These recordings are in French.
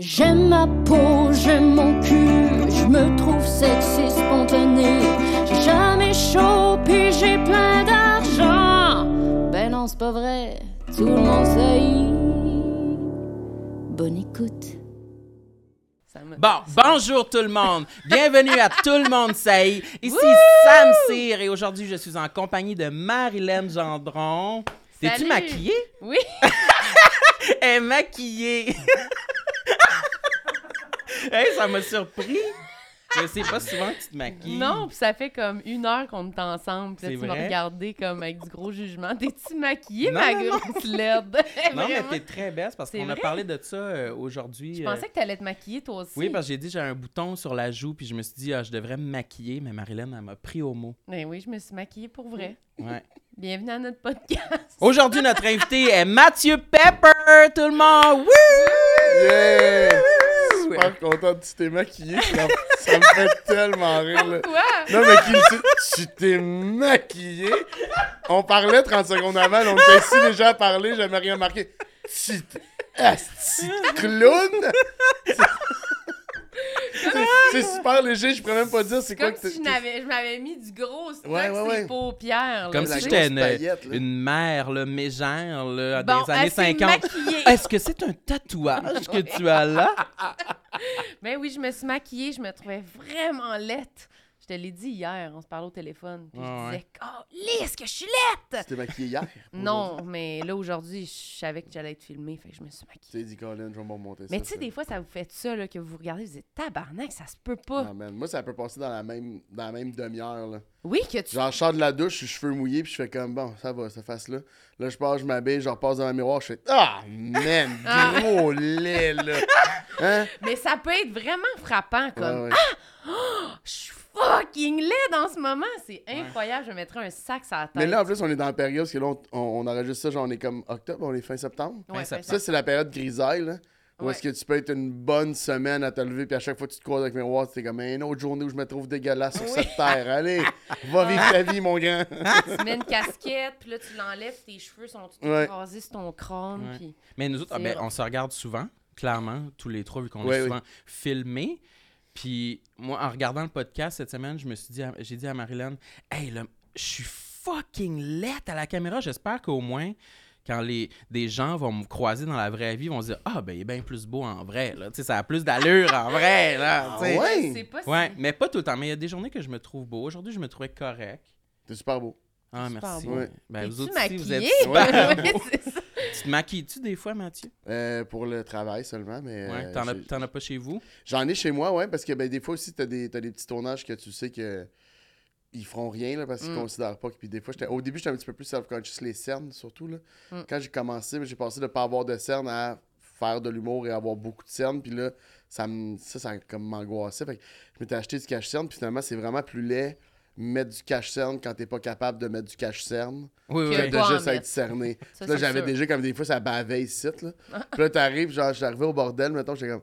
J'aime ma peau, j'aime mon cul, je me trouve sexy spontané. J'ai jamais chaud, puis j'ai plein d'argent. Ben non, c'est pas vrai, tout le monde sait. Bonne écoute. Bon, bonjour tout le monde. Bienvenue à Tout le monde sait. Ici Sam Cyr et aujourd'hui je suis en compagnie de Marilyn Gendron. T'es-tu maquillée? Oui, Elle est maquillée. hey, ça m'a surpris. Je sais pas souvent que tu te maquilles. non, puis ça fait comme une heure qu'on est ensemble. Puis là, C'est tu m'as regardé comme avec du gros jugement. T'es-tu maquillée, Non, ma non, grosse laide? Non, mais t'es très belle parce C'est qu'on a parlé de ça euh, aujourd'hui. Je euh, pensais que t'allais te maquiller toi aussi. Oui, parce que j'ai dit j'ai un bouton sur la joue, puis je me suis dit, ah, je devrais me maquiller, mais Marilyn, elle m'a pris au mot. Ben oui, je me suis maquillée pour vrai. Ouais. Bienvenue à notre podcast. Aujourd'hui, notre invité est Mathieu Pepper, tout le monde! Wouh! Yeah! Super content de tu t'es maquillé. Ça, ça me fait tellement rire. là. Non, mais qui tu t'es maquillé. On parlait 30 secondes avant, là, on était ici déjà à parler, j'avais rien marqué. Tu t'es. Clown! C'est- super léger, je pourrais même pas dire c'est quoi Comme que si je n'avais- je m'avais mis du gros stock Ouais, ouais, sur ouais. les paupières. là. Comme si j'étais une, une mère, là, mégère, là, Bon, des années elle s'est 50. maquillée. Est-ce que c'est un tatouage que tu as là? Ben oui, je me suis maquillée, je me trouvais vraiment laite. Je te l'ai dit hier, on se parlait au téléphone. Puis Ouais, je ouais. disais, oh, lisse que je suis laite! Tu t'es maquillé hier? Non, mais là, aujourd'hui, je savais que j'allais être filmée, fait que je me suis Tu maquillée. t'es dit, Colin, je vais me remonter ça. Mais tu sais, des fois, ça vous fait ça, là, que vous regardez, vous dites, tabarnak, ça se peut pas. Ah, man. Moi, ça peut passer dans la même, dans la même demi-heure. là. Oui, que tu. Genre, je sors de la douche, je suis cheveux mouillés, puis je fais comme, bon, ça va, ça fasse là. Là, je pars, je m'habille, je repasse dans le miroir, je fais, ah, man, Ah. gros lait, là. Hein? Mais ça peut être vraiment frappant, comme, Ouais, ouais. je suis fucking laide en ce moment. C'est incroyable, je mettrais un sac sur la tête. Mais là, en plus, on est dans la période, parce que là, on, on, on enregistre ça, genre, on est comme octobre, on est fin septembre. Ouais, ça- ben, Ça, c'est la période grisaille, là. Où Ouais. est-ce que tu peux être une bonne semaine à te lever, puis à chaque fois que tu te croises avec miroir, c'est comme une autre journée où je me trouve dégueulasse sur Oui. cette terre. Allez, va vivre ta vie, mon grand. tu mets une casquette, puis là, tu l'enlèves, tes cheveux sont tout Ouais. écrasés sur ton crâne. Ouais. Puis... Mais nous autres, ah, ben, on se regarde souvent, clairement, tous les trois, vu qu'on Ouais, est oui. souvent filmés. Puis moi, en regardant le podcast cette semaine, je me suis dit, à- j'ai dit à Marilyn, hey, là, je suis fucking laite à la caméra. J'espère qu'au moins, quand les, des gens vont me croiser dans la vraie vie, ils vont se dire, ah, ben, il est bien plus beau en vrai. Là. Tu sais, ça a plus d'allure en vrai. Là. Ah ouais? C'est pas si- Ouais, mais pas tout le temps. Mais il y a des journées que je me trouve beau. Aujourd'hui, je me trouvais correct. T'es super beau. Ah, Super merci. beau. Ouais. Ben, vous aussi, vous êtes super Ouais. Tu te maquilles-tu des fois, Mathieu? Euh, pour le travail seulement, mais. Ouais. euh, T'en as, as pas chez vous? J'en ai chez moi, ouais, parce que ben, des fois aussi, t'as des, t'as des petits tournages que tu sais que ils feront rien là, parce qu'ils Mm. considèrent pas. Puis des fois, j'étais- au début, j'étais un petit peu plus self-conscious, les cernes surtout. Là. Mm. Quand j'ai commencé, j'ai passé de pas avoir de cernes à faire de l'humour et avoir beaucoup de cernes. Puis là, ça, me, ça, ça comme m'angoissait. Je m'étais acheté du cache-cerne. Puis finalement, c'est vraiment plus laid mettre du cache-cerne quand t'es pas capable de mettre du cache-cerne Oui, Que oui. que oui. de juste mettre. être cerné. Ça, là, j'avais déjà comme des fois, ça bavait ici. Là. Puis là, t'arrives, genre, j'arrivais au bordel, mettons, j'étais comme,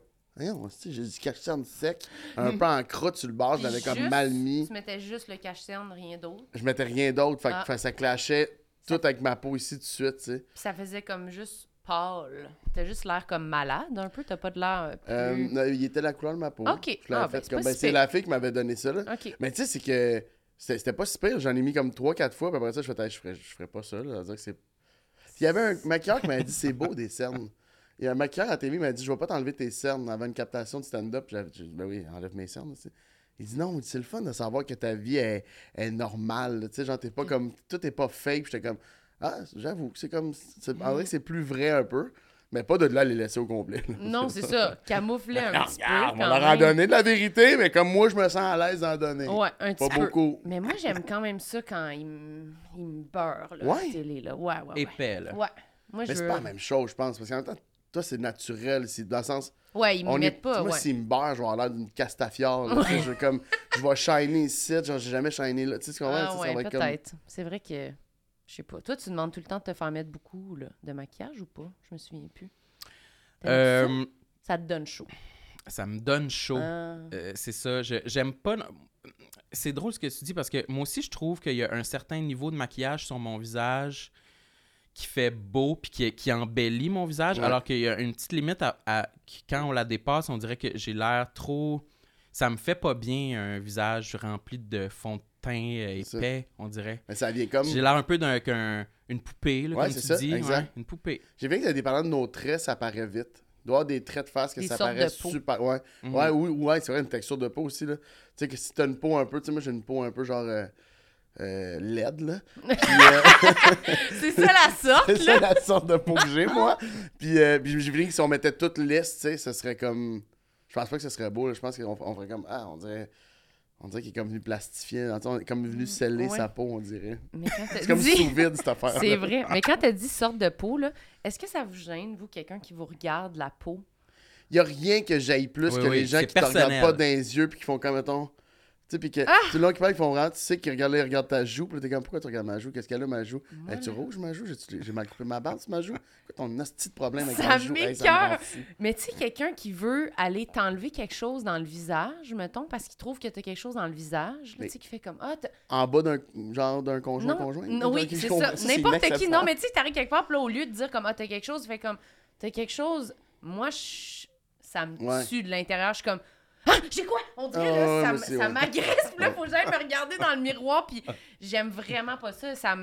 j'ai du cache-cerne sec, un peu en croûte sur le bord, je l'avais comme mal mis. Tu mettais juste le cache-cerne, rien d'autre. Je mettais rien d'autre, fait que Ah. fait ça clashait tout avec ma peau ici tout de suite, tu sais. Puis ça faisait comme juste pâle. T'as juste l'air comme malade un peu. T'as pas de l'air euh, plus... Euh, non, il était la couleur de ma peau. Ok. Je Ah, ben, c'est ben, si la fille qui m'avait donné ça, là. OK. Mais tu sais, c'est que c'était pas si pire. J'en ai mis comme 3-4 fois, puis après ça, je fais, je ferais, je ferais pas ça, là. Dire que c'est. Puis il y avait un maquilleur qui m'a dit, c'est beau des cernes. Il y a un maquilleur à la qui m'a dit, je vais pas t'enlever tes cernes avant une captation de stand-up. J'avais- j'ai dit, ben oui, enlève mes cernes. tu sais. Il dit, non, c'est le fun de savoir que ta vie est, est normale. Tu sais, genre, t'es pas comme. Tout est pas fake. J'étais comme, ah, j'avoue c'est comme. c'est- En vrai, c'est plus vrai un peu. Mais pas de là les laisser au complet. là. Non, c'est ça. Camoufler un petit peu. On leur a donné de la vérité, mais comme moi, je me sens à l'aise d'en donner. Ouais, un Pas petit peu. beaucoup. Mais moi, j'aime quand même ça quand il me il me beurre, là, Ouais. télé, là. Ouais, ouais, ouais. Épais, là. Ouais. Moi, je Mais c'est veux... pas la même chose, je pense. Parce qu'en même temps, toi, c'est naturel. C'est dans le sens. Ouais, ils me est, mettent pas, moi, ouais. s'il me beurre, je vais avoir l'air d'une castafiore. là. Je, vais comme, je vais shiner ici, genre, j'ai jamais shiné là. Tu sais ce qu'on Ah ouais, ça va être comme. peut-être. C'est vrai que... Je sais pas. Toi, tu demandes tout le temps de te faire mettre beaucoup là, de maquillage ou pas? Je me souviens plus. Euh, ça? Ça te donne chaud. ça me donne chaud. Ah. Euh, c'est ça. Je- J'aime pas. C'est drôle ce que tu dis parce que moi aussi, je trouve qu'il y a un certain niveau de maquillage sur mon visage qui fait beau puis qui, qui embellit mon visage, Ouais. alors qu'il y a une petite limite à, à- quand on la dépasse, on dirait que j'ai l'air trop. Ça me fait pas bien un visage rempli de fond de teint euh, épais, on dirait. Mais ça vient comme. J'ai l'air un peu d'un qu'un- une poupée, là, Ouais, comme tu ça, dis. exact. ouais, une poupée. J'ai vu que des parlant de nos traits, ça paraît vite. Il doit y avoir des traits de face que Des ça paraît super. Ouais, Mhm. ouais, oui, ouais, c'est vrai, une texture de peau aussi. là. Tu sais, que si t'as une peau un peu, tu sais, moi j'ai une peau un peu genre euh, euh, laide, là. Puis, euh, C'est ça la sorte, c'est ça la sorte de peau que j'ai, moi. Puis, euh, puis j'ai vu que si on mettait toute lisse, tu sais, ça serait comme. Je pense pas que ce serait beau, là. Je pense qu'on on ferait comme. Ah, on dirait. On dirait qu'il est comme venu plastifier. Tu sais, on est comme venu sceller Mm, ouais. sa peau, on dirait. C'est comme dit- sous vide, cette affaire. C'est vrai. Mais quand t'as dit sorte de peau, là, est-ce que ça vous gêne, vous, quelqu'un qui vous regarde la peau? Il y a rien que j'aille plus Oui, que oui, les gens qui te regardent pas dans les yeux puis qui font comme mettons. Tu sais, puis que Ah! tout le long qu'ils parlent, ils font vraiment, tu sais qu'ils regardent, ils regardent ta joue, puis t'es comme, pourquoi tu regardes ma joue? Qu'est-ce qu'elle a, ma joue? Moi, Es-tu rouge, ma joue? J'ai mal coupé ma barbe, sur ma joue? Quoi ton hostie de problème avec Ça ma joue? Hey, fou. Mais tu sais, quelqu'un qui veut aller t'enlever quelque chose dans le visage, mettons, parce qu'il trouve que t'as quelque chose dans le visage, tu sais, qui fait comme Ah, En bas d'un genre d'un conjoint, non, conjoint? Non, oui, c'est ça. N'importe qui, non, mais tu sais, t'arrives quelque part, puis là, au lieu de dire comme Ah, t'as quelque chose, tu fais comme T'as quelque chose, moi, je- ça me Ouais. tue de l'intérieur, je suis comme Ah, j'ai quoi? On dirait, Ah, là, ouais, ça, m'agresse, là, faut que j'aille me regarder dans le miroir, puis j'aime vraiment pas ça. Ça,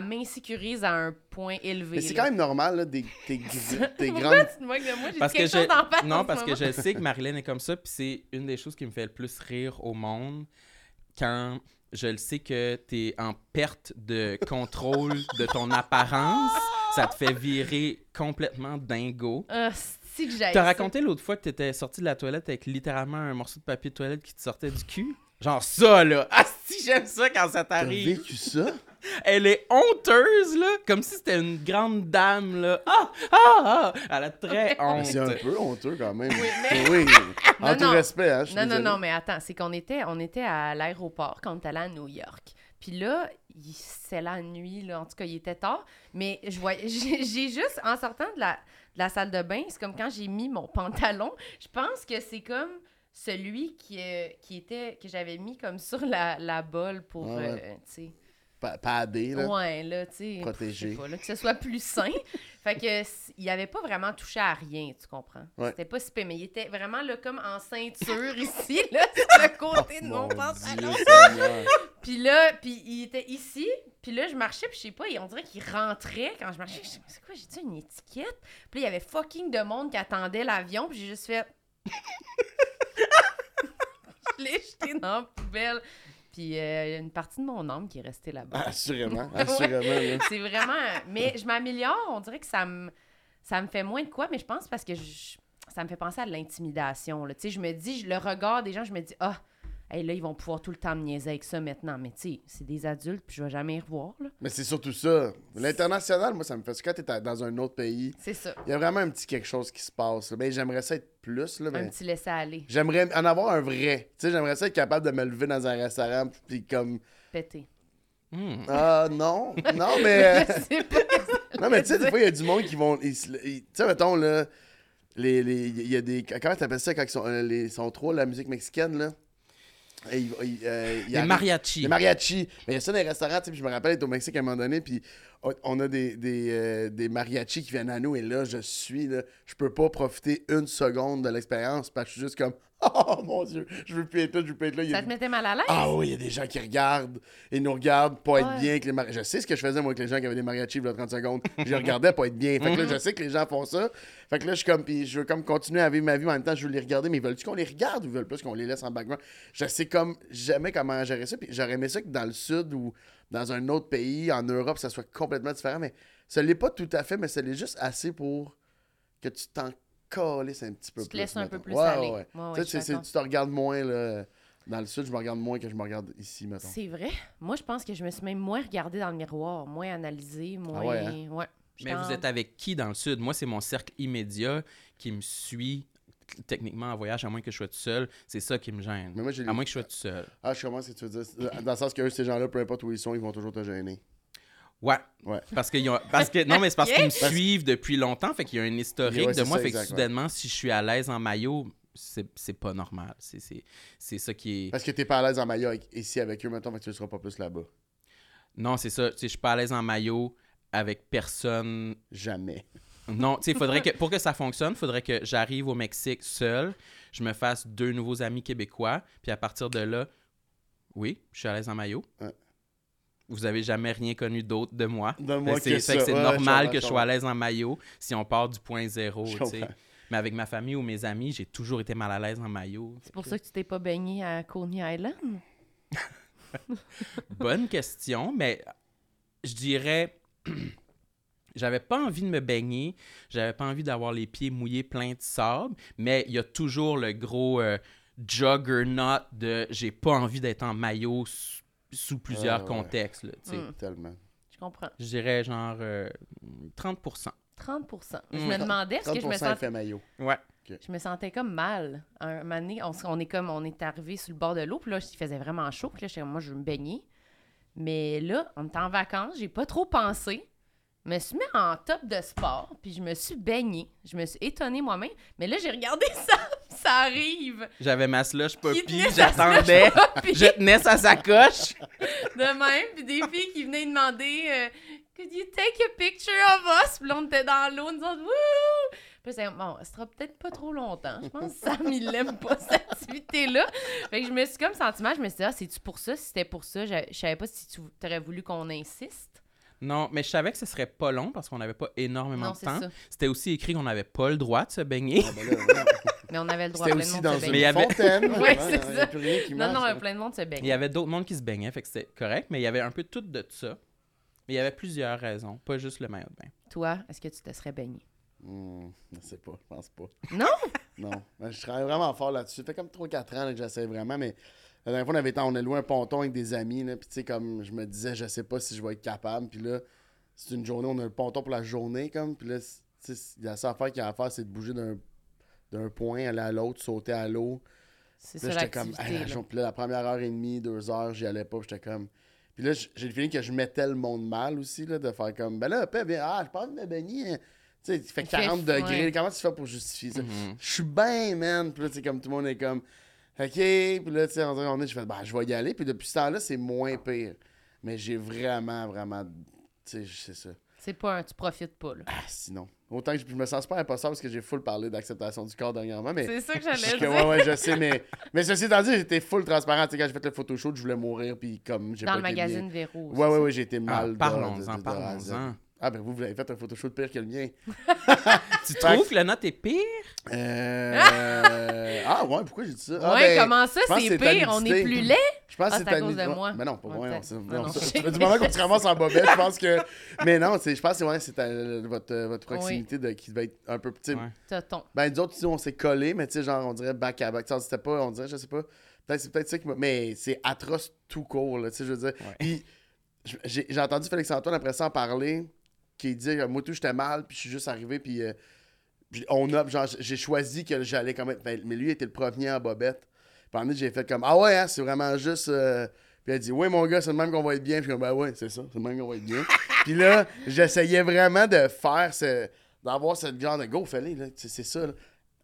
m'insécurise à un point élevé. Mais c'est quand même normal, là, des, des, gr- des Pourquoi grandes. tu te moques de moi? J'ai que quelque je... chose d'en face en Non, ce parce que je sais que Marilyn est comme ça, puis c'est une des choses qui me fait le plus rire au monde quand je le sais que tu es en perte de contrôle de ton apparence. Ça te fait virer complètement dingo. Ah, si que j'aille T'as raconté l'autre fois que t'étais sorti de la toilette avec littéralement un morceau de papier de toilette qui te sortait du cul? Genre ça, là! Ah, si j'aime ça quand ça T'as t'arrive! vécu ça? Elle est honteuse, là! Comme si c'était une grande dame, là! Ah! Ah! Ah! Elle a très honte! C'est un peu honteux quand même. Oui, mais- Oui, en Non, tout non. respect, hein. Non, non, non, mais attends, c'est qu'on était, on était à l'aéroport quand on allé à New York. Puis là, c'est la nuit, là, en tout cas, il était tard. Mais je voyais, j'ai juste, en sortant de la, de la salle de bain, c'est comme quand j'ai mis mon pantalon, je pense que c'est comme celui qui, euh, qui était, que j'avais mis comme sur la, la bolle pour, Ouais, ouais. euh, tu sais, Pa- Padé, là. Ouais, là, tu sais. Protégé. pas, là, que ce soit plus sain. fait que il avait pas vraiment touché à rien, tu comprends? Ouais. C'était pas si mais il était vraiment là comme en ceinture ici, là, sur le côté de mon, Mon pantalon. Puis là, puis il était ici, puis là, je marchais, puis je sais pas, et on dirait qu'il rentrait quand je marchais. Je dis, c'est quoi, j'ai-tu une étiquette? Puis là, il y avait fucking de monde qui attendait l'avion, puis j'ai juste fait. je l'ai jeté dans la poubelle. Puis euh, il y a une partie de mon âme qui est restée là-bas. Assurément, assurément. là. C'est vraiment. Mais je m'améliore. On dirait que ça me, ça me fait moins de quoi, mais je pense parce que je- ça me fait penser à de l'intimidation. Tu sais, je me dis, je- le regard des gens, je me dis, ah, hey, là, ils vont pouvoir tout le temps me niaiser avec ça maintenant. Mais tu sais, c'est des adultes, puis je vais jamais y revoir. là. Mais c'est surtout ça. L'international, moi, ça me fait. Quand t'es dans un autre pays, C'est ça. il y a vraiment un petit quelque chose qui se passe. là. Ben, j'aimerais ça être plus, là, Un petit laisser-aller, J'aimerais en avoir un vrai. Tu sais, j'aimerais ça être capable de me lever dans un restaurant puis comme pété. Hmm. ah non, non mais Je sais pas. non mais tu sais des fois il y a du monde qui vont tu sais mettons là les les il y a des comment t'appelles ça quand ils sont euh, les sont trop la musique mexicaine là? Et euh, Les mariachis. Les mariachis. Mais il y a ça dans les restaurants, tu sais, je me rappelle être au Mexique à un moment donné, puis on- on a des, des, euh, des mariachis qui viennent à nous, et là, je suis, là, je peux pas profiter une seconde de l'expérience, parce que je suis juste comme, oh mon Dieu, je veux plus être là, je veux plus être là. Il y a Ça te mettait mal à l'aise? ah oui, il y a des gens qui regardent et nous regardent pas être Ouais. bien avec les mariachis. Je sais ce que je faisais moi avec les gens qui avaient des mariachis a 30 secondes. Je les regardais pas être bien. Fait que là, je sais que les gens font ça. Fait que là, je suis comme, puis je veux comme continuer à vivre ma vie, mais en même temps, je veux les regarder, mais ils veulent-tu qu'on les regarde ou ils veulent plus qu'on les laisse en background? Je sais comme jamais comment gérer ça. Puis j'aurais aimé ça que dans le sud ou dans un autre pays, en Europe, ça soit complètement différent. Mais ça l'est pas tout à fait, mais ça l'est juste assez pour que tu t'en calisses un petit peu Tu te plus. laisses un peu plus Ouais, aller. ouais, ouais. Ouais, ouais, Tu sais, te regardes moins, là. Dans le sud, je me regarde moins que je me regarde ici, mettons. C'est vrai. Moi, je pense que je me suis même moins regardée dans le miroir, moins analysée, moins... ouais, hein? ouais. Mais vous êtes avec qui dans le sud? Moi, c'est mon cercle immédiat qui me suit techniquement en voyage, à moins que je sois tout seul. C'est ça qui me gêne. Mais moi, À moins que je sois tout seul. Ah, je commence ce que tu veux dire. Dans le sens que eux, ces gens-là, peu importe où ils sont, ils vont toujours te gêner. Ouais. Ouais. Parce qu'ils ont... parce que non mais c'est parce qu'ils me suivent depuis longtemps, fait qu'il y a un historique Ouais, de moi, ça, fait que soudainement si je suis à l'aise en maillot, c'est c'est pas normal. C'est c'est c'est ça qui est Parce que t'es pas à l'aise en maillot avec- ici avec eux, mettons, mais tu ne seras pas plus là-bas. Non, c'est ça, tu sais je suis pas à l'aise en maillot avec personne. Jamais. Non, tu sais, faudrait que pour que ça fonctionne, faudrait que j'arrive au Mexique seul, je me fasse deux nouveaux amis québécois, puis à partir de là, oui, je suis à l'aise en maillot. Ouais. Vous avez jamais rien connu d'autre de moi. De moi c'est Ouais, normal que je sois à l'aise en maillot si on part du point zéro, tu sais. Mais avec ma famille ou mes amis, j'ai toujours été mal à l'aise en maillot. C'est pour ça que tu t'es pas baigné à Coney Island? Bonne question, mais je dirais. J'avais pas envie de me baigner, j'avais pas envie d'avoir les pieds mouillés pleins de sable, mais il y a toujours le gros euh, juggernaut de j'ai pas envie d'être en maillot sous, sous plusieurs ouais. contextes. Là, tu sais. Mm. Tellement. Je comprends. Je dirais genre euh, 30%. 30% Je Mm. me demandais, parce que je me, 30% sens... effet maillot. Ouais. je me sentais comme mal. Un moment donné, on, est comme, on est arrivé sur le bord de l'eau, puis là, il faisait vraiment chaud, puis là, comme, moi, je veux me baigner. Mais là, on était en vacances, j'ai pas trop pensé. Je me suis mis en top de sport, puis je me suis baignée. Je me suis étonnée moi-même. Mais là, j'ai regardé ça, ça arrive. J'avais ma slush sa j'attendais, je tenais sa sacoche. de même, puis des filles qui venaient demander euh, Could you take a picture of us? Puis là, on était dans l'eau, nous autres, wouh! Puis c'est bon, ça sera peut-être pas trop longtemps. Je pense que Sam, il l'aime pas, cette activité-là. Fait que je me suis comme senti mal. Je me suis dit, ah, c'est-tu pour ça? Si c'était pour ça, je, je savais pas si tu aurais voulu qu'on insiste. Non, mais je savais que ce serait pas long parce qu'on n'avait pas énormément Non, de temps. C'était aussi écrit qu'on n'avait pas le droit de se baigner. Ah, ben là. Mais on avait le droit plein de aussi monde dans se une Mais il y baigner. avait- fontaine. Ouais, Ouais, c'est ça. qui Non, marche, non, plein de monde se Il y baignait. avait d'autres mondes qui se baignaient, fait que c'était correct, mais il y avait un peu tout de ça. Mais il y avait plusieurs raisons, pas juste le maillot de bain. Toi, est-ce que tu te serais baigné? Hmm, je sais pas, je pense pas. Non? Non. Je travaille vraiment fort là-dessus. Ça fait comme 3-4 ans là, que j'essaie vraiment, mais la dernière fois, on avait été, on a loué un ponton avec des amis, là, puis tu sais, comme je me disais, je sais pas si je vais être capable, puis là, c'est une journée, on a le ponton pour la journée, comme, puis là, c'est- la seule affaire qu'il y a à faire, c'est de bouger d'un d'un point, aller à l'autre, sauter à l'eau. C'est Puis ça j'étais comme. Hey, là. puis là, la première heure et demie, deux heures, j'y allais pas, puis j'étais comme. Puis là, j'ai le feeling que je mettais le monde mal aussi, là, de faire comme, ben là, viens, ah, je pas envie de me baigner. Tu sais, il fait Il fait 40 f- degrés, ouais. comment tu fais pour justifier ça? Mhm. Je suis bien, man. Puis là, tu sais, comme tout le monde est comme, OK. Puis là, tu sais, on est, je fais, ben, je vais y aller. Puis depuis ce temps-là, c'est moins pire. Mais j'ai vraiment, vraiment, tu sais, c'est ça. C'est pas un tu profites pas, là. Ah, sinon. Autant que je, je me sens super imposable parce que j'ai full parlé d'acceptation du corps dernièrement, mais. C'est ça que j'allais dire. ouais, ouais, je sais, mais, mais ceci étant dit, j'étais full transparent. Tu sais, quand j'ai fait le photoshoot, je voulais mourir, puis comme j'ai Dans pas le été bien- magazine Véro. Ouais, ouais, ouais, j'ai été Ah, mal. parlons-en, parlons-en. Ah, ben vous, vous avez fait un photoshoot pire que le mien. Tu trouves que le note est pire? Euh... ah, ouais, pourquoi j'ai dit ça? Ah, ouais, ben, comment ça, c'est pire? On est plus laid? Je pense Ah, que c'est c'est à ta cause de moi. Mais non, pas moi. Ah. Du moment qu'on se ramasse en bobette, je pense que. Mais non, c'est- je pense que c'est ouais, c'est votre, votre proximité de, qui devait être un peu. sais, Ouais. Ben, nous autres, on s'est collés, mais tu sais, genre, on dirait back à back. Tu sais, C'était pas, on dirait, je sais pas. Peut-être c'est peut-être ça qui m'a. Mais c'est atroce tout court, là, tu sais, je veux dire. J'ai entendu Félix-Antoine après ça en parler, qui dit, moi, tout, j'étais mal, puis je suis juste arrivé, puis euh, on a, genre, j'ai choisi que j'allais quand même. ben, mais lui, était le premier en bobette. Puis, en j'ai fait comme, ah ouais, hein, c'est vraiment juste. euh, Puis elle dit, oui, mon gars, c'est le même qu'on va être bien. Puis, je ben ouais, c'est ça, c'est le même qu'on va être bien. puis là, j'essayais vraiment de faire ce. d'avoir ce genre de go, fallait, là. C'est ça, là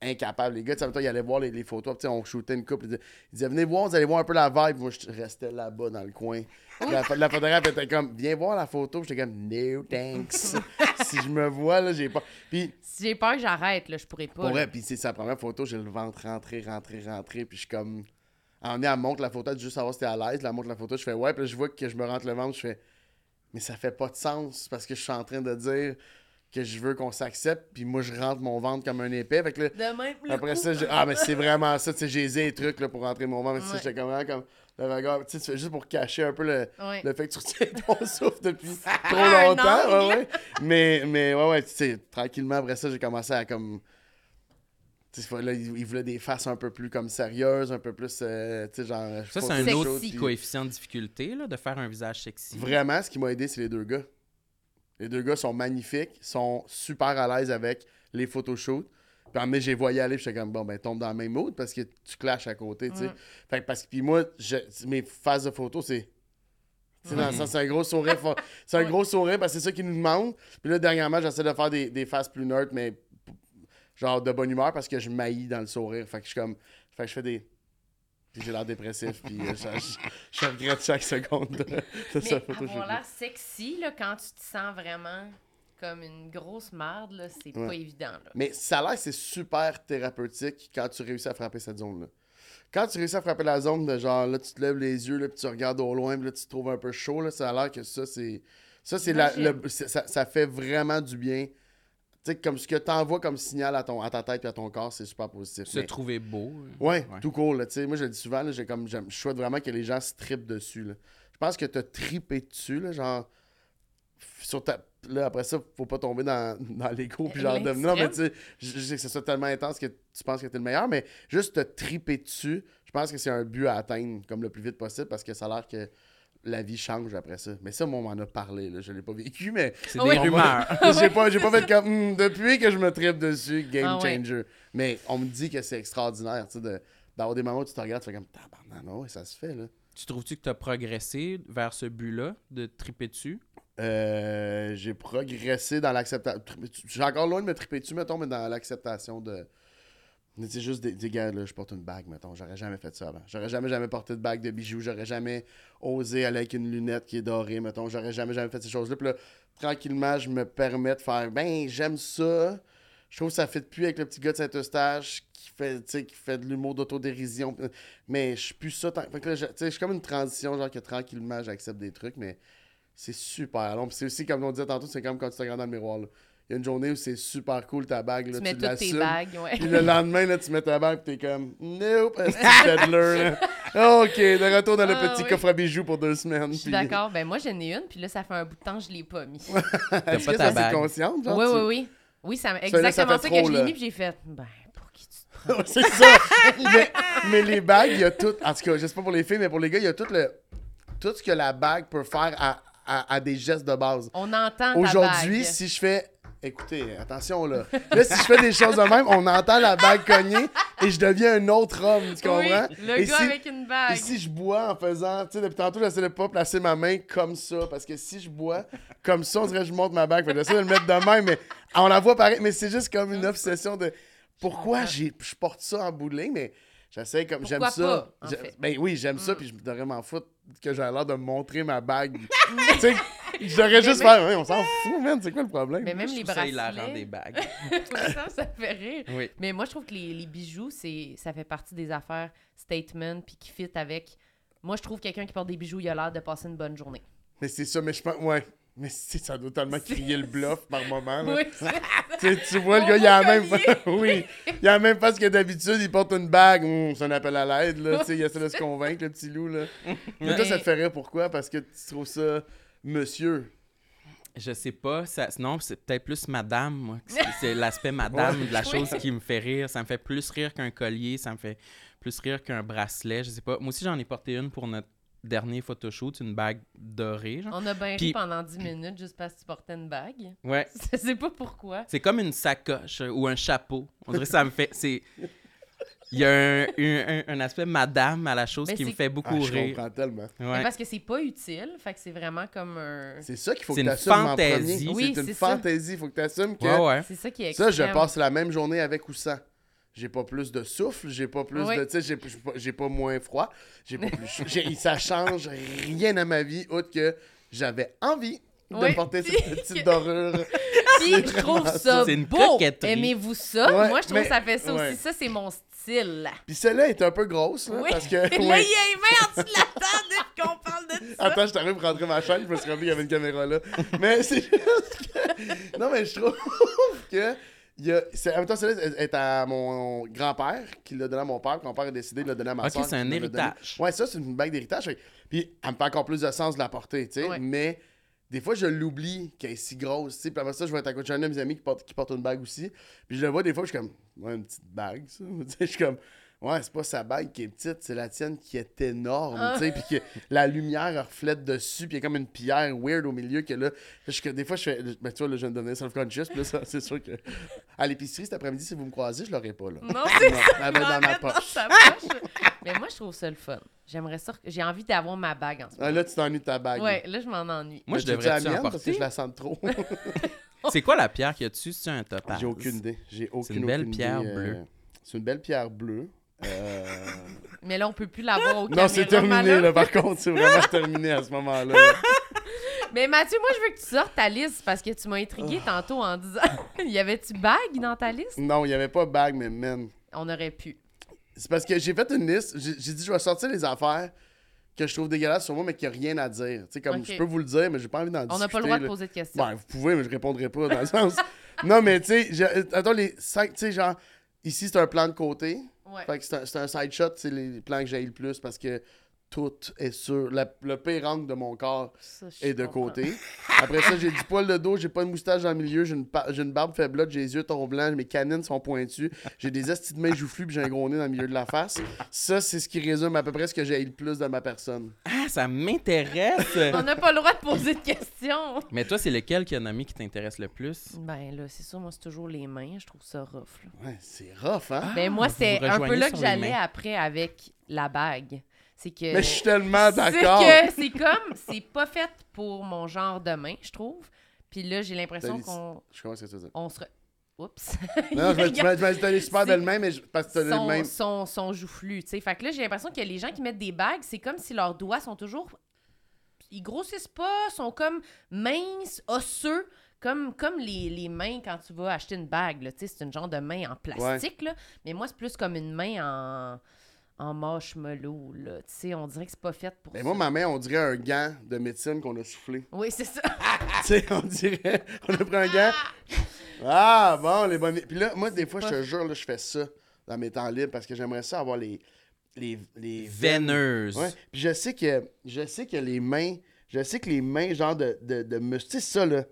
incapable. Les gars, tu sais, ils allaient voir les, les photos. On shootait une couple. Ils disaient, venez voir, vous allez voir un peu la vibe. Moi, je restais là-bas dans le coin. La, la photographe était comme, viens voir la photo. J'étais comme, no thanks. si je me vois, là, j'ai pas. Puis, Si j'ai peur j'arrête, là, je pourrais pas. pour là. vrai, puis c'est sa première photo, j'ai le ventre rentré, rentré, rentré. Puis, je suis comme. En elle montre la photo, elle dit juste savoir si t'es à l'aise. Elle montre la photo, je fais, ouais. Puis là, je vois que je me rentre le ventre. Je fais, mais ça fait pas de sens parce que je suis en train de dire que je veux qu'on s'accepte. Puis moi, je rentre mon ventre comme un épais. Fait que là, De même, le après coup. ça, j'ai- ah, mais c'est vraiment ça, tu sais, j'ai les trucs là, pour rentrer mon ventre. Mais tu sais, Ouais. j'étais comme, vraiment comme le regard, tu sais, tu fais juste pour cacher un peu le, Ouais. le fait que tu retiens ton souffle depuis trop longtemps. Ouais, ouais. Mais, mais ouais, ouais, tu sais, tranquillement, après ça, j'ai commencé à comme. Tu sais, là, il voulait des faces un peu plus comme sérieuses, un peu plus, euh, tu sais, genre. Ça, c'est un autre chose, puis- coefficient de difficulté, là, de faire un visage sexy. Vraiment, ce qui m'a aidé, c'est les deux gars. Les deux gars sont magnifiques, sont super à l'aise avec les photoshoots. Puis en mai, j'ai voyé aller, puis j'étais comme, bon, ben, tombe dans le même mood parce que tu clashes à côté, tu sais. Ouais. Fait que parce que, puis moi, je- mes phases de photos, c'est. Tu sais, dans le sens, c'est un gros sourire. C'est un gros sourire parce que c'est ça qu'ils nous demandent. Puis là, dernièrement, j'essaie de faire des, des faces plus neutres, mais genre de bonne humeur parce que je maillis dans le sourire. Fait que je suis comme. Fait que je fais des. Puis j'ai l'air dépressif, puis euh, je, je- je regrette chaque seconde de, de Mais cette photo. avoir l'air sexy, là, quand tu te sens vraiment comme une grosse merde, là, c'est Ouais. pas évident, là. Mais ça a l'air que c'est super thérapeutique quand tu réussis à frapper cette zone-là. Quand tu réussis à frapper la zone de genre, là, tu te lèves les yeux, là, puis tu regardes au loin, puis là, tu te trouves un peu chaud, là, ça a l'air que ça, c'est. Ça, c'est la, le- ça, ça fait vraiment du bien. Tu sais, comme ce que tu envoies comme signal à, ton, à ta tête et à ton corps, c'est super positif. Se Mais- trouver beau. euh. Ouais, Ouais. tout cool. là, tu sais. Moi, je le dis souvent, là, j'ai comme, je souhaite vraiment que les gens se trippent dessus. là. Je pense que tu as trippé dessus, là, genre. Sur ta... Là, après ça, faut pas tomber dans, dans l'ego. Puis genre, de... Non, mais tu sais, je je sais que c'est ça tellement intense que tu penses que t'es le meilleur, mais juste te triper dessus, je pense que c'est un but à atteindre comme le plus vite possible parce que ça a l'air que la vie change après ça. Mais ça, moi, on m'en a parlé. Là. Je l'ai pas vécu, mais C'est des rumeurs. j'ai pas, j'ai pas fait comme Hmm, depuis que je me tripe dessus, game Ah ouais. changer. Mais on me dit que c'est extraordinaire, tu sais, de- d'avoir des moments où tu te regardes, tu fais comme tabarnak, non, ouais, ça se fait là. tu trouves-tu que tu as progressé vers ce but-là de triper dessus? Euh, j'ai progressé dans l'acceptation. J'ai encore loin de me triper dessus, mettons, mais dans l'acceptation de. C'est juste des, gars, là, je porte une bague, mettons. J'aurais jamais fait ça avant. J'aurais jamais, jamais porté de bague de bijoux. J'aurais jamais osé aller avec une lunette qui est dorée, mettons. J'aurais jamais, jamais fait ces choses-là. Puis là, tranquillement, je me permets de faire, ben, j'aime ça. Je trouve que ça fait plus avec le petit gars de Saint-Eustache qui fait, qui fait de l'humour d'autodérision. Mais je suis ça. tant- que je, suis comme une transition, genre que tranquillement, j'accepte des trucs, mais c'est super long. C'est aussi, comme on disait tantôt, c'est comme quand tu te regardes dans le miroir. Là. Il y a une journée où c'est super cool ta bague. Là, Tu mets toutes tes bagues, ouais. Puis le lendemain, là, tu mets ta bague, puis t'es comme, nope, c'est peddler. là? Ok, de retour dans le Ah, petit oui. coffre à bijoux pour deux semaines. Je suis puis- d'accord. Ben moi, j'en ai une, puis là, ça fait un bout de temps que je l'ai pas mis. T'as Est-ce pas que ta ça, c'est bague. consciente? Genre, oui, tu- oui, oui. Oui, c'est Ça, là, ça exactement fait ça, trop, que je l'ai là. mis, puis j'ai fait, ben, pour qui tu te prends? c'est ça. mais, mais les bagues, il y a tout. En tout cas, je sais pas pour les filles, mais pour les gars, il y a tout le tout ce que la bague peut faire à, à- à des gestes de base. On entend Aujourd'hui, si je fais. Écoutez, attention là. Là, si je fais des choses de même, on entend la bague cogner et je deviens un autre homme, tu Oui, comprends? le et gars si, avec une bague. et si je bois en faisant. Tu sais, depuis tantôt, j'essaie de pas placer ma main comme ça. Parce que si je bois comme ça, on dirait que je monte ma bague. Fait j'essaie de le mettre de même, mais on la voit pareil. Mais c'est juste comme une obsession de. Pourquoi j'ai, je porte ça en bout de ligne, mais j'essaie comme. J'aime ça. en fait? Ben oui, j'aime ça, puis je devrais m'en foutre que j'ai l'air de me montrer ma bague. tu sais, je devrais juste même- faire. Ouais, on s'en fout, man, c'est quoi le problème? Mais même Je les trouve ça bracelets, des bagues. ça, ça fait rire. Oui. Mais moi, je trouve que les, les bijoux, c'est, ça fait partie des affaires statement puis qui fit avec. Moi, je trouve que quelqu'un qui porte des bijoux, il a l'air de passer une bonne journée. Mais c'est ça, mais je pense. Ouais. Mais c'est- ça doit tellement crier le bluff par moment. là. Oui, c'est- Tu, vois, le gars, il a même oui, il a même pas ce que d'habitude, il porte une bague. Hum, c'est un appel à l'aide, là. Il essaie de se convaincre, le petit loup, là. Mais toi, ça te fait rire pourquoi? Parce que tu trouves ça monsieur. Je sais pas. Ça, non, c'est peut-être plus madame, moi. C'est- C'est l'aspect madame de la Oui. chose qui me fait rire. Ça me fait plus rire qu'un collier. Ça me fait plus rire qu'un bracelet. Je sais pas. Moi aussi, j'en ai porté une pour notre dernier photoshoot, une bague dorée. Genre. On a bien ri pendant 10 minutes juste parce que tu portais une bague. Ouais. Je sais pas pourquoi. C'est comme une sacoche euh, ou un chapeau. On dirait que ça me fait. C'est. Il y a un, un- un- aspect madame à la chose qui me fait Ah, beaucoup je rire. comprends tellement. Ouais. parce que c'est pas utile, fait que c'est vraiment comme un. C'est ça qu'il faut C'est que tu assumes en fantaisie. premier. Oui, c'est une fantaisie. Il faut que tu assumes que Ouais, ouais. C'est ça qui est ça, je extrême. passe la même journée avec ou sans. J'ai pas plus de souffle, j'ai pas plus Oui. de. Tu sais, j'ai- j'ai pas- moins froid, j'ai pas plus chaud. Ça change rien à ma vie, autre que j'avais envie de Oui. porter cette petite dorure. Puis je trouve ça C'est une beau. Aimez-vous ça? Ouais, Moi, je trouve mais- que ça fait ça ouais. aussi. Ça, c'est mon style. Puis celle-là est un peu grosse, là, Oui. parce que. Là, il y a les mains en dessous de la table depuis qu'on parle de ça. Attends, je t'arrive pour rentrer ma chaîne, je me suis rappelé qu'il y avait une caméra là. Mais c'est juste que. Non, mais je trouve que. Il y a... c'est... En même temps, celle-là est- est à mon grand-père qui l'a donné à mon père. Quand mon père a décidé de le donner à ma Ok, soeur. c'est un héritage. Ouais, ça, c'est une bague d'héritage. Puis elle me fait encore plus de sens de la porter, tu sais. Ouais. Mais des fois, je l'oublie qu'elle est si grosse, tu sais. Puis après ça, je vais être à côté d'un de mes amis qui porte, qui porte une bague aussi. Puis je le vois des fois, je suis comme, ouais, une petite bague, ça. Tu sais, je suis comme, ouais, c'est pas sa bague qui est petite, c'est la tienne qui est énorme, Ah. tu sais. Puis que la lumière reflète dessus, puis il y a comme une pierre weird au milieu que là, je, des fois, je fais, ben, tu vois, là, je viens de devenir self-conscious. Puis là, ça, c'est sûr que à l'épicerie cet après-midi, si vous me croisez, je l'aurais pas, là. Non, c'est ça. elle va dans ma poche. Mais moi, je trouve ça le fun. J'aimerais ça. J'ai envie d'avoir ma bague en ce Ah, moment. là, tu t'ennuies de ta bague. Ouais, là, je m'en ennuie. Moi, je Veux-tu devrais la en mienne parce que porter? je la sens trop? C'est quoi la pierre qu'il y a dessus? C'est un topaz. J'ai aucune idée. J'ai aucune une belle pierre idée, euh, bleue. C'est une belle pierre bleue. Euh, Mais là, on peut plus l'avoir au Non, c'est terminé, là, par contre. C'est vraiment terminé à ce moment-là. Mais Mathieu, moi, je veux que tu sortes ta liste parce que tu m'as intrigué Ah. tantôt en disant Y avait-tu bague dans ta liste? Non, il n'y avait pas bague, mais man. On aurait pu. C'est parce que j'ai fait une liste. J'ai dit, je vais sortir les affaires que je trouve dégueulasses sur moi, mais qui a rien à dire. Tu sais, comme je peux vous le dire, mais j'ai pas envie d'en On discuter. n'a pas le droit de poser de questions. Ben, vous pouvez, mais je répondrai pas dans le sens. non, mais tu sais, attends, les cinq, tu sais, genre, ici, c'est un plan de côté. Fait que c'est un, un side shot, c'est les plans que j'ai le plus parce que tout est sur. la- le pire angle de mon corps Ça, est de comprends. côté. Après ça, j'ai du poil de dos, j'ai pas de moustache dans le milieu, j'ai une, une barbe faiblotte, j'ai les yeux tons blancs, mes canines sont pointues, j'ai des estis de mains joufflues, puis j'ai un gros nez dans le milieu de la face. Ça, c'est ce qui résume à peu près ce que j'ai le plus de ma personne. Ah, ça m'intéresse! On n'a pas le droit de poser de questions. Mais toi, c'est lequel qui a nommé qui t'intéresse le plus? Ben là, c'est ça, moi, c'est toujours les mains. Je trouve ça rough. là. Ouais, c'est rough, hein? ben moi, vous c'est un peu là que j'allais après avec la bague. C'est que. Mais je suis tellement C'est d'accord. que c'est comme. C'est pas fait pour mon genre de main, je trouve. Puis là, j'ai l'impression qu'on Je comprends ce que tu veux on se. re- Oups. Non, je tu t'as les super C'est- belles mains, mais je- parce que t'as les son, mêmes. son, son joufflu, tu sais. Fait que là, j'ai l'impression que les gens qui mettent des bagues, c'est comme si leurs doigts sont toujours... Ils grossissent pas, sont comme minces, osseux, comme, comme les, les mains quand tu vas acheter une bague, là. Tu sais, c'est une genre de main en plastique, là. Mais moi, c'est plus comme une main en, en marshmallow, là. Tu sais, on dirait que c'est pas fait pour Mais ça. moi, ma main, on dirait un gant de médecine qu'on a soufflé. Oui, c'est ça. tu sais, on dirait. On a pris un gant. Ah, bon, les bonnes. Puis là, moi, des fois, je te jure, là, je fais ça dans mes temps libres parce que j'aimerais ça avoir les. Les, les veines. Veineuse. Ouais. Puis je sais que. Je sais que les mains. Je sais que les mains, genre de, de, de muscles. Tu sais, ça, là.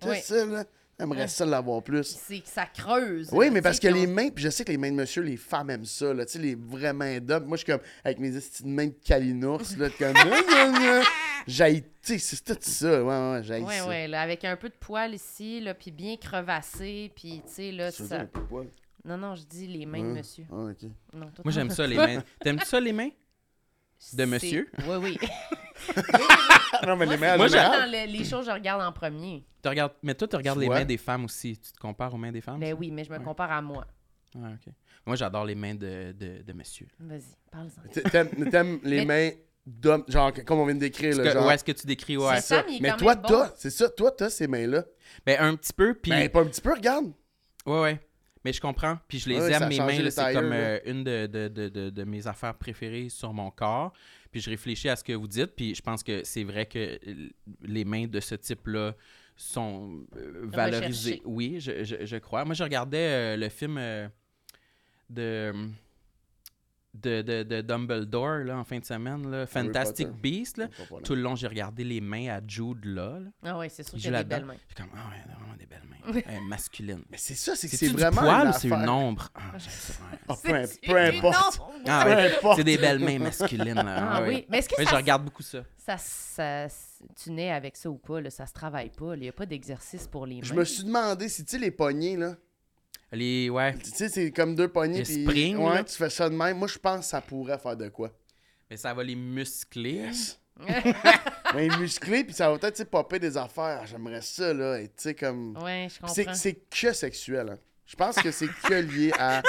Tu sais, ça, là. J'aimerais Ouais. ça l'avoir plus. C'est que ça creuse. Oui, là, mais tu parce que les mains, puis je sais que les mains de monsieur, les femmes aiment ça, là, tu sais, les vrais mains d'hommes. Moi, je suis comme, avec mes petites mains de calinours, là, comme, j'aille, tu sais, c'est tout ça, ouais, ouais, j'aille Ouais, ça. ouais, là, avec un peu de poil ici, là, puis bien crevassé, puis, tu sais, là, Tu ça... un peu de poil? Non, non, je dis les mains de monsieur. Ah, ok. Non, toi, Moi, j'aime ça, les mains. T'aimes-tu ça, les mains? De monsieur? Oui, oui. Non, mais les Moi, mains moi, général. dans le- les choses, je regarde en premier. Tu regardes... Mais toi, tu regardes Tu les vois? mains des femmes aussi. Tu te compares aux mains des femmes? Ben oui, mais je me Ouais. compare à moi. Ouais, ok. Moi, j'adore les mains de, de, de monsieur. Vas-y, parle-en. T'aimes t'aimes les mains d'hommes, genre, comme on vient de décrire, Est-ce là, que- genre. ouais, est-ce que tu décris, ouais. C'est ça, mais il est Mais quand toi, même bon. t'as, c'est ça, toi, t'as ces mains-là. Ben, un petit peu, puis... Ben, pas un petit peu, regarde. Ouais, ouais. Mais je comprends. Puis je les Ouais, ça aime, mes mains. C'est comme euh, une de, de, de, de, de mes affaires préférées sur mon corps. Puis je réfléchis à ce que vous dites. Puis je pense que c'est vrai que euh, les mains de ce type-là sont euh, valorisées. Recherchées. Oui, je, je, je crois. Moi, je regardais euh, le film euh, de, de, de, de Dumbledore là, en fin de semaine. Là, Fantastic Potter. Beast. Là. Tout le long, j'ai regardé les mains à Jude là. là. Ah ouais, c'est sûr Il qu'il a des belles mains. J'ai comme, ah ouais, elle a vraiment des belles mains. Elle est masculine. Mais c'est ça, c'est que C'est c'est du vraiment. poil ou c'est une ombre? Ah. Ah, peu, im- C'est- peu importe. Ah Peu ouais, importe. c'est des belles mains masculines. Là. Ah ouais. oui, mais est-ce que Mais ça, je regarde beaucoup ça. ça, ça- tu nais avec ça ou pas, là, ça se travaille pas, il n'y a pas d'exercice pour les mains. Je me suis demandé si, tu sais, les poignées, là? Les, ouais. Tu sais, c'est comme deux poignées. Les puis springs, Ouais, là. tu fais ça de même. Moi, je pense que ça pourrait faire de quoi. Mais ça va les muscler. Mais musclé, puis ça va peut-être, popper des affaires. J'aimerais ça, là. Et tu sais, comme. ouais, je comprends. C'est que sexuel, hein. Je pense que c'est que lié à,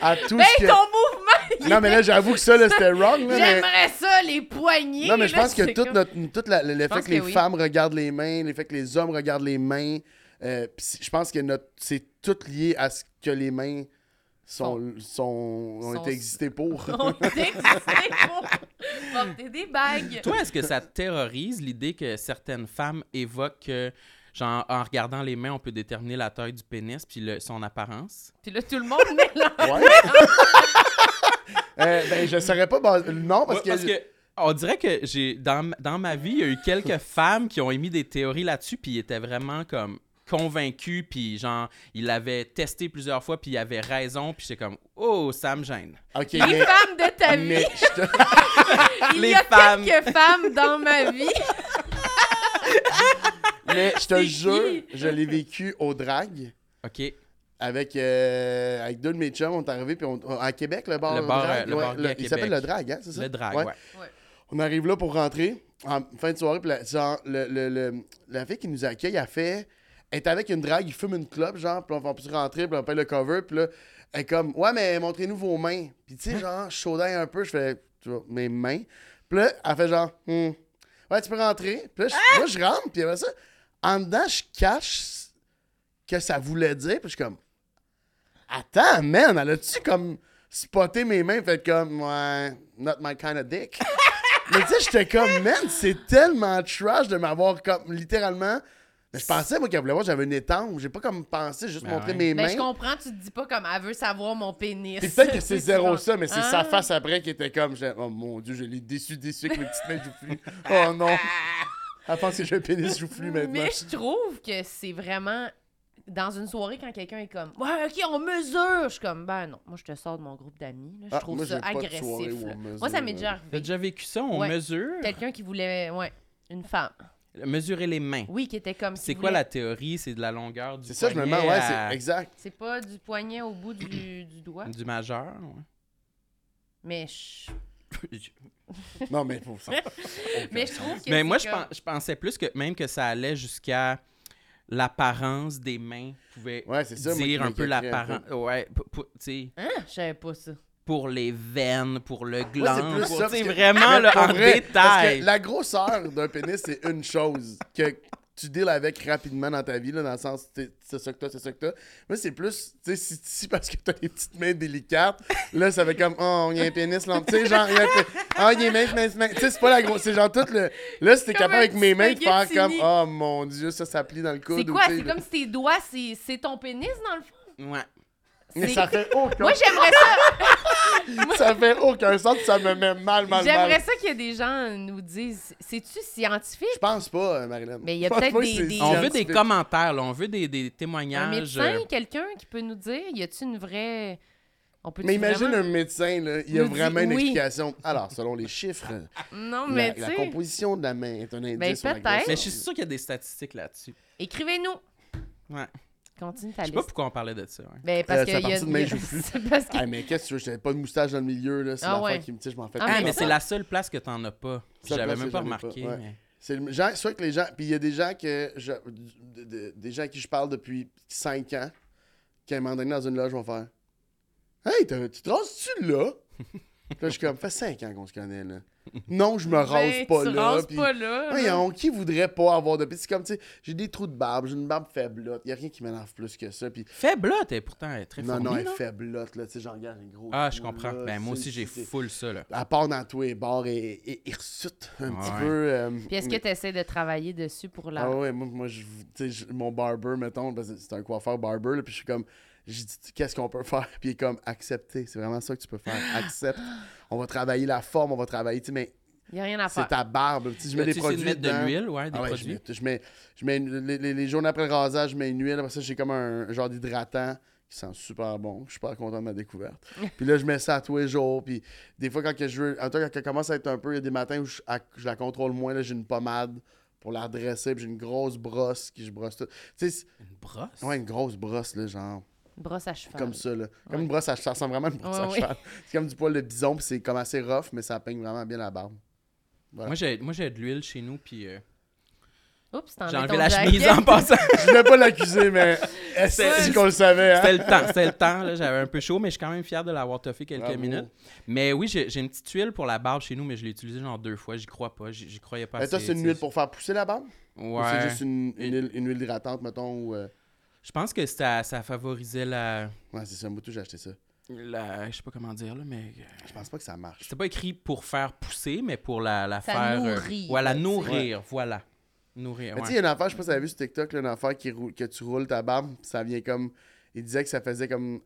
à tout Ben, ce que. ton mouvement! Non, mais là, j'avoue que ça, là, c'était wrong, mais- J'aimerais ça, les poignets! Non, mais je pense que tout, comme- notre, tout la- l'effet pense que les oui. femmes regardent les mains, l'effet que les hommes regardent les mains, euh, je pense que notre, c'est tout lié à ce que les mains sont, sont, ont Sont- été existées pour. On existait pour porter des bagues. Toi, est-ce que ça te terrorise l'idée que certaines femmes évoquent que, genre, en regardant les mains, on peut déterminer la taille du pénis puis le- son apparence? Puis là, tout le monde mélange. Ouais. Euh, ben, je saurais pas. bas- non, parce, Ouais, que, on dirait que j'ai dans, dans ma vie, il y a eu quelques femmes qui ont émis des théories là-dessus, puis ils étaient vraiment comme convaincus, puis genre, ils l'avaient testé plusieurs fois, puis ils avaient raison, puis j'étais comme, oh, ça me gêne. Les mais, femmes de ta vie. mais je te- Il les y a femmes. quelques femmes dans ma vie. mais je te C'est jure, je l'ai vécu au drag. OK. Avec, euh, avec deux de mes chums, on est arrivés puis on, à Québec, le bar, Le bar, drag, euh, le bar à il s'appelle le drag, hein, c'est ça? Le drag, ouais. On arrive là pour rentrer, en fin de soirée, puis la, genre, le, le- le- la fille qui nous accueille, a fait... Elle est avec une drague, il fume une clope, genre, puis on va plus rentrer, puis on paye le cover, puis là, elle est comme, ouais, mais montrez-nous vos mains. Puis tu sais, genre, je chaudais un peu, je fais, tu vois, mes mains. Puis là, elle fait genre, Hmm. ouais, tu peux rentrer. Puis là, je, moi, je rentre, puis après ça, en dedans, je cache ce que ça voulait dire, puis je suis comme, attends, man, elle a-tu comme spoté mes mains, fait comme, ouais, not my kind of dick? mais tu sais, j'étais comme, man, c'est tellement trash de m'avoir comme, littéralement. Mais je pensais, moi, qu'elle voulait voir, j'avais une étampe. J'ai pas comme pensé, juste Ben montrer ouais. mes Mais mains. je comprends, tu te dis pas comme elle veut savoir mon pénis. Puis peut-être que c'est zéro ça, mais c'est Ah. sa face après qui était comme, oh mon dieu, je l'ai déçu, déçu avec mes petites mains joufflues. Oh non. Elle pense que j'ai un pénis joufflu maintenant. Mais je trouve que c'est vraiment dans une soirée quand quelqu'un est comme ouais ok on mesure je suis comme ben non moi je te sors de mon groupe d'amis là. je Ah, trouve moi, ça agressif mesure, moi ça m'est déjà T'as arrivé déjà vécu ça? On Ouais. mesure? quelqu'un qui voulait ouais une femme Mesurer les mains. oui qui était comme C'est quoi voulait- la théorie? C'est de la longueur du C'est ça, je me poignet demande, ouais, à- c'est exact. c'est pas du poignet au bout du, du doigt? Du majeur, ouais. mais je... Non, mais pour ça. mais je trouve que Mais moi, je, comme- pen- je pensais plus que même que ça allait jusqu'à l'apparence des mains pouvait Ouais, c'est ça. moi, dire qui un peu l'apparence. Ouais, tu sais, hein? Je savais pas ça pour les veines, pour le c'est gland, parce que- vraiment Mais là, en vrai, Parce détail. que la grosseur d'un pénis, c'est une chose que tu deals avec rapidement dans ta vie, là, dans le sens, c'est ça que t'as, c'est ça que t'as. Moi, c'est plus, tu sais, si, si parce que t'as des petites mains délicates, là, ça fait comme, oh, il y a un pénis, là. Tu sais, genre, il y a un pénis. Ah, il est mince, mince, mince. Tu sais, c'est pas la grosse. C'est genre tout le. Là, si t'es capable avec mes mains de faire comme, oh mon dieu, ça, ça plie dans le coude. c'est quoi? c'est comme si tes doigts c'est c'est ton pénis dans le fond? Ouais. Mais ça fait aucun, moi j'aimerais ça ça fait aucun sens, ça me met mal, mal, J'aimerais mal. ça qu'il y ait des gens nous disent c'est-tu scientifique? Je pense pas, euh, Marilyn. Mais il y a peut-être des- On veut des commentaires, là. on veut des, des Un témoignages. médecin, euh, quelqu'un qui peut nous dire y a-tu une vraie on peut Mais imagine vraiment... un médecin, là, il y a vraiment une oui? explication. Alors, selon les chiffres, Non, la, mais la tu sais, composition de la main est un indice Ben, la peut-être. Mais je suis sûr qu'il y a des statistiques là-dessus. écrivez-nous. Ouais. Continue ta Je sais pas pourquoi on parlait de ça. ouais. Ben, parce Euh, que c'est à y a, partir de y main a- joufflue. c'est parce que Ah, mais qu'est-ce que tu veux? J'avais pas de moustache dans le milieu, là. C'est Ah, l'affaire ouais. qui me. Sais, je m'en fais Ah, Ah, mais c'est la seule place que t'en as pas. Seule J'avais place même que pas j'en ai remarqué. pas, ouais. mais- C'est le genre, soit que les gens. Puis il y a des gens que. je- de- de- des gens à qui je parle depuis 5 ans, qui à un moment donné dans une loge vont faire Hey, t'as- tu te rases-tu là? Puis là, je suis comme, fait 5 ans qu'on se connaît, là. Non, je me rase Ben, pas tu là. rases puis- pas là. là. Voyons, qui voudrait pas avoir de. Puis c'est comme, tu sais, j'ai des trous de barbe, j'ai une barbe faiblotte. Il y a rien qui m'énerve plus que ça. Puis Faible, t'es pourtant elle est très non, fournie, non, elle est non? faiblotte, là. Tu sais, j'en regarde les gros. Ah, je comprends. là, Ben, moi aussi, j'ai full ça, là. À part dans tous les bars et, et, hirsute un petit peu. euh, Puis est-ce que tu essaies de travailler dessus pour la. Ah ouais, moi, moi je, tu sais, je- mon barber, mettons, c'est un coiffeur barber, là, puis je suis comme, j'ai dit, qu'est-ce qu'on peut faire? Puis il est comme, accepter. C'est vraiment ça que tu peux faire. Accepte. On va travailler la forme, on va travailler, tu sais, mais Il n'y a rien à c'est faire. ta barbe. Tu sais, je mets des produits de mettre dedans. de l'huile, ouais, des Ah ouais, je produits. mets, je mets, je mets une- les, les, les journées après le rasage, je mets une huile. Après ça, j'ai comme un, genre d'hydratant qui sent super bon. Je suis super content de ma découverte. puis là, je mets ça à tous les jours. Puis des fois, quand que je veux, en tout cas, quand elle commence à être un peu, il y a des matins où je, à- je la contrôle moins. là, J'ai une pommade pour la redresser. Puis j'ai une grosse brosse qui je brosse tout. Tu sais, c'est- Une brosse? ouais, une grosse brosse, là, genre, Brosse à cheval. comme ça, là. Comme Ouais. une brosse à cheval. Ça ressemble vraiment à une brosse Ouais, à cheval. C'est comme du poil de bison, puis c'est comme assez rough, mais ça peigne vraiment bien la barbe. Voilà. Moi, j'ai, moi, j'ai de l'huile chez nous, puis euh, Oups, t'en j'ai enlevé la jacket. chemise en passant. Je voulais pas l'accuser, mais est-ce qu'on le savait, hein? C'était le temps, c'était le temps. Là, j'avais un peu chaud, mais je suis quand même fier de l'avoir toffé quelques Bravo. minutes. Mais oui, j'ai, j'ai une petite huile pour la barbe chez nous, mais je l'ai utilisée genre deux fois. J'y crois pas. J'y, croyais pas Mais toi, c'est une huile pour faire pousser la barbe? Ou Ouais. c'est juste une, une, Une- huile, une huile hydratante, mettons, ou... euh, Je pense que ça, ça favorisait la, Ouais, c'est ça, moi, tout, j'ai acheté ça. la... Je sais pas comment dire, là, mais... euh, Je pense pas que ça marche. C'était pas écrit pour faire pousser, mais pour la, la Ça faire... euh, nourrit, ouais, la nourrir, voilà. Nourrir, Mais tu sais, il y a une affaire, je sais pas si vous avez vu sur TikTok, là, une affaire qui roule- que tu roules ta barbe, puis ça vient comme... Il disait que ça faisait comme...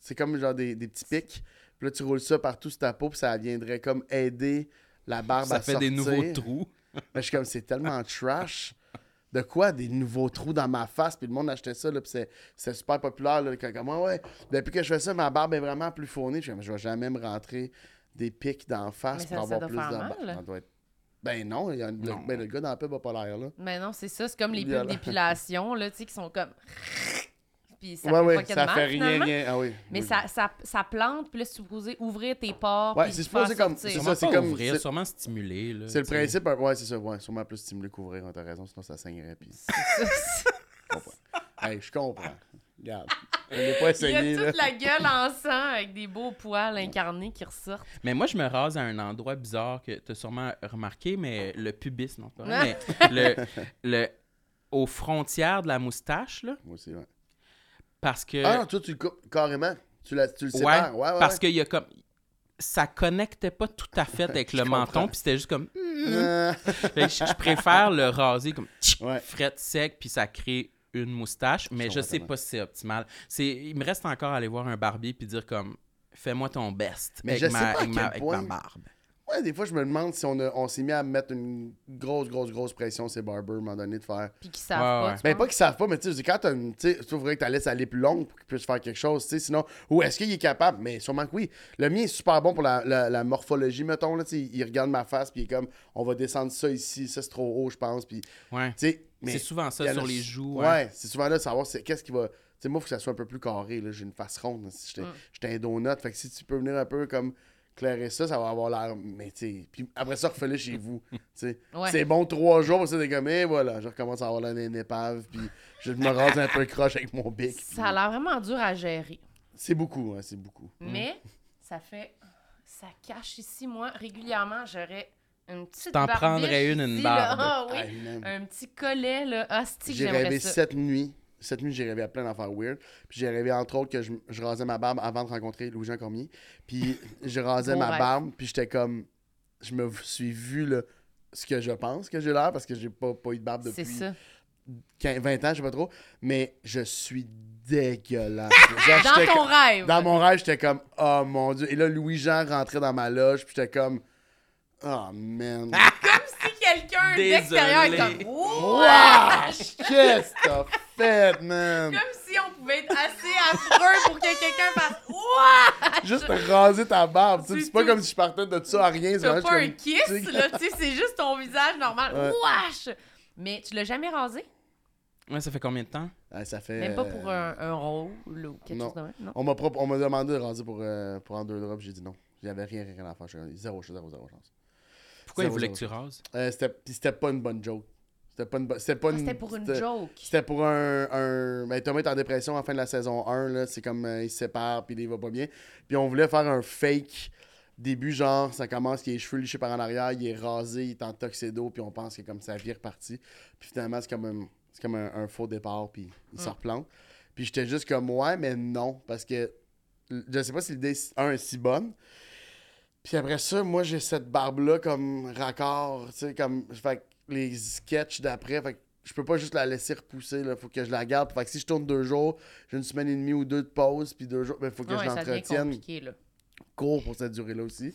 C'est comme genre des, des petits pics. Puis là, tu roules ça partout sur ta peau, puis ça viendrait comme aider la barbe Ça à fait des sortir. nouveaux trous. Mais je suis comme, c'est tellement trash. De quoi? Des nouveaux trous dans ma face. Puis le monde achetait ça, là, puis c'est, c'est super populaire. Là, quand- comme, ouais, ouais, depuis que je fais ça, ma barbe est vraiment plus fournie. Je je vais jamais me rentrer des pics d'en face Mais pour ça- ça avoir doit plus de barbe. Ça Ben non, il y a une- Non. Le, ben, le gars dans la pub a pas l'air, là. Mais non, c'est ça. C'est comme les pubs d'épilation, là, tu sais, qui sont comme. Puis ça ouais, fait ouais, pas ça de mal, fait rien, rien. Ah oui. Mais oui. ça, ça, ça plante, puis là, c'est supposé ouvrir tes pores. Ouais, c'est supposé comme- c'est Sûrement ça, c'est comme- ouvrir, c'est- sûrement stimuler. C'est le principe, euh, ouais, c'est ça, ouais, sûrement plus stimuler qu'ouvrir, hein, t'as raison, sinon ça saignerait. Puis... Hey, je comprends. Regarde. Je l'ai pas Il y a essayé, là. toute la gueule en sang avec des beaux poils incarnés qui ressortent. Mais moi, je me rase à un endroit bizarre que tu as sûrement remarqué, mais le pubis, non, pas vrai, mais le, le, aux frontières de la moustache, là, Moi aussi, ouais. Parce que... Ah non, toi, tu le coupes carrément. Tu, la, tu le sépares. Ouais, ouais, parce ouais. qu'il y a comme... Ça connectait pas tout à fait avec Je le comprends. menton, puis c'était juste comme... Euh, Fait que je, je préfère le raser comme fret sec, puis ça crée une moustache, mais je comprends sais pas si c'est optimal. C'est, il me reste encore à aller voir un barbier puis dire comme fais-moi ton best Mais avec, je sais ma, pas à avec, ma barbe. Ouais, des fois, je me demande si on, a- on s'est mis à mettre une grosse, grosse, grosse pression sur les barbers à un moment donné de faire. Puis qui savent Ouais, pas. ouais. tu Ben, penses? pas qu'ils savent pas, mais tu sais, quand t'as une. Tu sais, faudrait que tu laisses aller plus longue pour qu'il puisse faire quelque chose, tu sais. Sinon, ou est-ce qu'il est capable? Mais sûrement que oui. Le mien est super bon pour la, la- la morphologie, mettons, là. Tu sais, il regarde ma face, puis il est comme, on va descendre ça ici, ça c'est trop haut, je pense. Puis, tu Ouais. sais. mais c'est souvent ça il y en a- sur les joues. Ouais, Ouais. c'est souvent là de savoir c'est- qu'est-ce qui va. Tu sais, moi, il faut que ça soit un peu plus carré, là. J'ai une face ronde. Si j'étais Mm. j'étais un donut. Fait que si tu peux venir un peu comme clairer ça, ça va avoir l'air. Mais tu sais. Puis après ça, refais-le chez vous. Tu sais. Ouais. C'est bon trois jours, c'est comme, et voilà, je recommence à avoir d'une épave, puis je me rase un peu croche avec mon bic. Ça a l'air vraiment dur à gérer. C'est beaucoup, hein, c'est beaucoup. Mais ça fait. Ça cache ici, moi, régulièrement, j'aurais une petite. T'en prendrais une, une ici, là. barbe. Ah oui. Ah. Un petit collet, là. Ah, c'est que J'ai j'aimerais rêvé ça? sept nuits. Cette nuit, j'ai rêvé à plein d'affaires weird. Puis j'ai rêvé, entre autres, que je, je rasais ma barbe avant de rencontrer Louis-Jean Cormier. Puis je rasais ma rêve. barbe, puis j'étais comme... Je me suis vu, là, ce que je pense que j'ai l'air, parce que j'ai pas, pas eu de barbe depuis ça. 15, 20 ans, je sais pas trop. Mais je suis dégueulasse. Genre, Dans ton comme- rêve. Dans mon rêve, j'étais comme, oh mon dieu. Et là, Louis-Jean rentrait dans ma loge, puis j'étais comme, oh man. Quelqu'un d'extérieur est comme. Wesh! Qu'est-ce que t'as fait, man? Comme si on pouvait être assez affreux pour que quelqu'un fasse. Ouah! Juste raser ta barbe. tu sais, C'est pas comme si je partais de ça à rien. c'est pas un kiss, là, tu sais, c'est juste ton visage normal. Ouais. Wesh! Mais tu l'as jamais rasé? Ouais, ça fait combien de temps? Ah, ça fait. Même pas euh, pour un, un rôle ou quelque non. chose de même, non? On m'a pro- on m'a demandé de raser pour, euh, pour en deux drops. J'ai dit non. J'avais rien, rien à faire. J'ai dit zéro, zéro, zéro chance. Pourquoi il voulait que tu rases? Euh, c'était, pas une bonne joke. C'était pas une bonne. C'était pas Ah, une. C'était pour une c'était- joke. C'était pour un. un... Ben, Thomas est en dépression à la fin de la saison 1. Là. C'est comme euh, il se sépare, puis il va pas bien. Puis on voulait faire un fake. Début, genre, ça commence, il a les cheveux lichés par en arrière, il est rasé, il est en tuxedo, puis on pense que comme sa vie est repartie. Puis finalement, c'est comme un, c'est comme un, un faux départ, puis il Mm. se replante. Puis j'étais juste comme, ouais, mais non, parce que je sais pas si l'idée, un, est si bonne. Puis après ça, moi, j'ai cette barbe-là comme raccord, tu sais, comme. Fait que les sketchs d'après, fait que je peux pas juste la laisser repousser, là. Faut que je la garde. Fait que si je tourne deux jours, j'ai une semaine et demie ou deux de pause, puis deux jours, ben, faut que Ah je l'entretienne compliqué, là. court pour cette durée-là aussi.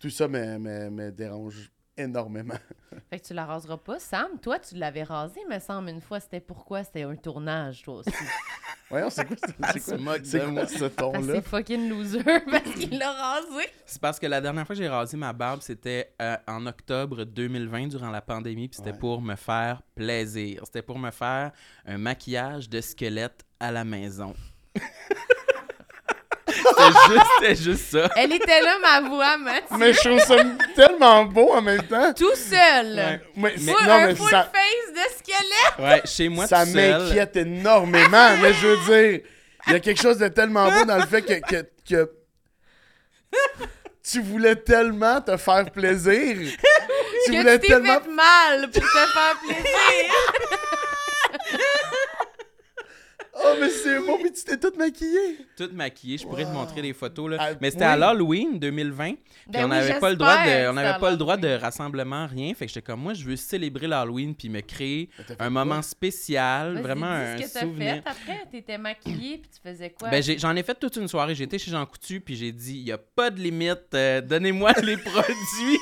Tout ça me, me, me dérange énormément. Fait que tu la raseras pas. Sam, toi, tu l'avais rasé, me semble, une fois. C'était pourquoi? C'était un tournage, toi aussi. Voyons, c'est quoi, c'est c'est quoi, quoi ce ton-là? c'est fucking loser parce qu'il l'a rasé. C'est parce que la dernière fois que j'ai rasé ma barbe, c'était euh, en octobre 2020 durant la pandémie, puis c'était Ouais. pour me faire plaisir. C'était pour me faire un maquillage de squelette à la maison. C'était juste, juste ça. Elle était là, ma voix, Mathieu. Mais je trouve ça tellement beau en même temps. Tout seul. Ouais. Mais, Full- non, un mais full ça, face de squelette. Ouais, chez moi ça tout seul. m'inquiète énormément. mais je veux dire, il y a quelque chose de tellement beau dans le fait que, que, que tu voulais tellement te faire plaisir. tu que voulais tu tellement. fait mal pour te faire plaisir. Oh, mais c'est beau, mais tu t'es toute maquillée. Toute maquillée, je pourrais te montrer des photos là. Ah, mais c'était oui. à l'Halloween 2020. Puis Ben on oui, n'avait pas le droit de on avait pas le droit de rassemblement rien, fait que j'étais comme moi je veux célébrer l'Halloween puis me créer un quoi? moment spécial, Vas-y, vraiment un ce que t'as souvenir. fait après. T'étais maquillée puis tu faisais quoi? Ben, j'ai- j'en ai fait toute une soirée. J'étais chez Jean Coutu, puis j'ai dit, il n'y a pas de limite. euh, Donnez-moi les produits.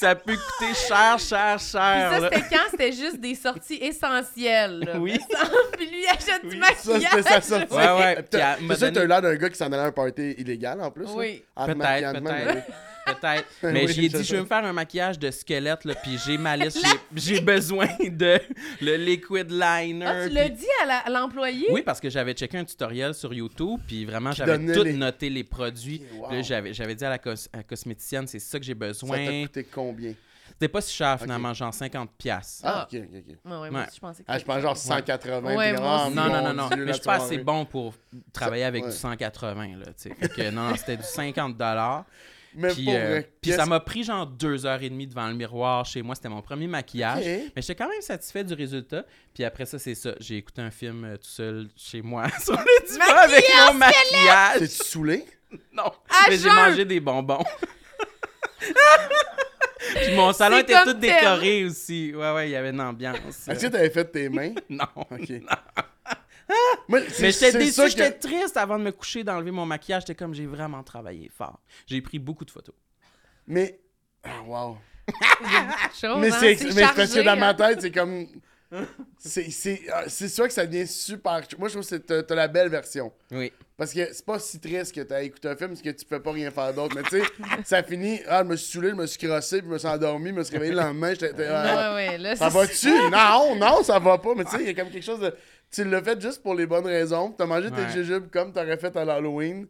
Ça peut coûter cher, cher, Puis cher. ça, là. c'était quand? C'était juste des sorties essentielles. là. Oui. Puis lui, il achète du Oui. Ça, maquillage. c'était sa sortie. Ouais, ouais. Puis elle m'a donné- t'as l'air d'un gars qui s'en allait à un party illégal en plus. là. Oui. En te Peut-être, maquillant de même, peut-être. Peut-être. Mais Oui, j'ai dit, je veux me faire un maquillage de squelette, là, puis j'ai ma liste. J'ai- besoin de le liquid liner. Ah, tu puis- l'as dit à l'employé? Oui, parce que j'avais checké un tutoriel sur YouTube, puis vraiment, j'avais tout les- noté les produits. Wow. J'avais j'avais dit à la, cos- à la cosméticienne, c'est ça que j'ai Ça besoin. t'a coûté combien? C'était pas si cher, finalement, genre 50 piastres. Ah, Ah. ok, ok, ok. Ouais, ouais, moi je pensais que Ah, je pense genre c'était- 180. Ouais. Non, non, non, non. Dieu, Mais je suis pas assez bon pour travailler avec ouais. du 180, là, tu sais. Non, non, c'était du 50 Mais Puis, pour euh, vrai, puis ça m'a pris genre deux heures et demie devant le miroir chez moi. C'était mon premier maquillage. Mais j'étais quand même satisfait du résultat. Puis après ça, c'est ça. J'ai écouté un film euh, tout seul chez moi sur le divan avec mon maquillage. T'es-tu saoulé? Non, À mais j'ai mangé des bonbons. Puis mon salon était tout décoré aussi. Ouais, ouais, il y avait une ambiance. Est-ce que t'avais fait tes mains? Non. Ok. Moi, Mais j'étais c'est déçu, que- j'étais triste avant de me coucher, d'enlever mon maquillage. J'étais comme, j'ai vraiment travaillé fort. J'ai pris beaucoup de photos. Mais. Ah, wow. Chose, Mais hein, c'est mais c'est parce que dans hein. ma tête, c'est comme. C'est c'est- ah, c'est sûr que ça devient super. Moi, je trouve que t'as la belle version. Oui. Parce que c'est pas si triste que t'as écouté un film, parce que tu peux pas rien faire d'autre. Mais tu sais, ça finit. Ah, je me suis saoulé, je me suis crossé, puis je me suis endormi, je me suis réveillé le lendemain. J'étais. ah, Ouais, ouais, là, Ça va-tu? Non, non, ça va pas. Mais tu sais, il y a comme quelque chose de. Tu l'as fait juste pour les bonnes raisons. T'as mangé tes jujubes comme t'aurais fait à l'Halloween.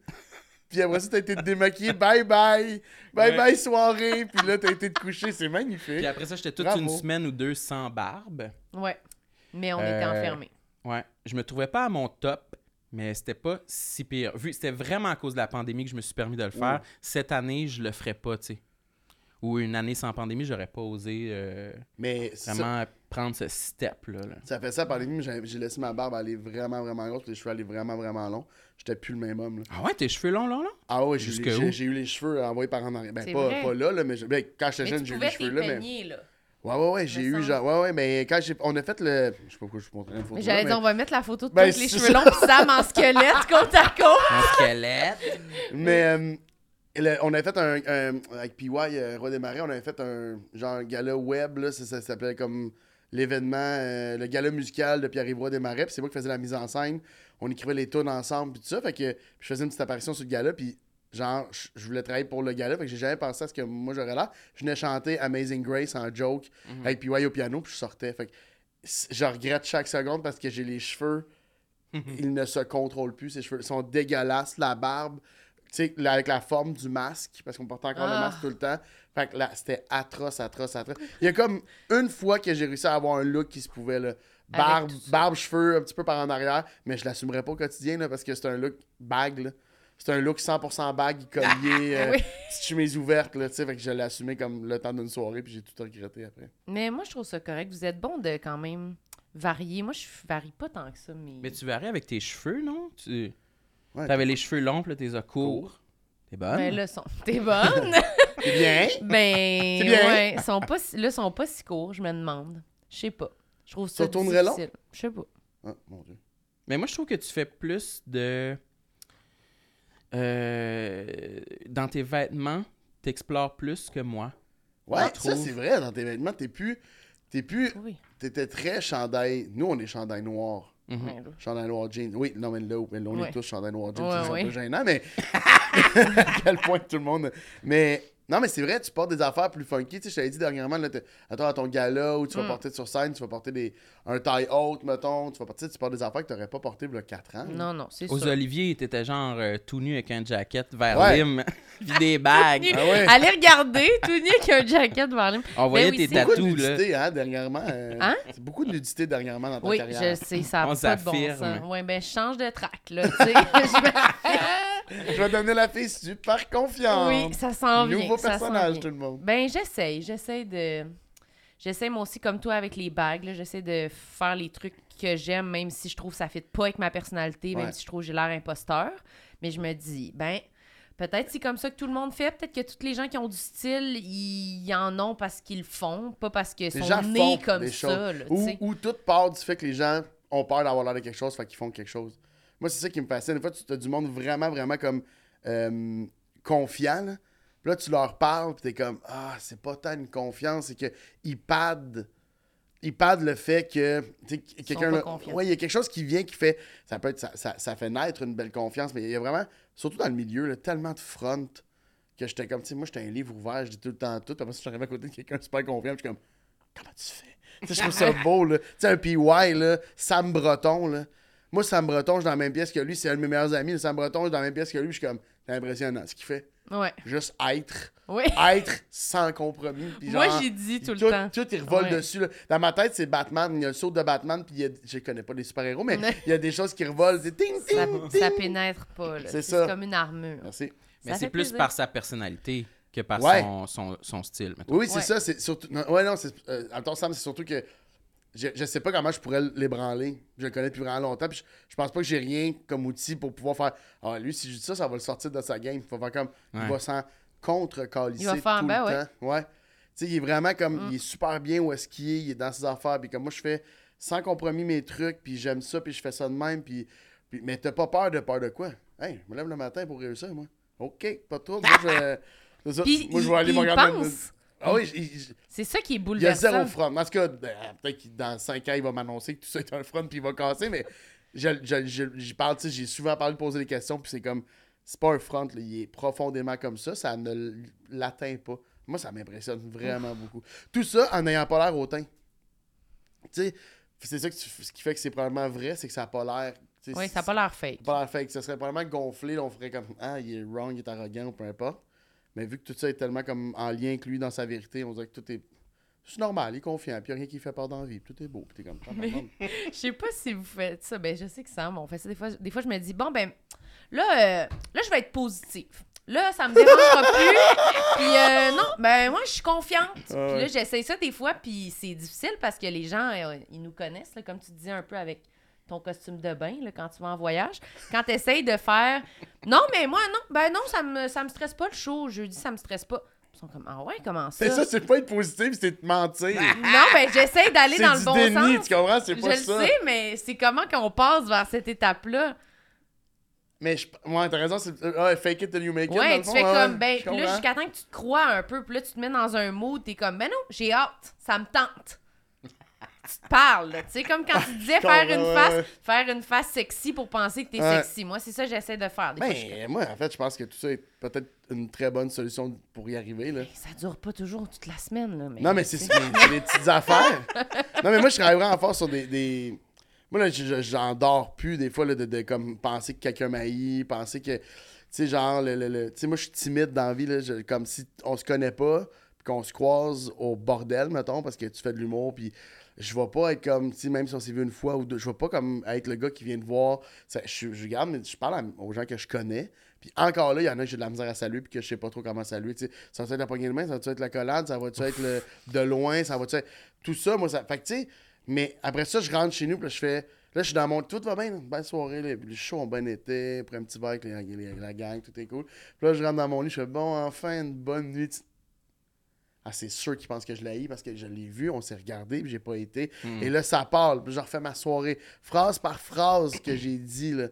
Puis après ça, t'as été démaquillé. Bye bye. Bye Ouais. bye soirée. Puis là, t'as été te coucher. C'est magnifique. Puis après ça, j'étais toute Bravo. une semaine ou deux sans barbe. Ouais. Mais on était Euh, enfermés. Ouais. Je me trouvais pas à mon top, mais c'était pas si pire. Vu c'était vraiment à cause de la pandémie que je me suis permis de le faire. Cette année, je le ferais pas, tu sais. Ou une année sans pandémie, j'aurais pas osé euh, Mais ça, vraiment prendre ce step-là. là. ça fait ça par les nuits. J'ai j'ai laissé ma barbe aller vraiment, vraiment grosse. Les cheveux aller vraiment, vraiment longs. J'étais plus le même homme. Là. Ah ouais, tes cheveux longs, longs, là? Ah ouais, j'ai eu, les- où? j'ai- j'ai eu les cheveux envoyés par en arrière. Ben, pas, pas là, là, mais, je- ben, quand j'étais jeune, j'ai eu les cheveux là. Mais... là. Ouais, ouais, ouais, j'ai eu genre. Ouais, ouais, mais quand j'ai... on a fait le. Je sais pas pourquoi je vous montrais une photo. Mais j'allais mais- dire, on va mettre la photo de Ben, toi avec les cheveux ça. longs pis Sam en squelette côte à côte. Un squelette. Mais euh, le- on avait fait un, un- avec PY, euh, Roi des Marais, on avait fait un genre un gala web, là, ça, ça s'appelait comme l'événement, euh, le gala musical de Pierre-Yves Roy des Marais, puis c'est moi qui faisais la mise en scène. On écrivait les tunes ensemble, puis tout ça, fait que je faisais une petite apparition sur le gala, puis genre, je voulais travailler pour le gala, fait que j'ai jamais pensé à ce que moi j'aurais là. Je venais chanter Amazing Grace en joke avec PY au piano, puis je sortais. Fait que je regrette chaque seconde parce que j'ai les cheveux ils ne se contrôlent plus, ses cheveux sont dégueulasses, la barbe, tu sais, avec la forme du masque, parce qu'on portait encore le Ah. masque tout le temps. Fait que là, c'était atroce, atroce, atroce. Il y a comme une fois que j'ai réussi à avoir un look qui se pouvait, là. Barbe, barbe, cheveux, un petit peu par en arrière, mais je l'assumerais pas au quotidien, là, parce que c'est un look bag, là. C'est un look 100% bag, collier, euh, Oui. petite chemise ouverte, là, tu sais, fait que je l'ai assumé comme le temps d'une soirée, puis j'ai tout regretté après. Mais moi, je trouve ça correct. Vous êtes bon de quand même varier. Moi, je varie pas tant que ça, mais. Mais tu varies avec tes cheveux, non? Tu Ouais, avais les cheveux longs, puis là, tes as courts. T'es bonne? Ben là, sont... t'es bonne. C'est bien! ben, C'est bien. ouais, sont pas si... là, sont pas si courts, je me demande. Je sais pas. Je trouve ça Ça tournerait long? difficile. Je sais pas. Ah, mon Dieu. Mais moi, je trouve que tu fais plus de. Euh, Dans tes vêtements, t'explores plus que moi. Ouais, Je ça, trouve. c'est vrai, dans tes vêtements, t'es plus... T'es plus... Oui. T'étais très chandail. Nous, on est chandail noir. Mhm. Là. Chandail noir jeans. Oui, non, mais là, mais là, on Ouais. est tous chandail noir jeans. Ouais, c'est ouais. un peu gênant, mais. à quel point tout le monde. Mais. Non, mais c'est vrai, tu portes des affaires plus funky. Tu sais, je t'avais dit dernièrement, là, attends, à ton gala où tu vas Mm. porter sur scène, tu vas porter des, un taille haute, mettons. Tu vas porter, tu portes des affaires que t'aurais pas portées il y a 4 ans. Non, non, c'est Aux ça. Olivier, t'étais genre euh, tout nu avec un jacket vers Ouais. Lim, puis des bagues. Ah ouais. Allez regarder, tout nu avec un jacket vers lui. On voyait Ben oui, tes c'est- Beaucoup de tatous, là. nudité, hein, dernièrement. euh, Hein? C'est beaucoup de nudité dernièrement dans ta Oui, carrière. je sais, ça On n'a pas de bon s'affirme. sens. Ouais, ben, je change de track, là, tu sais. Je Je vais donner la fille super confiante. oui, ça s'en vient. Nouveau personnage, tout le monde. Ben, j'essaye. J'essaye de. J'essaie moi aussi, comme toi, avec les bagues. J'essaie de faire les trucs que j'aime, même si je trouve que ça ne fit pas avec ma personnalité, Ouais. même si je trouve que j'ai l'air imposteur. Mais je me dis, ben, peut-être c'est comme ça que tout le monde fait. Peut-être que tous les gens qui ont du style, ils en ont parce qu'ils le font, pas parce qu'ils sont nés comme ça. là, Ou, ou tout part du fait que les gens ont peur d'avoir l'air de quelque chose, fait qu'ils font quelque chose. Moi, c'est ça qui me fascine. Des fois, tu as du monde vraiment, vraiment comme euh, confiant. Là. Puis là, tu leur parles, puis t'es comme Ah, c'est pas tant une confiance, c'est qu'ils padent. Ils padent le fait que quelqu'un. Ouais, il y a quelque chose qui vient qui fait. Ça peut être. Ça, ça, ça fait naître une belle confiance, mais il y a vraiment, surtout dans le milieu, là, tellement de front que j'étais comme, tu sais, moi, j'étais un livre ouvert, je dis tout le temps tout. Après ça, j'arrive à côté de quelqu'un super confiant, je suis comme, comment tu fais? Tu sais, je trouve ça beau, là. Tu sais, un PY, là, Sam Breton, là. Moi, Sam Breton, je suis dans la même pièce que lui, c'est un de mes meilleurs amis. Le Sam Breton, je suis dans la même pièce que lui, je suis comme, c'est impressionnant ce qu'il fait. Ouais. Juste être. Oui. Être sans compromis. puis Moi, genre, j'ai dit tout le tout, temps. Tout, il revole Ouais. dessus. là. Dans ma tête, c'est Batman. Il y a le saut de Batman, puis il y a... je connais pas les super-héros, mais il y a des choses qui revolent. C'est ting, ting, Ça, ting. ça pénètre pas, là. C'est C'est ça. comme une armure. Merci. Mais Ça c'est plus plaisir. par sa personnalité que par Ouais. son, son, son style. mettons. Oui, c'est Ouais. ça. C'est surtout. Non, ouais, non, c'est. Euh, en temps Sam, c'est surtout que. Je, je sais pas comment je pourrais l'ébranler. Je le connais depuis vraiment longtemps. Puis je, je pense pas que j'ai rien comme outil pour pouvoir faire. Ah, lui, si je dis ça, ça va le sortir de sa game. Il va faire comme. Il Ouais. va s'en contre-calisser Il va faire, tout ben le ouais. temps. Ouais. Tu sais, il est vraiment comme. Mm. Il est super bien où est-ce qu'il est. Il est dans ses affaires. Puis comme moi, je fais sans compromis mes trucs. Puis j'aime ça. Puis je fais ça de même. Puis. puis- mais t'as pas peur de peur de quoi? Hey, je me lève le matin pour réussir, moi. OK, pas de trouble. Moi, je. ça. Puis, moi, je il- vais aller me il regarder. pense. Ah oui, j- C'est ça qui est il y a bouleversant. zéro front. En tout cas, ben, peut-être que dans 5 ans, il va m'annoncer que tout ça est un front puis il va casser, mais je- je- je- j'y parle, tu sais, j'ai souvent parlé de poser des questions, puis c'est comme, c'est pas un front, là, il est profondément comme ça, ça ne l'atteint pas. Moi, ça m'impressionne vraiment beaucoup. Tout ça en n'ayant pas l'air hautain. Tu sais, c'est ça que tu- ce qui fait que c'est probablement vrai, c'est que ça n'a pas l'air. tu sais, Oui, ça n'a pas l'air fake. pas l'air fake. Ça serait probablement gonflé, là, on ferait comme Ah, il est wrong, il est arrogant, ou peu importe. Mais vu que tout ça est tellement comme en lien avec lui dans sa vérité, on dirait que tout est. C'est normal, il est confiant, puis il n'y a rien qui fait peur dans la vie, puis tout est beau, puis t'es comme. Ah, Mais-. Je sais pas si vous faites ça. Ben, je sais que Sam, on fait ça des fois. Des fois, je me dis, bon, ben, là, euh, là je vais être positive. Là, ça me dérangera plus. Puis, euh, non, ben, moi, je suis confiante. Puis là, ouais. j'essaye ça des fois, puis c'est difficile parce que les gens, euh, ils nous connaissent, là, comme tu disais un peu avec ton costume de bain, là, quand tu vas en voyage. Quand tu essayes de faire, non, mais moi, non, ben, non, ça me, ça me stresse pas le show. Jeudi, ça me stresse pas. Ils sont comme, ah ouais, comment ça? C'est ça, c'est pas être positif, c'est te mentir. Non, ben, j'essaye d'aller dans du le bon déni, sens. tu comprends? C'est Je pas le ça. sais, mais c'est comment qu'on passe vers cette étape-là? Mais je... ouais, t'as raison, c'est. euh, fake it till you make it. dans Ouais, le tu fond, fais comme, ben, je là, jusqu'à temps que tu te crois un peu, puis là, tu te mets dans un mood, t'es comme, ben non, j'ai hâte, ça me tente. Tu te parles, là, tu sais, comme quand tu disais faire une face, faire une face sexy pour penser que t'es sexy. Moi, c'est ça que j'essaie de faire. Des fois, je suis Ben, moi, en fait, je pense que tout ça est peut-être une très bonne solution pour y arriver, là. comme, ça dure pas toujours toute la semaine, là. Mais, Non, mais c'est des, petites affaires. Non, mais moi, je travaille vraiment fort sur des. des... Moi, là, je- je- j'en dors plus, des fois, là, de, de comme penser que quelqu'un m'haït, penser que. Tu sais, genre, le, le- le- tu sais, moi, je suis timide dans la vie, là, je- comme si on se connaît pas, puis qu'on se croise au bordel, mettons, parce que tu fais de l'humour, puis je vais pas être comme, sais, même si on s'est vu une fois ou deux, je vais pas comme être le gars qui vient te voir. Ça, je, je regarde, mais je parle à- aux gens que je connais. Puis encore là, il y en a que j'ai de la misère à saluer puis que je sais pas trop comment saluer. tu sais. Ça va être la poignée de main, ça va être la collade, ça va être le, de loin, ça va être tout ça. Moi, ça. Fait que tu sais, mais après ça, je rentre chez nous puis là, je fais. Là, je suis dans mon. Tout va bien, bonne soirée. Puis les shows ont bien été. Après un petit verre avec les- les- la gang, tout est cool. Puis là, je rentre dans mon lit, je fais bon, enfin, une bonne nuit. Ah, c'est sûr qu'ils pensent que je l'ai parce que je l'ai vu, on s'est regardé, puis j'ai pas été. Hmm. Et là, ça parle, puis je refais ma soirée, phrase par phrase que j'ai dit, là.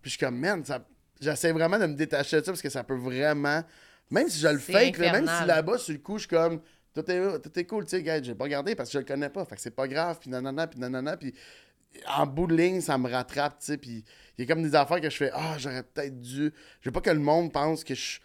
Puis je suis comme, man, ça... j'essaie vraiment de me détacher de ça parce que ça peut vraiment. Même si je le fake, là, même si là-bas, sur le coup, je suis comme, tout est, tout est cool, tu sais, gars, j'ai pas regardé parce que je le connais pas. Fait que c'est pas grave, puis nanana, puis nanana, puis en bout de ligne, ça me rattrape, tu sais, puis il y a comme des affaires que je fais, ah, j'aurais peut-être dû. Je veux pas que le monde pense que je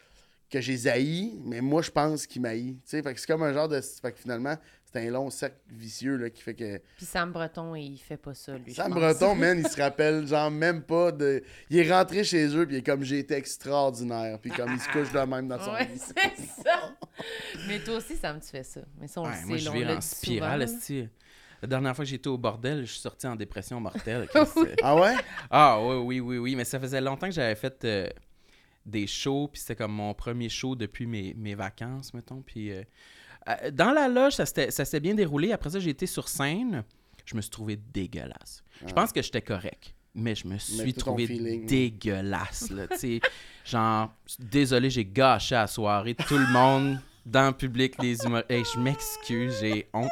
que j'ai haï, mais moi, je pense qu'il m'haït. Tu sais, fait que c'est comme un genre de. Fait que finalement, c'est un long cercle vicieux, là, qui fait que. Puis Sam Breton, il fait pas ça, lui. Sam. Breton, man, il se rappelle, genre, même pas de. Il est rentré chez eux, puis il est comme, j'ai été extraordinaire, puis comme, il se couche de même dans son Ouais, lit. c'est ça. Mais toi aussi, Sam, tu fais ça. Mais ça, on Ouais, le sait. moi, je l'a en spirale, souvent. La dernière fois que j'étais au bordel, je suis sorti en dépression mortelle. Oui. Ah ouais? ah, oui, oui, oui, oui. Mais ça faisait longtemps que j'avais fait euh, des shows, puis c'était comme mon premier show depuis mes, mes vacances, mettons. Puis euh, euh, dans la loge, ça s'était bien déroulé. Après ça, j'ai été sur scène. Je me suis trouvé dégueulasse. Je Ah. pense que j'étais correct. Mais je me suis trouvé feeling, dégueulasse, là. Genre, désolé, j'ai gâché la soirée. Tout le monde dans le public, les humoristes. Hey, je m'excuse, j'ai honte.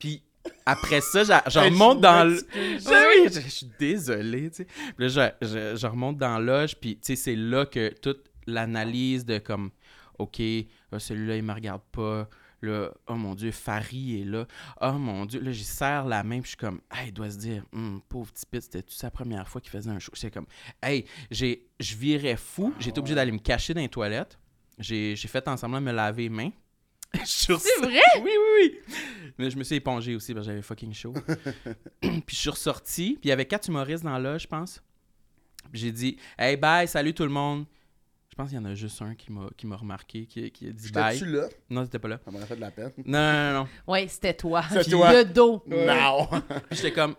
Puis après ça, je remonte dans le... je, je suis désolé, tu sais. Puis là, je, remonte dans la loge, puis tu sais, c'est là que toute l'analyse de comme, OK, euh, celui-là, il me regarde pas. Là, oh mon Dieu, Farid est là. Oh mon Dieu, là, j'y serre la main, puis je suis comme, hey, il doit se dire, Hum, pauvre petit pit, c'était sa première fois qu'il faisait un show? C'est comme, hey, j'ai, je virais fou. J'étais obligé d'aller me cacher dans les toilettes. J'ai, j'ai fait en semblant de me laver les mains. Sur C'est vrai? oui, oui, oui. Mais je me suis épongé aussi parce que j'avais fucking chaud. puis je suis ressorti, puis il y avait quatre humoristes dans là, je pense. Puis j'ai dit Hey, bye, salut tout le monde. Je pense qu'il y en a juste un qui m'a qui m'a remarqué, qui, qui a dit bye. J'étais-tu là? Non, t'étais pas là. Ça m'aurait fait de la peine. Non, non, non, non. Ouais, c'était toi. C'est toi. De dos. Non! Puis j'étais comme,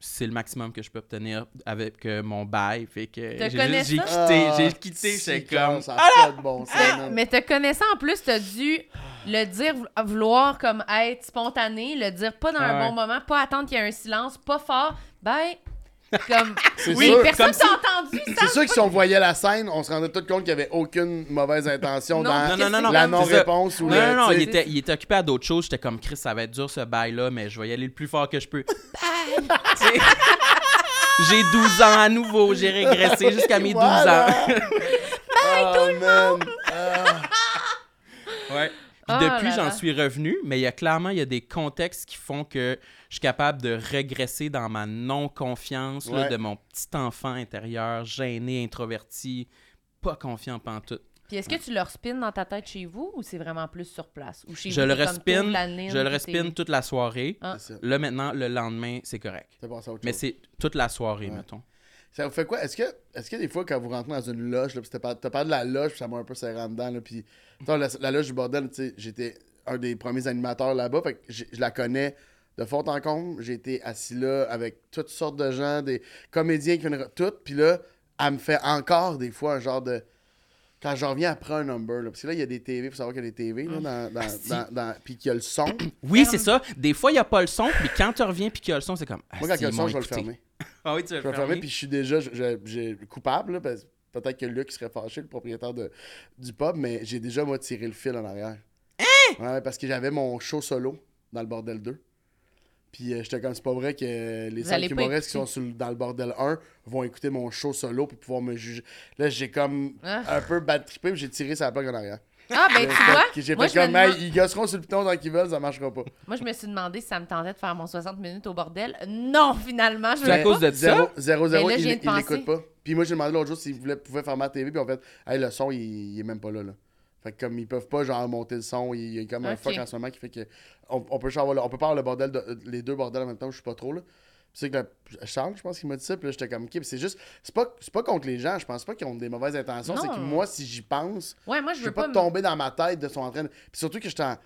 c'est le maximum que je peux obtenir avec euh, mon bail. Fait que j'ai quitté, Ah, j'ai quitté, con, comme, Ça a pas de bon Mais, te connaissant en plus, t'as dû le dire, vou- vouloir comme être spontané, le dire pas dans Ah un ouais. bon moment, pas attendre qu'il y ait un silence, pas fort. Ben, comme. Oui, sûr. personne t'a entendu ça. C'est sûr que si on voyait la scène, on se rendait tout compte qu'il n'y avait aucune mauvaise intention Non, dans Non, non, non, non. la non-réponse ou Non, le. non, non, il était, il était occupé à d'autres choses. J'étais comme, Chris, ça va être dur ce bail-là, mais je vais y aller le plus fort que je peux. J'ai 12 ans à nouveau, j'ai régressé jusqu'à mes 12 Voilà. ans. Bye, tout le monde! Ah. Ouais. Puis Ah depuis, là j'en suis revenu, mais il y a clairement il y a des contextes qui font que je suis capable de régresser dans ma non-confiance Ouais. de mon petit enfant intérieur, gêné, introverti, pas confiant pantoute. Puis est-ce que tu le respins dans ta tête chez vous ou c'est vraiment plus sur place? Ou chez Je vous, le t'es comme respin, t'ouvres la ligne, je le respine toute la soirée. Ah. Là, maintenant, le lendemain, c'est correct. Mais c'est toute la soirée, Ouais. mettons. Ça vous fait quoi? Est-ce que, est-ce que des fois, quand vous rentrez dans une loge, là, t'as par- t'as parlé de la loge, puis ça m'a un peu serré en dedans, là, puis la, la loge du bordel, tu sais, j'étais un des premiers animateurs là-bas, fait que je la connais de fond en comble. J'ai été assis là avec toutes sortes de gens, des comédiens qui viennent, tout, puis là, elle me fait encore des fois un genre de... Quand je reviens après un number, là, parce que là, il y a des TV, faut savoir qu'il y a des TV, là, dans, dans, si. dans- dans- puis qu'il y a le son. Oui, c'est ça. Des fois, il n'y a pas le son, puis quand tu reviens puis qu'il y a le son, c'est comme. Moi, quand il y a le son, m'ont je vais le fermer. Ah oui, tu vas Je vais fermer, puis je suis déjà je- je- j'ai- coupable, là, parce- peut-être que Luc serait fâché, le propriétaire de, du pub, mais j'ai déjà, moi, tiré le fil en arrière. Hein? Ouais, parce que j'avais mon show solo dans le Bordel 2. Puis euh, j'étais comme, c'est pas vrai que les cinq humoristes qui sont sur dans le Bordel 1 vont écouter mon show solo pour pouvoir me juger. Là, j'ai comme Ah. un peu bad trippé, puis j'ai tiré sa plaque en arrière. Ah, ben tu vois, J'ai moi fait je, me comme, demande- ils gosseront sur le piton tant qu'ils veulent, ça marchera pas. moi, je me suis demandé si ça me tentait de faire mon 60 minutes au bordel. Non, finalement, je C'est à veux cause pas. de ça? Zéro, zéro, zéro, là, je il l'écoute pas. Puis moi, j'ai demandé l'autre jour s'ils pouvaient faire ma TV, puis en fait, hey, le son, il, il est même pas là, là. Fait que comme ils peuvent pas, genre, monter le son, il y a comme un fuck en ce moment qui fait que. On, on peut, genre, avoir le- on peut pas avoir le bordel, de- les deux bordels en même temps, je suis pas trop, là. C'est que la- Charles, je pense qu'il m'a dit ça, puis là, j'étais comme, ok, c'est juste, c'est pas, pas contre les gens, je pense pas qu'ils ont des mauvaises intentions, c'est que moi, si j'y pense, Ouais, moi, je je veux pas, me- tomber dans ma tête de son en train de... Puis surtout que j'étais en...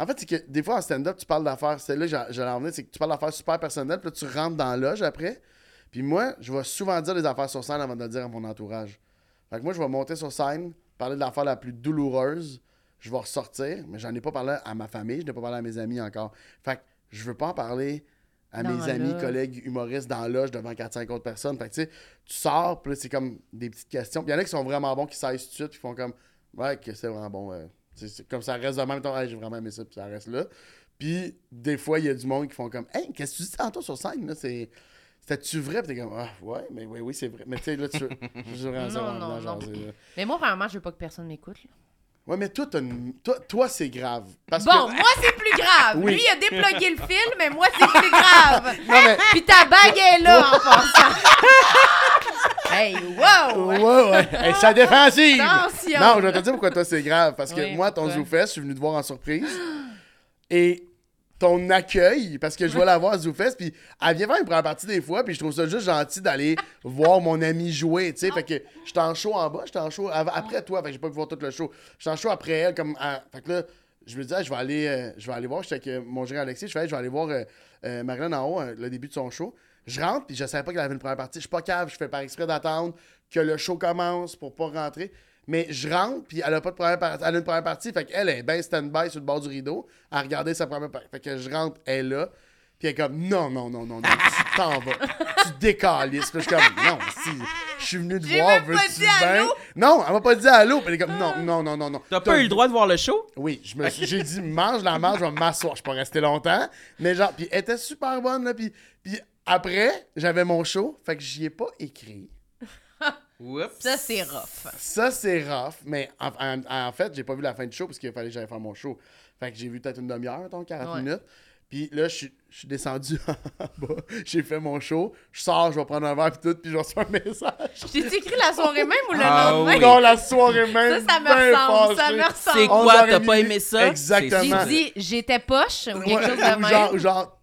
En fait, c'est que des fois en stand-up, tu parles d'affaires. C'est là j'allais en venir, c'est que tu parles d'affaires super personnelles, puis là, tu rentres dans la loge après. Puis moi, je vais souvent dire des affaires sur scène avant de le dire à mon entourage. Fait que moi, je vais monter sur scène, parler de l'affaire la plus douloureuse, je vais ressortir, mais j'en ai pas parlé à ma famille, je n'ai pas parlé à mes amis encore. Fait que je veux pas en parler à Dans mes la amis, collègues humoristes dans la loge devant 4-5 autres personnes. Fait que tu sais, tu sors, puis c'est comme des petites questions. Puis il y en a qui sont vraiment bons, qui saillent tout de suite, puis font comme Ouais, que c'est vraiment bon. c'est comme ça reste de même temps, Hey, j'ai vraiment aimé ça, puis ça reste là. Puis des fois, il y a du monde qui font comme Hey, qu'est-ce que tu dis tantôt sur scène là? C'est. C'était-tu vrai? Puis t'es comme, ah, ouais, mais oui, oui, c'est vrai. Mais tu sais, là, tu veux. je veux Non, non, jaser, là. Mais moi, vraiment, je veux pas que personne m'écoute. Ouais, mais toi, t'as une- toi, toi c'est grave. Parce Bon, que. moi, c'est plus grave. Oui. Lui, il a déplugué le fil, mais moi, c'est plus grave. Non, mais. Puis ta bague est là, en passant. hey, wow! Ouais, ouais. Hey, la défensive! Attention! Non, je vais te dire pourquoi toi c'est grave. Parce que Oui, moi, ton? ZooFest, je suis venu te voir en surprise. Et ton accueil, parce que je vais la voir à ZooFest, puis elle vient faire une première partie des fois, puis je trouve ça juste gentil d'aller voir mon ami jouer, tu sais. Fait que j'étais en show en bas, j'étais en show av- après toi, fait que j'ai pas pu voir tout le show. J'étais en show après elle, comme. à- Fait que là, je me disais, je vais aller, euh, je vais aller voir, j'étais avec euh, mon gérant Alexis, je fais, je vais aller voir euh, euh, Marilyn en haut, euh, le début de son show. Je rentre, puis je savais pas qu'elle avait une première partie. Je suis pas cave, je fais par exprès d'attendre que le show commence pour pas rentrer. Mais je rentre, puis elle a pas de première partie. Elle a une première partie, fait qu'elle est bien stand-by sur le bord du rideau à regarder sa première partie. Fait que je rentre, elle est là, puis elle est comme non, non, non, non, non, tu t'en vas. Tu décalisses. Puis je suis comme non, si, je suis venu te J'ai voir, même pas veux-tu dit bien? allô. Non, elle m'a pas dit allô, puis elle est comme non, non, non, non, non. T'as pas eu le droit de voir le show? Oui, je me suis- j'ai dit mange la mange, je vais m'asseoir. Je suis pas resté longtemps, mais genre puis elle était super bonne là puis puis après, j'avais mon show, fait que j'y ai pas écrit. Oups. Ça, c'est rough. Ça c'est rough, mais en, en- en fait, j'ai pas vu la fin du show parce qu'il fallait que j'aille faire mon show. Fait que j'ai vu peut-être une demi-heure, donc 40 Ouais. minutes. Puis là, je suis- descendu en bas, j'ai fait mon show, je sors, je vais prendre un verre puis tout, puis je reçois un message. J'ai-tu écrit la soirée même ou le Ah lendemain? oui. Non, la soirée même. Ça, ça me ressemble. Ça me C'est ressemble. On quoi? T'as pas aimé ça? Exactement. J'ai dit, j'étais poche ou quelque Ouais, chose de ou même? genre, genre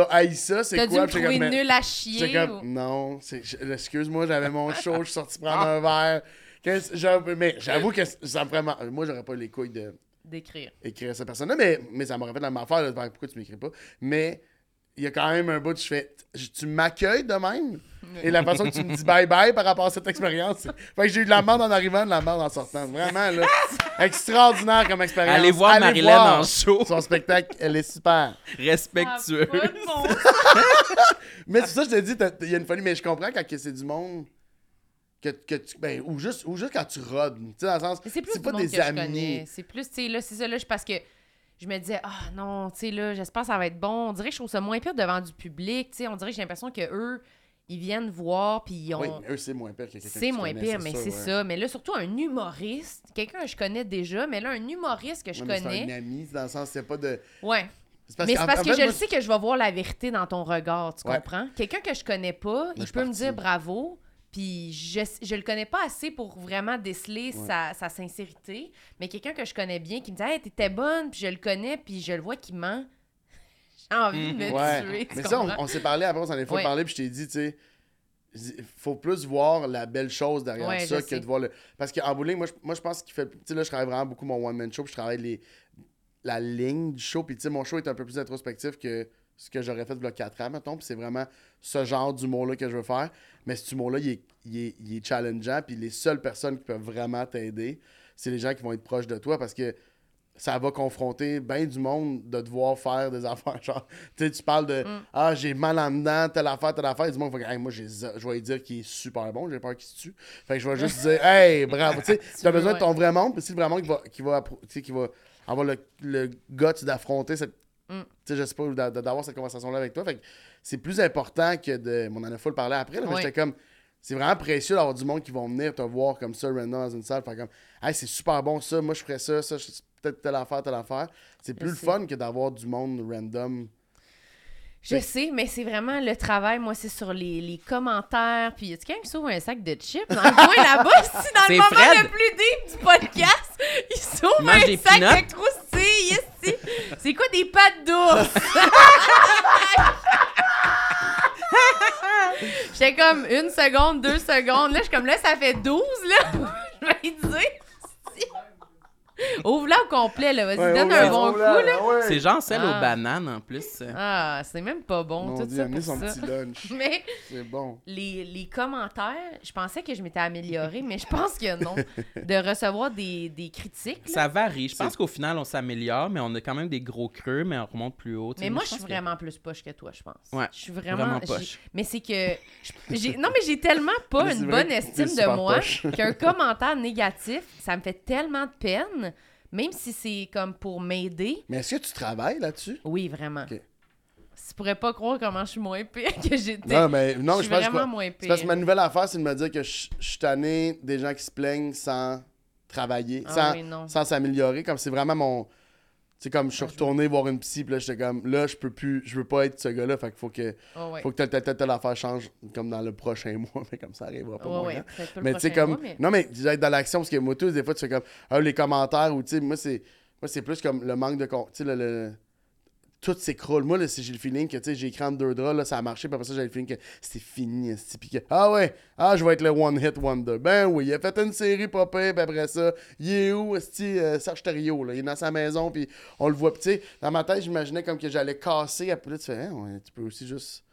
t'as, haï ça, c'est T'as dû quoi? me nul à chier. comme, ou- non, excuse-moi, j'avais mon show, je suis sorti prendre un verre. Que mais j'avoue que ça me vraiment. Moi, j'aurais pas les couilles de D'écrire. écrire à cette personne-là, mais, mais ça m'aurait fait la même affaire de faire pourquoi tu m'écris pas? Mais il y a quand même un bout, je fais. Tu m'accueilles de même? Et la façon que tu me dis bye bye par rapport à cette expérience. Fait que j'ai eu de la merde en arrivant, de la merde en sortant. Vraiment, là. extraordinaire comme expérience. Allez voir Marilyn en show. Son spectacle, elle est super. Respectueux. Ah, Mais c'est ça, je te dis, il y a une folie, mais je comprends quand que c'est du monde. Que, que tu, ben, ou, juste, ou juste quand tu rodes. Tu sais, dans le sens. C'est plus pas des amis. C'est plus, tu sais, là, c'est ça, là, je- parce que je me disais, ah non, tu sais, là, j'espère que ça va être bon. On dirait que je trouve ça moins pire devant du public, tu sais. On dirait que j'ai l'impression que eux ils viennent voir, puis ils ont. Oui, mais eux, c'est moins pire que quelqu'un que C'est moins connais, pire, mais c'est ouais. ça. Mais là, surtout un humoriste, quelqu'un que je connais déjà, mais là, un humoriste que je Ouais, mais C'est connais. un ami, dans le sens, c'est pas de. Ouais. parce mais c'est parce que fait, je moi, le sais que je vais voir la vérité dans ton regard, tu Ouais. comprends? Quelqu'un que je connais pas, il peut me dire bravo, puis je, je le connais pas assez pour vraiment déceler Ouais. sa, sa sincérité, mais quelqu'un que je connais bien qui me dit Hey, t'étais bonne, puis je le connais, puis je le vois qui ment. J'ai envie de me Ouais. tuer. tu Mais ça, on, s'est parlé après, on s'en est Ouais. parlé, puis je t'ai dit, tu sais, il faut plus voir la belle chose derrière Ouais, ça que sais. de voir le. Parce qu'en bowling, moi, je, moi, je pense qu'il fait. Tu sais, là, je travaille vraiment beaucoup mon one-man show, puis je travaille les, la ligne du show, puis tu sais, mon show est un peu plus introspectif que ce que j'aurais fait il y a 4 ans, mettons, puis c'est vraiment ce genre d'humour-là que je veux faire. Mais cet humour-là, il est, il, est, il est challengeant, puis les seules personnes qui peuvent vraiment t'aider, c'est les gens qui vont être proches de toi, parce que ça va confronter bien du monde de devoir faire des affaires. Genre, tu sais, tu parles de Mm. Ah, j'ai mal en dedans, telle affaire, telle affaire. Du monde va dire, Hey, moi, je vais lui dire qu'il est super bon, j'ai peur qu'il se tue. Fait que je vais juste dire, hey, bravo. Tu as besoin de ton vrai monde, puis si le vrai monde qui va, qui va, qui va avoir le, le guts d'affronter cette. Mm. Tu sais, je sais pas, d'a- d'avoir cette conversation-là avec toi. Fait que c'est plus important que de. On en a full parlé après, là, j'étais comme. C'est vraiment précieux d'avoir du monde qui vont venir te voir comme ça, random dans une salle. Faire comme, hey, c'est super bon ça, moi je ferais ça, ça, je- peut-être telle affaire, telle affaire. C'est plus Je le sais. fun que d'avoir du monde random. Je sais, mais c'est vraiment le travail. Moi, c'est sur les, les commentaires. Puis, y a quelqu'un qui s'ouvre un sac de chips dans le coin là-bas? Si dans le moment Fred. le plus deep du podcast, il s'ouvre un sac peanuts. de croustilles. yes. C'est quoi des pâtes d'ours? J'étais comme une seconde, deux secondes. Là, je suis comme là, ça fait 12, là. je vais lui dire. Ouvre-la au complet, là. Vas-y, Ouais, donne un bon coup, là. ouais. C'est genre celle Ah. aux bananes en plus. Ah, c'est même pas bon, Mon tout Dieu, ça pour son ça. petit lunch. Mais C'est bon. les, les commentaires, je pensais que je m'étais améliorée, mais je pense que non. De recevoir des, des critiques. là. Ça varie. Je pense qu'au final, on s'améliore, mais on a quand même des gros creux, mais on remonte plus haut. mais moi, je suis que- vraiment plus poche que toi, je pense. Ouais, Je suis vraiment. vraiment poche. Mais c'est que. non, mais j'ai tellement pas une bonne estime de moi qu'un commentaire négatif, ça me fait tellement de peine, même si c'est comme pour m'aider. Mais est-ce que tu travailles là-dessus? Oui, vraiment. Tu pourrais pas croire comment je suis moins pire que j'étais. Non, mais non, je je suis que vraiment moins pire. parce que ma nouvelle affaire, c'est de me dire que je je suis tanné des gens qui se plaignent sans travailler, Ah sans oui, sans s'améliorer. Comme c'est vraiment mon. C'est comme je suis retourné voir une psy, puis là, j'étais comme, là, je peux plus, je veux pas être ce gars-là, fait qu'il faut que, Oh, ouais. faut que telle, telle, telle, telle affaire change, comme dans le prochain mois, mais comme ça arrivera pas. Ouais, le Mais tu sais, comme. mois, mais- Non, mais j'aide dans l'action, parce que moi, tous, des fois, tu fais comme, ah, les commentaires, ou tu sais, moi, c'est. Moi, c'est plus comme le manque de. con- Tu sais, le. le- Tout s'écroule. Moi, là, si j'ai le feeling que, tu sais, j'ai écrit en deux draps, là, ça a marché, puis après ça, j'ai le feeling que c'était fini, puis que, ah ouais, ah, je vais être le one hit wonder. Ben oui, il a fait une série pas pire, puis après ça, il est où, esti, euh, Serge Thériault, là, il est dans sa maison, puis on le voit, puis tu sais, dans ma tête, j'imaginais comme que j'allais casser, après là, tu fais, hein, ouais, tu peux aussi juste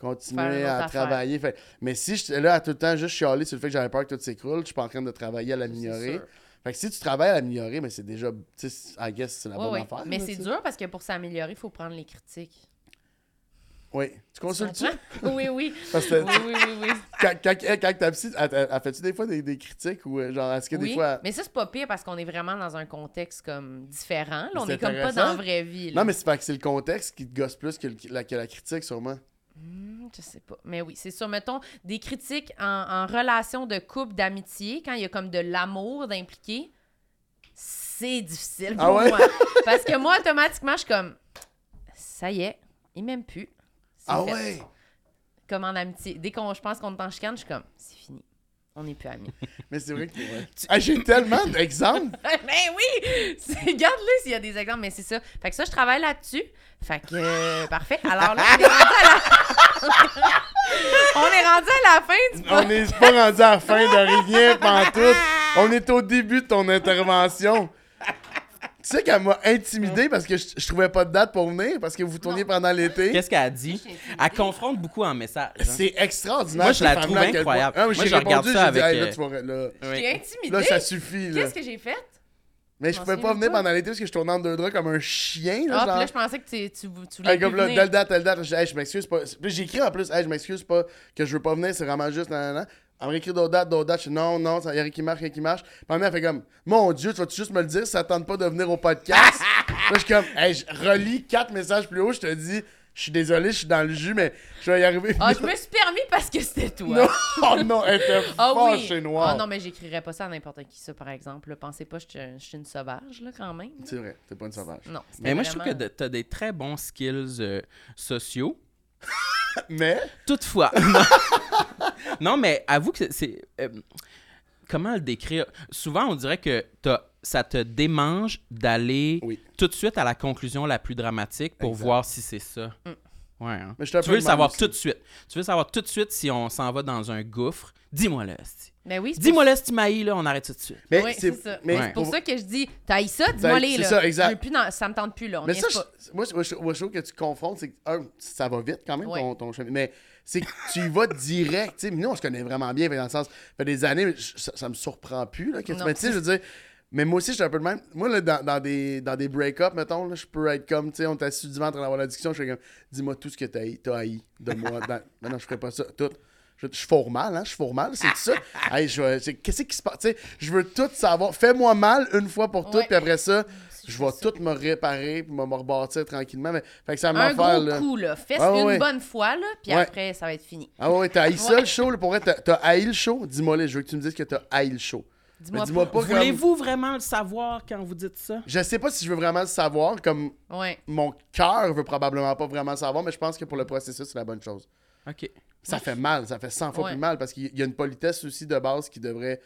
continuer à affaire. travailler. Fait- mais si là à tout le temps juste chialer sur le fait que j'avais peur que tout s'écroule, je suis pas en train de travailler à C'est l'améliorer. Fait que si tu travailles à l'améliorer, mais c'est déjà, tu sais, I guess c'est la bonne affaire. Mais c'est dur parce que pour s'améliorer, il faut prendre les critiques. Oui. Tu consultes-tu? Oui, oui. Parce que Oui, oui, oui, oui. quand, quand, quand, quand ta psy, fait-tu des fois des, des critiques ou euh, genre, est-ce que Oui, des fois. mais ça, c'est pas pire parce qu'on est vraiment dans un contexte comme différent. Là, on est comme pas dans la vraie vie. là. Non, mais c'est parce que c'est le contexte qui te gosse plus que, le- la, que la critique, sûrement. Hmm, je sais pas. Mais oui, c'est sûr. Mettons, des critiques en, en relation de couple, d'amitié, quand il y a comme de l'amour d'impliquer, c'est difficile pour Ah ouais? moi. Parce que moi, automatiquement, je suis comme, ça y est, il m'aime plus. C'est Ah fait. ouais! Comme en amitié. Dès qu'on je pense qu'on est en chicane, je suis comme, c'est fini. On n'est plus amis. Mais c'est vrai que. ouais. Ah, J'ai tellement d'exemples! ben oui! C'est- Regarde-le s'il y a des exemples, mais c'est ça. Fait que ça, je travaille là-dessus. Fait que, euh, parfait. Alors là, on est rendu à la... On est rendu à la fin du On n'est pas rendu à la fin de rien, pantoute. On est au début de ton intervention. Tu sais qu'elle m'a intimidé parce que je, je trouvais pas de date pour venir, parce que vous tourniez pendant l'été. Qu'est-ce qu'elle a dit? Elle confronte beaucoup en message. hein. C'est extraordinaire. Moi, je la trouve incroyable. point- Ah, Moi, j'ai je regarde répondu, ça dit, avec, Hey, là, euh, tu vas- là, Oui. ça suffit. Qu'est-ce que j'ai fait? Mais je pouvais pas venir pendant l'été parce que je tournais en deux draps comme un chien. Là, Ah, puis genre. là, je pensais que tu, tu, tu voulais Hey, comme là, venir. telle date, telle date, je hey, je m'excuse pas. Puis j'ai écrit en plus, hey, je m'excuse pas que je veux pas venir, c'est vraiment juste, nan, nan, nan. Elle me réécrit d'autres dates, d'autres dates, je dis, non, non, il y a rien qui marche, rien qui marche. Puis elle fait comme, mon Dieu, tu vas-tu juste me le dire si ça tente pas de venir au podcast? là, je suis comme, hey, je relis quatre messages plus haut, je te dis, je suis désolé, je suis dans le jus, mais je vais y arriver. Ah, je me suis permis parce que c'était toi. Non, oh non, elle était Ah oui. chez Noir. Ah non, mais j'écrirais pas ça à n'importe qui, ça, par exemple. Pensez pas que je suis- je suis une sauvage, là, quand même. C'est vrai, t'es pas une sauvage. Non, Mais moi, je trouve que t'as des très bons skills euh, sociaux. Mais, Toutefois. non. non, mais avoue que c'est- c'est. euh, comment le décrire? Souvent, on dirait que t'as- ça te démange d'aller Oui. tout de suite à la conclusion la plus dramatique pour Exact. voir si c'est ça. Mm. Ouais, hein. mais Tu veux le savoir aussi. tout de suite. Tu veux savoir tout de suite si on s'en va dans un gouffre? Dis-moi là. Mais oui, Dis-moi là si tu m'haïs, là, on arrête tout de suite. Mais Oui, c'est ça. Mais Ouais. C'est pour ça que je dis, t'as ça, Ça- dis-moi les, c'est là. ça, exact. Plus dans- ça me tente plus, là. On Mais ça, je- moi, je, moi, je- moi, je trouve que tu confonds, c'est que, un, ça va vite quand même, Ouais. ton, ton chemin. Mais c'est que tu y vas direct. Tu sais, nous, on se connaît vraiment bien, dans le sens, ça fait des années, mais je- ça, ça me surprend plus. Là, que tu Non. mais tu sais, je veux dire, mais moi aussi, je suis un peu le même. Moi, là, dans, dans des, dans des break-up, mettons, là, je peux être comme, tu sais, on est assis du ventre en avoir la discussion, je fais comme, dis-moi tout ce que t'as haï, de moi. dans- non, je ferais pas ça. Tout. Je, je fourre mal, hein? Je fourre mal, c'est ça. Hey, Qu'est-ce qui se passe? Tu sais, je veux tout savoir. Fais-moi mal une fois pour toutes, puis après ça, je vais tout me réparer, puis me me rebâtir tranquillement. Mais, fait que ça m'a Un affaire, gros coup, là. Fais ouais, une ouais. bonne fois, là, puis Ouais. après, ça va être fini. Ah ouais, t'as haï ça le show, là, pour vrai, t'as haï le show? Dis-moi là, je veux que tu me dises que t'as haï le show. Dis-moi pas. comme... Voulez-vous vraiment le savoir quand vous dites ça? Je sais pas si je veux vraiment le savoir, comme Ouais. mon cœur veut probablement pas vraiment le savoir, mais je pense que pour le processus, c'est la bonne chose. OK. Ça fait mal, ça fait 100 fois Ouais. plus mal, parce qu'il y a une politesse aussi de base qui devrait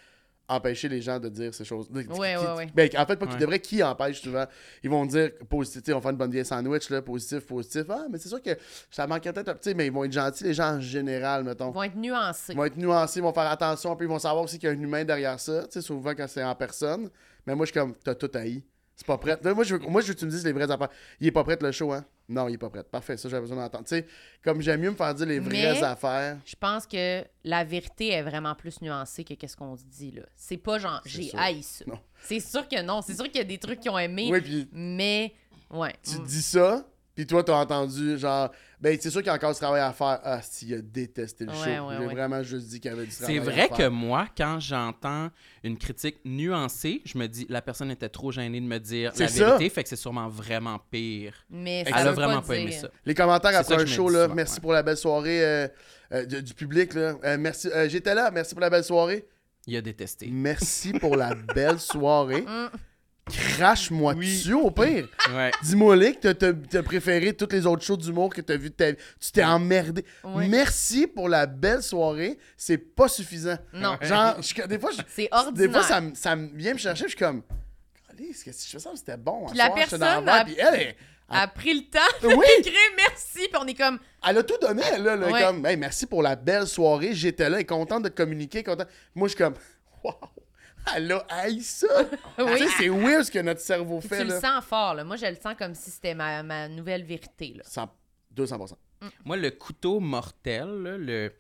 empêcher les gens de dire ces choses. Ouais, Qui- ouais, ouais. Ben, en fait, pas qui Ouais. devrait, qui empêche souvent? Ils vont dire positif, tu sais, on fait une bonne vieille sandwich, là, positif, positif. Ah, mais c'est sûr que ça manquerait peut-être un petit, mais ils vont être gentils, les gens en général, mettons. Ils vont être nuancés. Ils vont être nuancés, ils vont faire attention, puis ils vont savoir aussi qu'il y a un humain derrière ça, tu sais, souvent quand c'est en personne. Mais moi, je suis comme, t'as tout haï. C'est pas prêt. Là, moi, je veux, moi, je veux que tu me dises les vraies affaires. Il est pas prêt le show, hein? Non, il est pas prêt. Parfait, ça, j'avais besoin d'entendre. Tu sais, comme j'aime mieux me faire dire les vraies Mais- affaires. Je pense que la vérité est vraiment plus nuancée que qu'est-ce qu'on se dit, là. C'est pas genre, j'ai haï ça. C'est sûr que non. C'est sûr qu'il y a des trucs qu'ils ont aimé, Oui, puis mais... Ouais. tu Mm. dis ça, puis toi, t'as entendu, genre, ben, c'est sûr qu'il y a encore du travail à faire. Ah, si, il a détesté le Ouais, show. ouais, J'ai ouais. vraiment juste dit qu'il y avait du travail C'est à vrai faire. que moi, quand j'entends une critique nuancée, je me dis la personne était trop gênée de me dire la C'est ça. vérité, fait que c'est sûrement vraiment pire. Mais Elle a veut vraiment pas pas aimé ça. Les commentaires C'est après un show, là. souvent, merci ouais. pour la belle soirée euh, euh, du, du public, là. Euh, merci. euh, J'étais là, merci pour la belle soirée. Il a détesté. Merci pour la belle soirée. Crache-moi Oui. dessus, au pire? Ouais. Dis-moi que t'as- t'as t'as préféré toutes les autres shows d'humour que t'as vu de ta vie? Tu t'es emmerdé. Ouais. Merci pour la belle soirée. C'est pas suffisant. Non. Genre, je- des fois, je- des fois ça, me- ça me vient me chercher. Je suis comme, qu'est-ce que je fais ça? C'était bon. Puis la soir, j'étais dans personne la a- Puis elle, elle, a pris le temps Oui. d'écrire merci, puis on est comme... elle a tout donné, elle, là. là, Ouais. comme, Hey, merci pour la belle soirée. J'étais là, elle est contente de te communiquer. Contente. Moi, je suis comme, wow, elle a haï ça. Oui. Tu sais, c'est weird ce que notre cerveau fait. tu là. le sens fort, là. Moi, je le sens comme si c'était ma, ma nouvelle vérité, là. 100 200%. Moi, le couteau mortel, là, le,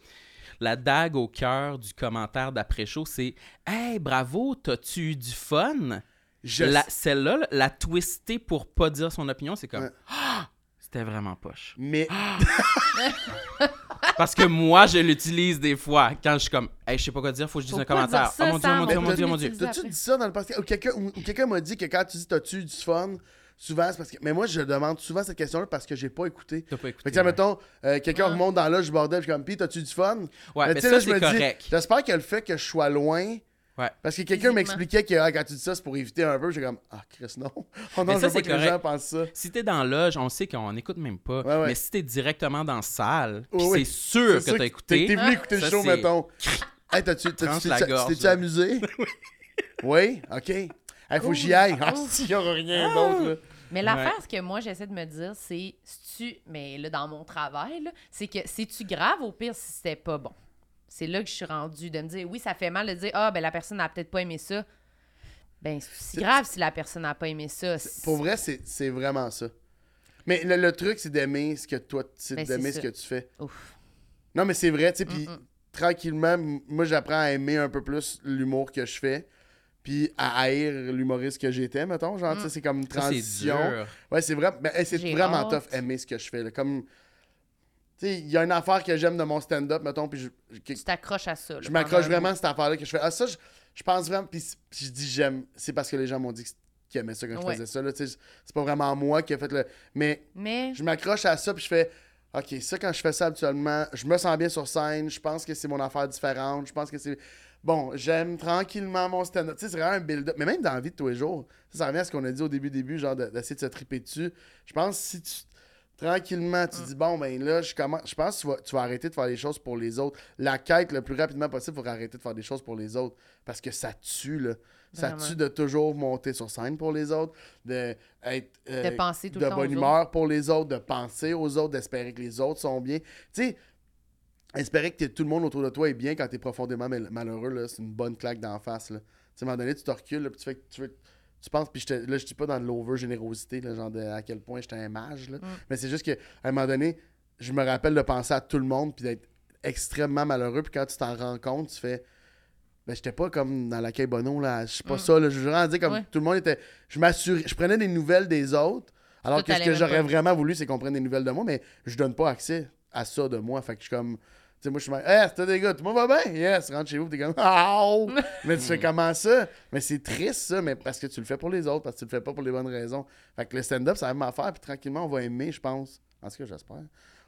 la dague au cœur du commentaire d'après-show, c'est Hey, bravo, t'as-tu eu du fun? Je La- Celle-là, là, la twister pour pas dire son opinion, c'est comme Ouais. Ah! C'était vraiment poche. Mais Parce que moi, je l'utilise des fois quand je suis comme Hey, je sais pas quoi dire, faut que je dise un commentaire. ça, oh mon dieu, Sam, oh mon dieu, oh mon dieu, oh mon dieu. T'as-tu dit ça dans le passé? Ou quelqu'un quelqu'un m'a dit que quand tu dis t'as-tu du fun, souvent c'est parce que. Mais moi, je demande souvent cette question-là parce que j'ai pas écouté. T'as pas écouté. Fait que, tiens, ouais. mettons, euh, quelqu'un Ouais. remonte dans l'âge du bordel, je suis comme, pis t'as-tu du fun? Ouais, mais tu sais, ça, là, je me c'est dis, correct. J'espère que le fait que je sois loin. Ouais. Parce que quelqu'un m'expliquait que ah, quand tu dis ça, c'est pour éviter un peu. J'ai comme, ah, Chris, non. Oh non, Mais je ça, c'est que les correct. gens pensent ça. Si t'es dans l'âge, on sait qu'on n'écoute même pas. Ouais, ouais. Mais si t'es directement dans la salle, Oui, c'est sûr que t'as écouté. t'es venu écouter le show, mettons. Hey, t'as-tu t'es-tu- amusé? oui, ok. Hey, faut que j'y aille. Ah, s'il y aura rien d'autre, là. Mais l'affaire, ce que moi, j'essaie de me dire, c'est, si tu, mais là, dans mon travail, là, c'est que c'est-tu grave au pire si c'était pas bon? C'est là que je suis rendue, de me dire, oui, ça fait mal de dire, ah, ben la personne n'a peut-être pas aimé ça. Ben, c'est grave si la personne n'a pas aimé ça. Pour vrai, c'est c'est vraiment ça. Mais le, le truc, c'est d'aimer ce que toi, c'est Ben, d'aimer ce ça. que tu fais. Ouf. Non, mais c'est vrai, tu sais, puis tranquillement, moi, j'apprends à aimer un peu plus l'humour que je fais, puis à haïr l'humoriste que j'étais, mettons, genre, tu sais, c'est comme une Ça, transition. dur. Ouais, c'est vrai, ben, c'est vraiment hâte. tough aimer ce que je fais, là, comme... Tu sais, il y a une affaire que j'aime de mon stand-up, mettons, puis je, Tu t'accroches à ça. là, je m'accroche vraiment à cette affaire-là que je fais. Ah, ça, je, je pense vraiment. Puis je dis j'aime. C'est parce que les gens m'ont dit qu'ils aimaient ça quand je faisais ça. là, tu sais, C'est pas vraiment moi qui ai fait le. Mais Mais, je m'accroche à ça, puis je fais. Ok, ça, quand je fais ça habituellement, je me sens bien sur scène. Je pense que c'est mon affaire différente. Je pense que c'est. Bon, j'aime tranquillement mon stand-up. Tu sais, c'est vraiment un build-up. Mais même dans la vie de tous les jours, ça, ça revient à ce qu'on a dit au début, début, genre de- d'essayer de se triper dessus. Je pense que si tu. Tranquillement, Mm. tu dis, bon, ben là, je commence. Je pense que tu vas, tu vas arrêter de faire les choses pour les autres. La quête, le plus rapidement possible, il faut arrêter de faire des choses pour les autres. Parce que ça tue, là. Ça Vraiment. tue de toujours monter sur scène pour les autres, de être. euh, de penser tout de le temps bonne humeur pour les autres, de penser aux autres, d'espérer que les autres sont bien. Tu sais, espérer que tout le monde autour de toi est bien quand tu es profondément mal- malheureux, là, c'est une bonne claque d'en face. Là. Tu sais, à un moment donné, tu te recules, là, puis tu fais que tu veux- Tu penses, puis je te- là, je dis pas dans de l'over-générosité, genre de à quel point j'étais un mage, là. mais c'est juste qu'à un moment donné, je me rappelle de penser à tout le monde, puis d'être extrêmement malheureux, puis quand tu t'en rends compte, tu fais. Ben, j'étais pas comme dans la Bono, là. Je sais pas Mm. ça, là. Je veux dire comme Ouais. tout le monde était. Je m'assurais. Je prenais des nouvelles des autres. Alors que ce que j'aurais vraiment voulu, c'est qu'on prenne des nouvelles de moi, mais je donne pas accès à ça de moi. Fait que je suis comme. Tu sais, moi, je suis comme, hey, c'est des gars, tout le monde va bien? Yes, rentre chez vous, t'es comme, ah! mais tu fais comment ça? Mais c'est triste, ça, mais parce que tu le fais pour les autres, parce que tu le fais pas pour les bonnes raisons. Fait que le stand-up, c'est la même affaire, puis tranquillement, on va aimer, je pense. En tout cas, j'espère.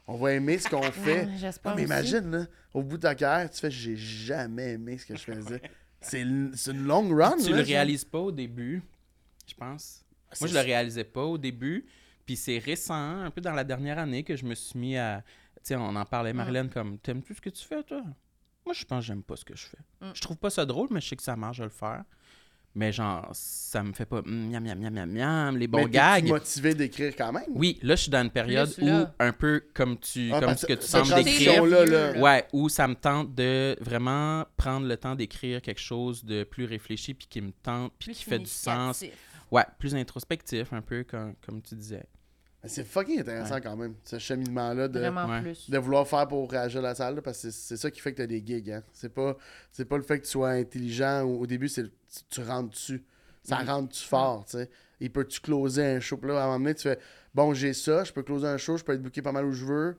On va aimer ce qu'on fait. Ouais, j'espère Non, mais imagine, là, au bout de ta carrière, tu fais, j'ai jamais aimé ce que je faisais. c'est une long run, Tu là, le genre. réalises pas au début, je pense. Moi, je le réalisais pas au début. Puis c'est récent, un peu dans la dernière année, que je me suis mis à. On en parlait, Mm. Marilyn, comme T'aimes-tu ce que tu fais, toi? Moi, je pense que j'aime pas ce que je fais. Mm. Je trouve pas ça drôle, mais je sais que ça marche, je vais le faire. Mais genre, ça me fait pas mm, miam, miam, miam, miam, miam, les bons Mais gags. motivé d'écrire quand même? Oui, là, je suis dans une période où, là. un peu comme tu, Ah, comme ce que tu sembles décrire. là. Vieux, Ouais, où ça me tente de vraiment prendre le temps d'écrire quelque chose de plus réfléchi, puis qui me tente, puis Plus qui fait du sens. Ouais, plus introspectif, un peu comme, comme tu disais. C'est fucking intéressant quand même, ce cheminement-là de, Vraiment Ouais. plus. de vouloir faire pour réagir à la salle, là, parce que c'est c'est ça qui fait que t'as des gigs. Hein. C'est pas, c'est pas le fait que tu sois intelligent ou au début, c'est tu, tu rentres dessus. Ça Mhm. rentre-tu fort, tu sais. Il peut-tu closer un show? Puis là, à un moment donné, tu fais Bon, j'ai ça, je peux closer un show, je peux être booké pas mal où je veux.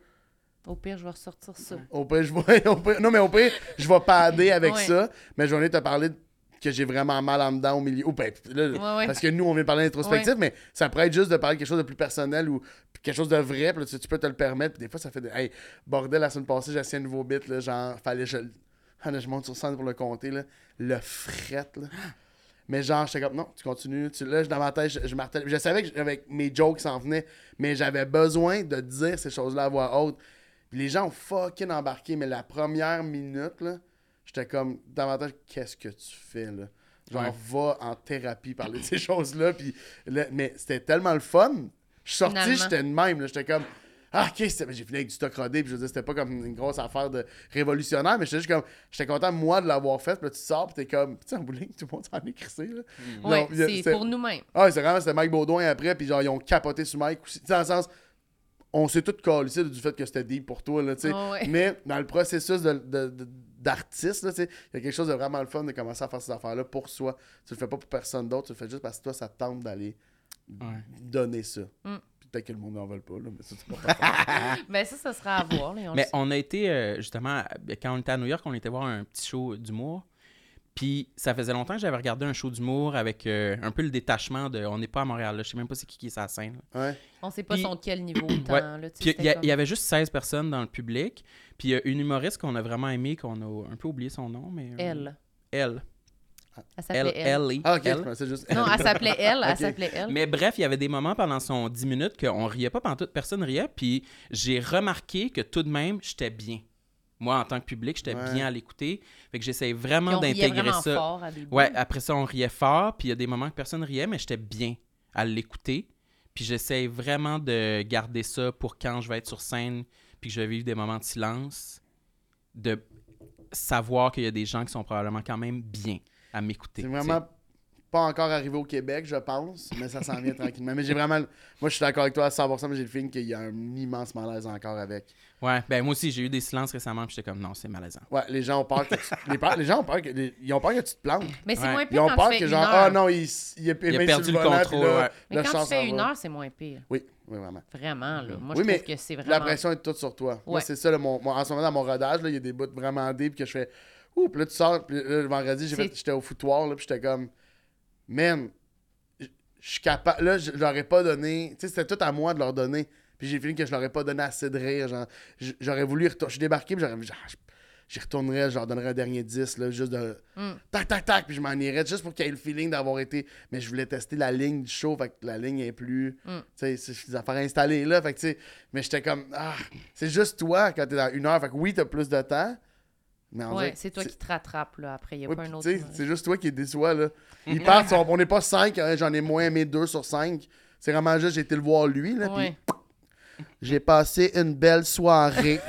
Au pire, je vais ressortir ça. Au pire, je vais. au pire- non, mais au pire, je vais padder avec Ouais. ça. Mais j'en ai te parler de- que j'ai vraiment mal en dedans au milieu. Ou ben, là, Ouais, ouais. Parce que nous, on vient de parler d'introspectif, mais ça pourrait être juste de parler de quelque chose de plus personnel ou quelque chose de vrai. Puis là, tu, tu peux te le permettre. Des fois, ça fait de. Hey, bordel, la semaine passée, j'ai essayé un nouveau bit. Là, genre, fallait que je. Ah, là, je monte sur scène pour le compter. Là, le fret. Là. Mais genre, j'étais comme, non, tu continues. Tu, là, dans ma tête, je, je martelais. Je savais que j'avais mes jokes s'en venaient, mais j'avais besoin de dire ces choses-là à voix haute. Puis les gens ont fucking embarqué, mais la première minute, là, j'étais comme, dans ma tête, qu'est-ce que tu fais, là? Genre, Ouais. va en thérapie parler de ces choses-là. Puis, là, mais c'était tellement le fun. Je suis sorti, j'étais de même, là, j'étais comme, ah, ok, j'ai fini avec du stock rodé, puis je veux dire, c'était pas comme une grosse affaire de révolutionnaire, mais j'étais juste comme, j'étais content, moi, de l'avoir fait, puis là, tu sors, puis t'es comme, tu sais, en bowling, tout le monde s'en est crissé, là. Ouais, y a- c'est pour nous-mêmes. ah, c'est vraiment, c'était Mike Baudouin après, puis genre, ils ont capoté sur Mike aussi. Tu sais, dans le sens, on s'est tous calissé du fait que c'était deep pour toi, là, tu sais. Ouais, ouais. Mais dans le processus de, de- de- d'artiste, là, tu sais, il y a quelque chose de vraiment le fun de commencer à faire ces affaires-là pour soi. Tu le fais pas pour personne d'autre, tu le fais juste parce que toi, ça te tente d'aller Ouais. donner ça. Mm. Puis peut-être que le monde n'en veut pas, là, mais ça, c'est pas grave. Ben ça, ça sera à voir. là, on Mais on a été, euh, justement, quand on était à New York, on était voir un petit show d'humour. Puis ça faisait longtemps que j'avais regardé un show d'humour avec euh, un peu le détachement de on n'est pas à Montréal, là. je sais même pas c'est qui qui est sa scène. Ouais. On sait pas Puis- son de quel niveau y, comme- il y avait juste 16 personnes dans le public. Puis il y a une humoriste qu'on a vraiment aimée, qu'on a un peu oublié son nom, mais... euh, Elle. Elle. Elle Elle. s'appelait elle. Elle. Ah, ok, Elle. Non, elle s'appelait elle. S'appelait elle. Mais bref, il y avait des moments pendant son 10 minutes qu'on riait pas pendant toute personne riait, puis j'ai remarqué que tout de même, j'étais bien. Moi, en tant que public, j'étais Ouais. bien à l'écouter. Fait que j'essayais vraiment on riait d'intégrer ça. fort à. Ouais, après ça, on riait fort, puis il y a des moments que personne riait, mais j'étais bien à l'écouter. Puis j'essaie vraiment de garder ça pour quand je vais être sur scène puis que je vais vivre des moments de silence, de savoir qu'il y a des gens qui sont probablement quand même bien à m'écouter. C'est vraiment pas encore arrivé au Québec, je pense, mais ça s'en vient tranquillement. Mais j'ai vraiment. Moi, je suis d'accord avec toi à 100%, mais j'ai le feeling qu'il y a un immense malaise encore avec. Ouais, ben moi aussi, j'ai eu des silences récemment, puis j'étais comme non, c'est malaisant. Ouais, les gens ont peur que tu, les, par- les gens ont peur que les- ils ont peur que tu te plantes. Mais c'est Ouais. moins Ils pire ont quand peur tu que genre heure. ah non, il, il, a perdu le contrôle, puis là, ouais. Mais quand tu fais une heure, c'est moins pire. Oui, oui, vraiment. Vraiment, là. Moi, Oui, je mais trouve que c'est La vraiment... pression est toute sur toi. Moi, Ouais. c'est ça, là, mon, en ce moment, dans mon rodage, là, il y a des bouts vraiment deep que je fais. Ouh, puis là, tu sors. Puis là, le vendredi, j'ai C'est- fait- j'étais au foutoir, là, puis j'étais comme. Man, je je suis capable. Là, je leur ai pas donné. Tu sais, c'était tout à moi de leur donner. Puis j'ai fini que je leur ai pas donné assez de rire. Genre, j'aurais voulu. Je suis débarqué, puis j'aurais. J'y retournerais, je leur donnerais un dernier 10, là, juste de. Mm. Tac, tac, tac, puis je m'en irais, juste pour qu'il y ait le feeling d'avoir été. Mais je voulais tester la ligne du show, fait que la ligne est plus. Mm. Tu sais, c'est des affaires installées là, fait que tu sais. Mais j'étais comme. Ah, c'est juste toi quand t'es dans une heure, fait que oui, t'as plus de temps. Mais dirait Ouais, c'est toi qui te rattrapes, là. Après, il n'y a pas un autre... c'est juste toi qui déçois, là. Ils partent, sont- on n'est pas 5, j'en ai moins aimé 2 sur 5. C'est vraiment juste, j'ai été le voir lui, là, puis Ouais. J'ai passé une belle soirée.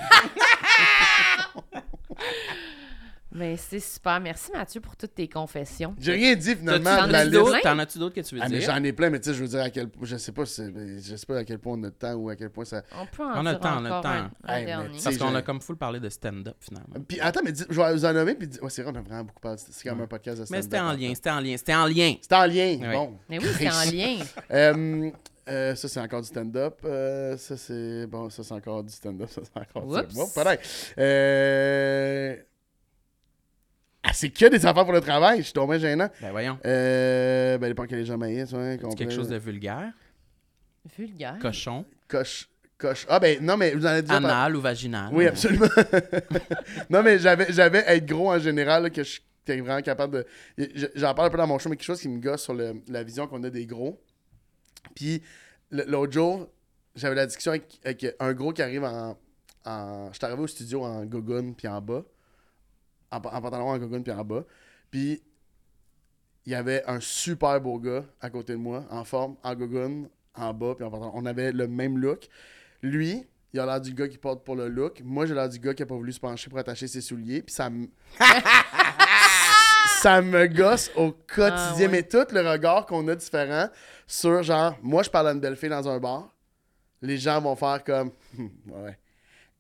Mais c'est super. Merci, Mathieu, pour toutes tes confessions. j'ai rien dit, finalement, de la liste. T'en as-tu d'autres que tu veux Ah, mais dire? j'en ai plein, mais tu sais, je veux dire à quel point, je sais pas, si- je sais pas à quel point on a de temps ou à quel point ça... On peut en On a dire le temps, on a le temps. un, un Hey, mais Parce qu'on a comme full parlé de stand-up, finalement. Puis attends, mais dis- je vais vous en nommer, puis dis- ouais, c'est vrai, on a vraiment beaucoup parlé, c'est comme un podcast de Mais stand-up. c'était en lien, c'était en lien, c'était en lien. C'était en lien, bon. Mais oui, c'est en lien. Euh, euh, ça, c'est encore du stand-up. Euh, ça, c'est. Bon, ça, c'est encore du stand-up. Ça, c'est encore Oups. du. Bon, peut-être. Euh... Ah, c'est que des affaires pour le travail. Je suis tombé gênant. Ben voyons. Euh. Ben, dépend que les gens maïs, ouais. C'est quelque chose de vulgaire, Vulgaire. cochon, Coche. Coche. Ah, ben, non, mais vous en avez anal ou vaginal. Oui, absolument. non, mais j'avais, j'avais être gros en général, là, que je suis vraiment capable de. je- J'en parle un peu dans mon show, mais quelque chose qui me gosse sur le- la vision qu'on a des gros. Puis l'autre jour, j'avais la discussion avec, un gros qui arrive en. en je suis arrivé au studio en gogoon puis en bas. En, pa- en pantalon en gogoon puis en bas. Puis il y avait un super beau gars à côté de moi, en forme, en gogoon, en bas puis en pantalon. On avait le même look. Lui, il a l'air du gars qui porte pour le look. Moi, j'ai l'air du gars qui a pas voulu se pencher pour attacher ses souliers. Puis ça me. ça me gosse au quotidien. Ah ouais. Mais tout le regard qu'on a différent sur genre, moi, je parle à une belle fille dans un bar. Les gens vont faire comme. Hmm, ouais.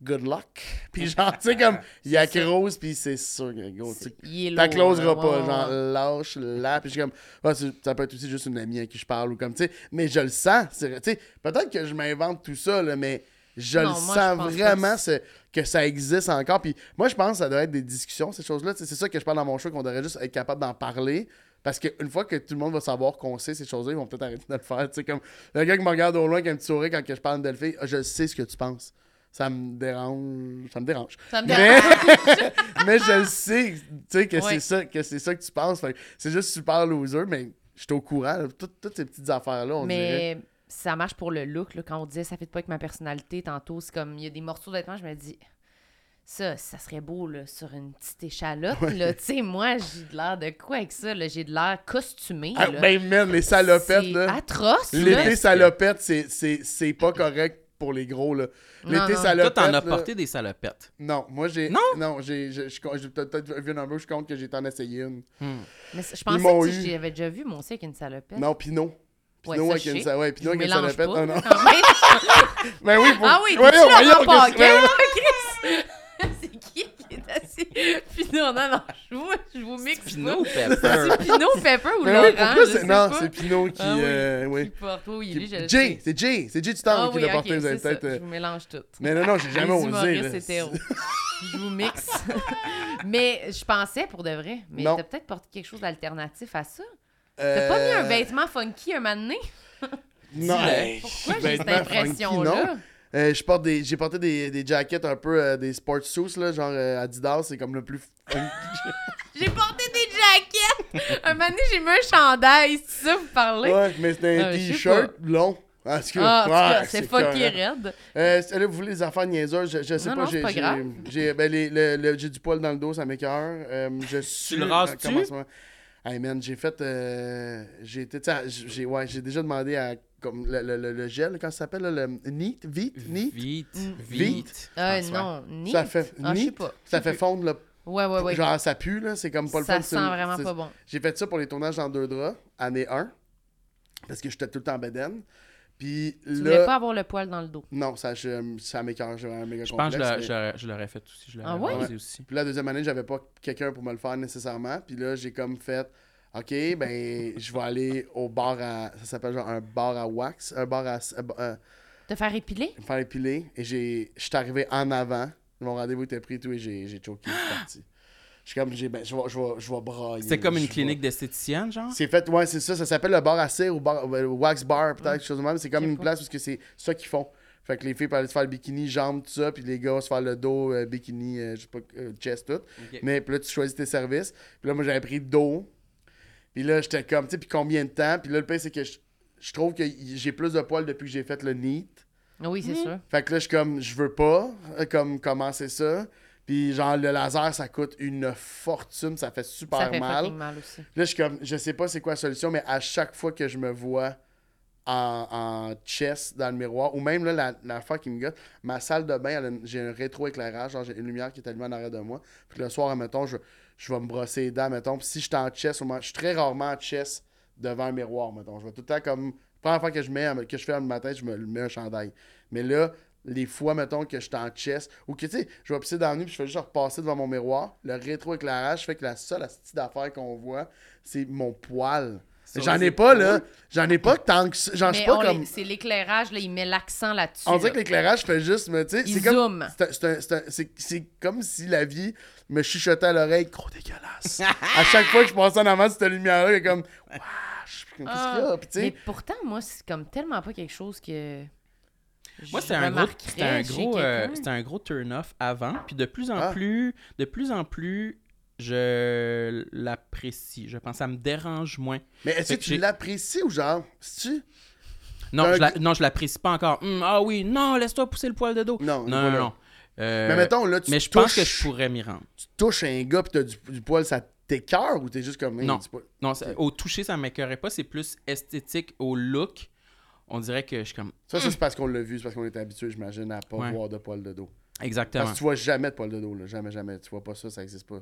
Good luck. Puis genre, tu sais, comme, il y a. Rose, puis c'est sûr que, gros, tu sais, Il est T'as lourd, closeras là. pas, genre lâche là, puis je suis comme ah, c'est- ça peut être aussi juste une amie à qui je parle ou comme tu sais, mais je le sens, tu sais, peut-être que je m'invente tout ça là, mais je Non, le moi, sens vraiment c'est- que ça existe encore puis moi je pense que ça doit être des discussions ces choses-là, c'est ça que je parle dans mon show qu'on devrait juste être capable d'en parler. Parce qu'une fois que tout le monde va savoir qu'on sait ces choses-là, ils vont peut-être arrêter de le faire. Comme le gars qui me regarde au loin avec un petit sourire quand que je parle de ah, je sais ce que tu penses. Ça me dérange. Ça me dérange. Ça me Mais, dérange. mais je le sais, tu sais, que Ouais. c'est ça, que c'est ça que tu penses. Que c'est juste super loser, mais je suis au courant. là. Toutes, toutes ces petites affaires-là, on dirait. Ça marche pour le look. Là, quand on disait ça fait pas avec ma personnalité, tantôt, c'est comme il y a des morceaux de vêtements, je me dis. Ça, ça serait beau là, sur une petite échalote. là. Tu sais, moi, j'ai de l'air de quoi avec ça? là? J'ai de l'air costumé. Ah, ben, man, les salopettes, C'est là. atroce. là. L'été salopette, c'est- c'est c'est pas correct pour les gros, là. Non, L'été non. Toi, salopette. t'en as porté des salopettes. Non, moi, j'ai. Non? Non, j'ai. je- je- J'ai peut-être vu un number, je compte que j'ai en essayé une. Hmm. Mais je pensais que eu. j'avais déjà vu, moi aussi, avec une salopette. Non, Pinot. Ouais, Pinot ça, ouais, Pinot mélange salopette. pas. Oh, non. Ah. Ben oui, pour... Ah oui, voyons, voyons, Paquin, Chris? C'est qui qui est assis? Puis non, non, je vous, je vous mixe Pinot pas. Pepper. C'est Pinot, Pepper ou Ben Laurent? oui, Non, pas. c'est Pinot qui. Ah oui, euh, Qui oui. porte, oui, lui, je le Jay, c'est Jay, c'est Jay du temps Ah qui oui, l'a porté, vous avez peut-être. euh, Je vous mélange tout. Mais non, non, j'ai jamais Les osé. humoristes là. hétéros. Je vous mixe. mais je pensais pour de vrai. Mais t'as peut-être porté quelque chose d'alternatif à ça. T'as Euh, pas mis un vêtement funky un moment donné? Non, Pourquoi j'ai cette impression-là? Euh, je porte des, j'ai porté des, des jackets un peu, euh, des sport suits, là, genre euh, Adidas, c'est comme le plus funky. J'ai porté des jackets! Un moment donné, j'ai mis un chandail, c'est ça, vous parlez? ouais, mais c'était un Ah, t-shirt long. Cas, Ah, en tout cas, ouais, c'est fucky raide. Euh, c'est- là, vous voulez des affaires niaiseuses, je, je sais Non, pas, non, j'ai, c'est pas j'ai- grave. j'ai, ben, les- le- le- j'ai du poil dans le dos, ça m'écoeure. Euh, je suis. le rases-tu? Ça? Hey man, j'ai fait. euh, j'ai été. ouais, j'ai déjà demandé à. Comme le, le, le, le gel, comment ça s'appelle Le NEAT Vite Neat? Vite, Mm. vite. Euh, François. non, ni. Ça fait. Ah, neat, pas. Ça fait fondre le. Ouais, ouais, ouais. Genre, ça pue, là. C'est comme pas le ça fun, sent c'est- vraiment pas bon. J'ai fait ça pour les tournages dans deux draps, année 1. Parce que j'étais tout le temps en bedaine. Puis Tu voulais là. pas avoir le poil dans le dos. Non, ça, je, ça m'écœure. J'ai un méga Je pense que je l'aurais- mais- j'aurais- je l'aurais fait aussi. Je l'aurais Ah ouais? aussi. Puis la deuxième année, j'avais pas quelqu'un pour me le faire nécessairement. Puis là, j'ai comme fait, OK, ben, je vais aller au bar à. Ça s'appelle genre un bar à wax. Un bar à. euh, euh, Te faire épiler? me faire épiler. Et j'ai. Je suis arrivé en avant. Mon rendez-vous était pris et tout. Et j'ai j'ai choqué. Je suis parti. Je suis comme, j'ai, ben, je vais, je vais, je vais brailler. C'est comme une clinique d'esthéticienne, genre? C'est fait, ouais, c'est ça. Ça s'appelle le bar à cire ou bar, euh, wax bar, peut-être, quelque chose de même. C'est comme une place parce que c'est ça qu'ils font. Fait que les filles peuvent aller se faire le bikini, jambes, tout ça, puis les gars se faire le dos, euh, bikini, euh, je sais pas, euh, chest, tout. Mais puis là, tu choisis tes services. Puis là, moi, j'avais pris dos. Puis là, j'étais comme, tu sais, puis combien de temps? Puis là, le pire, c'est que je, je trouve que j'ai plus de poils depuis que j'ai fait le NEAT. Ah Oui, c'est sûr. Fait que là, je suis comme, je veux pas comme commencer ça. Puis genre, le laser, ça coûte une fortune, ça fait super Ça fait mal. mal aussi. Là, je suis comme, je sais pas c'est quoi la solution, mais à chaque fois que je me vois en, en chest dans le miroir, ou même là, la, la fois qui me gosse, ma salle de bain, j'ai un rétroéclairage, genre j'ai une lumière qui est allumée en arrière de moi. Puis le soir, mettons, je, je vais me brosser les dents, mettons. Puis si je suis en chest, au moins- je suis très rarement en chest devant un miroir, mettons. Je vais tout le temps comme, première fois que je mets, que je fais le matin, je me mets un chandail. Mais là, les fois, mettons, que je suis en chest, ou que, tu sais, je vais pisser dans la nuit, puis je fais juste repasser devant mon miroir, le rétroéclairage fait que la seule astuce d'affaire qu'on voit, c'est mon poil. J'en ai pas, là. J'en ai pas tant que. J'en suis Mais pas comme. c'est l'éclairage, là, il met l'accent là-dessus. On dirait que l'éclairage fait juste, mais tu sais, Il c'est comme. zoome. c'est comme si la vie me chuchotait à l'oreille, gros dégueulasse. à chaque fois que je passais en avant de cette lumière-là, il est comme, wesh, qu'est-ce qu'il y a? Ah, Mais pourtant, moi, c'est comme tellement pas quelque chose que. Moi, je c'était un gros, c'était un gros, euh, c'était un gros turn-off avant. Puis de plus en Ah. plus, de plus en plus, je l'apprécie. Je pense que ça me dérange moins. mais est-ce que que tu l'apprécies ou genre, tu Non, un je la- non, je l'apprécie pas encore. Hum, ah oui, non, laisse-toi pousser le poil de dos. Non, non, non. Euh, Mais mettons, là, tu mais je touches, pense que je pourrais m'y rendre. tu touches un gars pis t'as du, du poil, ça t'écœure ou t'es juste comme, hey, Non. pas- Non, au toucher, ça m'écœurait pas. C'est plus esthétique au look. On dirait que je suis comme. Ça, ça c'est parce qu'on l'a vu, c'est parce qu'on est habitué, j'imagine, à pas Ouais. voir de poil de dos. Exactement. Parce que tu vois jamais de poil de dos, là. Jamais, jamais. Tu vois pas ça, ça existe pas.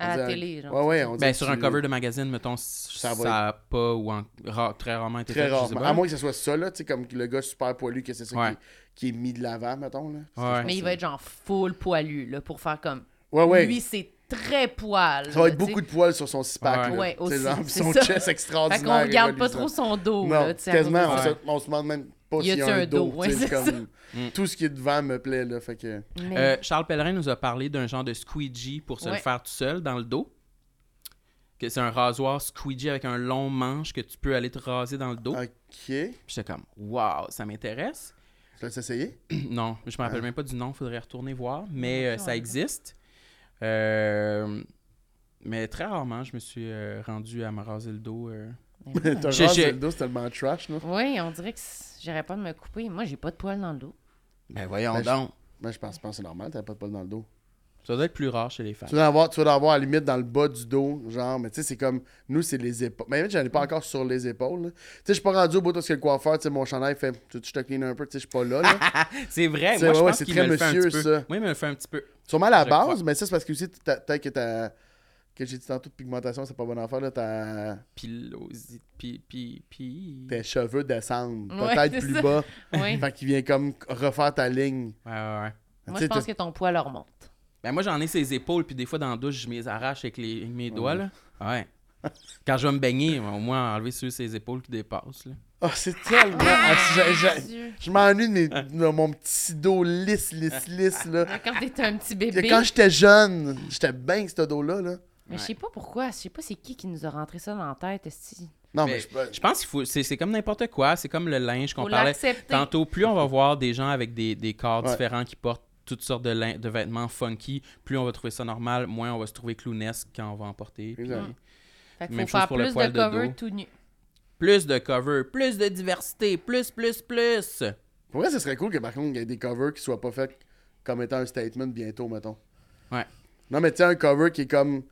On À la télé, genre. Ouais, ouais, on Ben, sur un cover de magazine, mettons, ça, va ça pas ou en- ra- très rarement été Très fait. je sais rarement. pas. À moins que ce soit ça, là, tu sais, comme le gars super poilu, que c'est ça Ouais. qui, est, qui est mis de l'avant, mettons, là. Ouais. Mais il va être genre full poilu, là, pour faire comme. Ouais, ouais. Lui, c'est très poil. ça va être beaucoup de poils sur son six-pack, Ouais. là. Ouais, son ça. chest Fait extraordinaire. qu'on regarde pas trop son dos, Non, là, quasiment. On se, on se demande même pas Y s'il y a un un dos. dos? Ouais, comme... Mm. Tout ce qui est devant me plaît, là. Fait que... Mais- Euh, Charles Pellerin nous a parlé d'un genre de squeegee pour se le faire tout seul dans le dos. Que c'est un rasoir squeegee avec un long manche que tu peux aller te raser dans le dos. OK. Puis j'étais comme, waouh, ça m'intéresse. Tu l'as essayé? non, je me rappelle Ah. même pas du nom, faudrait retourner voir. Mais euh, ça ouais. existe. Euh, mais très rarement, je me suis euh, rendu à me raser le dos. euh. T'as J'ai- rasé le dos, c'est tellement trash, là. Oui, on dirait que j'aurais pas de me couper. Moi, j'ai pas de poils dans le dos. Ben voyons Ben, je- donc. Ben, je pense, je pense que c'est normal, t'as pas de poils dans le dos. Ça doit être plus rare chez les femmes. Tu vas en avoir, tu avoir à la limite dans le bas du dos, genre, mais tu sais, c'est comme, nous, c'est les épaules. Mais j'en ai pas encore sur les épaules. Tu sais, je suis pas rendu au bout parce que le coiffeur, tu sais, mon chandail fait, tu tu te clean un peu, tu sais, je suis pas là, là. C'est vrai, C'est- moi je pense c'est très me le fait un monsieur, petit peu. ça. Oui, il me le fait un petit peu. Sûrement à la Je base, crois. mais ça, c'est parce que aussi, peut-être que t'as, que j'ai dit tantôt de pigmentation, c'est pas bonne affaire, là, t'as, Pilosité. Pi, pi, pi. tes cheveux descendent, Ouais, peut-être plus ça. bas. Oui. fait qu'il vient comme refaire ta ligne. Ouais, ouais, ouais. Moi, je pense que ton poil leur remonte. Ben moi j'en ai ses épaules, puis des fois dans la douche, je me les arrache avec, les, avec mes doigts, là. Ouais. Quand je vais me baigner, au moins enlever sur ses épaules qui dépassent, là. Oh, c'est tellement. Ah, j'ai- j'ai- Dieu. je m'ennuie de, mes- de mon petit dos lisse, lisse, lisse, là. Quand t'étais un petit bébé. Quand j'étais jeune, j'étais bien ce dos-là, là. Mais je sais pas pourquoi. Je sais pas c'est qui qui nous a rentré ça dans la tête, esti. Non, Mais mais, je, Je pense qu'il faut. C'est c'est comme n'importe quoi. C'est comme le linge qu'on parlait tantôt. Plus on va voir des gens avec des, des corps Ouais. différents qui portent toutes sortes de, de vêtements funky, plus on va trouver ça normal, moins on va se trouver clownesque quand on va en porter. puis- Exact. Fait Même faut chose faire pour le plus poil de de cover dos. tout nu. Plus de cover, plus de diversité, plus, plus, plus. pour vrai, ce serait cool que par contre, il y ait des covers qui soient pas faits comme étant un statement bientôt, mettons. Ouais. Non, mais tu sais, un cover qui est comme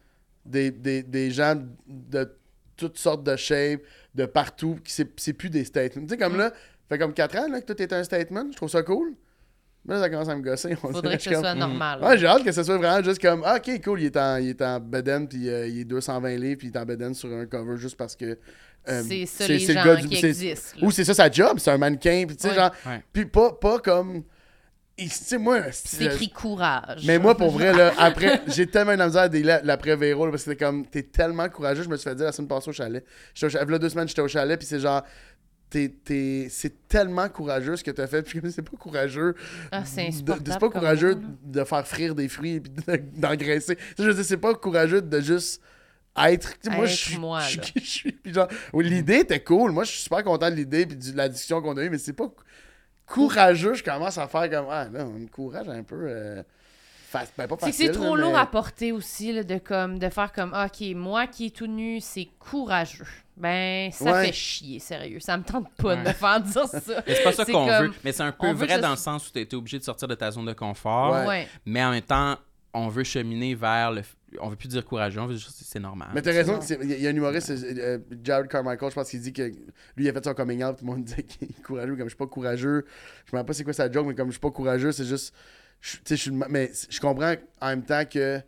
des, des, des gens de toutes sortes de shapes, de partout, qui c'est c'est plus des statements. Tu sais, comme Mm. là, fait comme 4 ans là, que tout est un statement, je trouve ça cool. Mais là, ça commence à me gosser. on Faudrait que ce soit normal. Ouais, j'ai hâte que ce soit vraiment juste comme, ah, ok, cool, il est en, il est en bedaine, puis euh, il est 220 livres, puis il est en bedaine sur un cover juste parce que. euh, c'est ça c'est- les c'est le gens gars du- qui existent. Ou c'est ça sa job, c'est un mannequin, puis tu sais, Ouais. genre. Ouais. Puis pas, pas comme. C'est écrit courage. Mais moi, pour vrai, là, après, j'ai tellement eu la misère à délai l'après-Véro, là, parce que c'était comme, t'es tellement courageux. Je me suis fait dire la semaine passée au chalet. J'étais au chalet, là, deux semaines, j'étais au chalet, puis c'est genre, t'es, t'es- c'est tellement courageux ce que t'as fait, puis c'est pas courageux. Ah, c'est pas courageux de faire frire des fruits et de- d'engraisser. Tu Je veux c'est pas courageux de juste être. tu moi, je suis moi, je suis là. qui je suis. Puis genre, oui, l'idée était cool. Moi, je suis super content de l'idée puis de la discussion qu'on a eue, mais c'est pas cou- courageux. Je commence à faire comme, ah, là, on courage un peu. euh, ben, pas C'est que facile. c'est trop lourd à porter aussi, là, de, comme, de faire comme, Ah, OK, moi qui est tout nu, c'est courageux. Ben, ça Ouais. fait chier, sérieux. Ça me tente pas de me faire dire ça. Mais c'est pas ça qu'on comme- veut. Mais c'est un peu vrai dans le sens où tu été obligé de sortir de ta zone de confort. Ouais. Ouais. Mais en même temps, on veut cheminer vers le. f- On veut plus dire courageux, on veut juste c'est normal. Mais t'as raison, il y, a- un humoriste, c'est, euh, Jared Carmichael, je pense qu'il dit que lui, il a fait son coming out, tout le monde disait qu'il est courageux, comme je suis pas courageux. Je me rappelle pas c'est quoi sa joke, mais comme je suis pas courageux, c'est juste. Je- Tu sais, je Mais je comprends en même temps que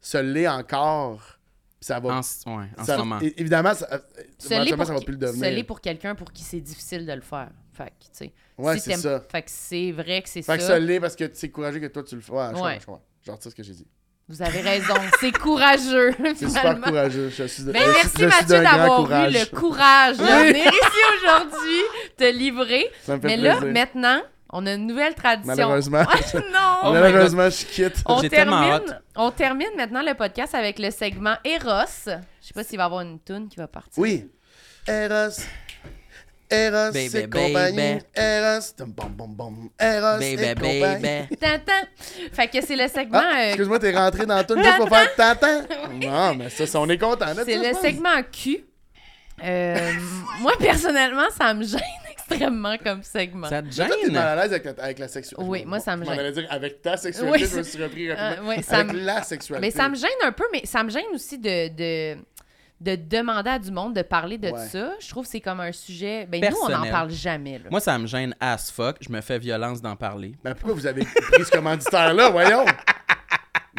ce l'est encore, ça va. En, c- ouais, en ça- ce moment. Évidemment, ça, euh, Se éventuellement, pour, ça va plus le se devenir. l'est pour quelqu'un pour qui c'est difficile de le faire. Fait que, tu sais. Ouais, si c'est ça. Fait que c'est vrai que c'est Fait ça. que ça l'est parce que c'est courageux que toi tu le fais. Ouais, je Ouais. comprends. Je retire ce que j'ai dit. Vous avez raison. C'est courageux, C'est super courageux. Je suis de- Ben, je merci je Mathieu d'avoir eu courage. le courage de venir ici aujourd'hui, te livrer. Ça me fait Mais là, maintenant, on a une nouvelle tradition. Malheureusement. non! Oh Malheureusement, je quitte. On termine, on termine maintenant le podcast avec le segment Eros. Je sais pas s'il va y avoir une toune qui va partir. Oui. Eros. Eros Baby, et compagnie. baby. Eros. Tum, bom, bom, bom. Eros et Baby, compagnie. baby. Tintin. Fait que c'est le segment. Ah, euh, excuse-moi, t'es rentré dans tout juste pour faire tantan. Non, mais ça, ça, on est content. c'est le segment Q. Euh, moi, personnellement, ça me gêne extrêmement comme segment. Ça te Mais toi, t'es gêne? mal à l'aise avec, la- avec la sexualité. Oui, moi, ça me Je gêne. dire avec ta sexualité, Oui, je me suis repris rapidement. Euh, ça avec me- la sexualité. Mais ça me gêne un peu, mais ça me gêne aussi de, de, de demander à du monde de parler de Ouais. ça. Je trouve que c'est comme un sujet. Ben, nous, on n'en parle jamais. Là. Moi, ça me gêne as fuck. Je me fais violence d'en parler. Ben pourquoi vous avez pris ce commanditaire-là, voyons?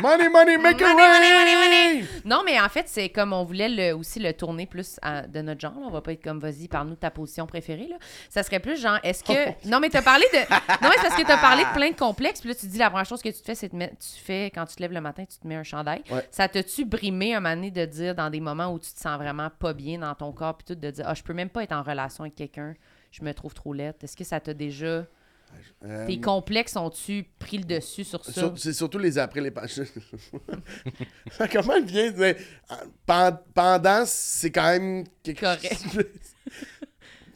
Money, money, make it Money, rain! money, money, Non, mais en fait, c'est comme on voulait le- aussi le tourner plus à- de notre genre. là. On va pas être comme, vas-y, parle-nous de ta position préférée. Là. Ça serait plus genre, est-ce que. Non, mais t'as parlé de. Non, mais c'est parce que t'as parlé de plein de complexes. Puis là, tu dis, la première chose que tu te fais, c'est mettre. Tu fais, quand tu te lèves le matin, tu te mets un chandail. Ouais. Ça t'a-tu brimé un moment donné de dire, dans des moments où tu te sens vraiment pas bien dans ton corps, puis tout, de dire, ah, je peux même pas être en relation avec quelqu'un, je me trouve trop laide. Est-ce que ça t'a déjà. Euh, Tes complexes ont-tu pris le dessus sur ça? sur- C'est surtout les après les pages. Comment elle vient? mais, euh, pen- Pendant, c'est quand même quelque Correct.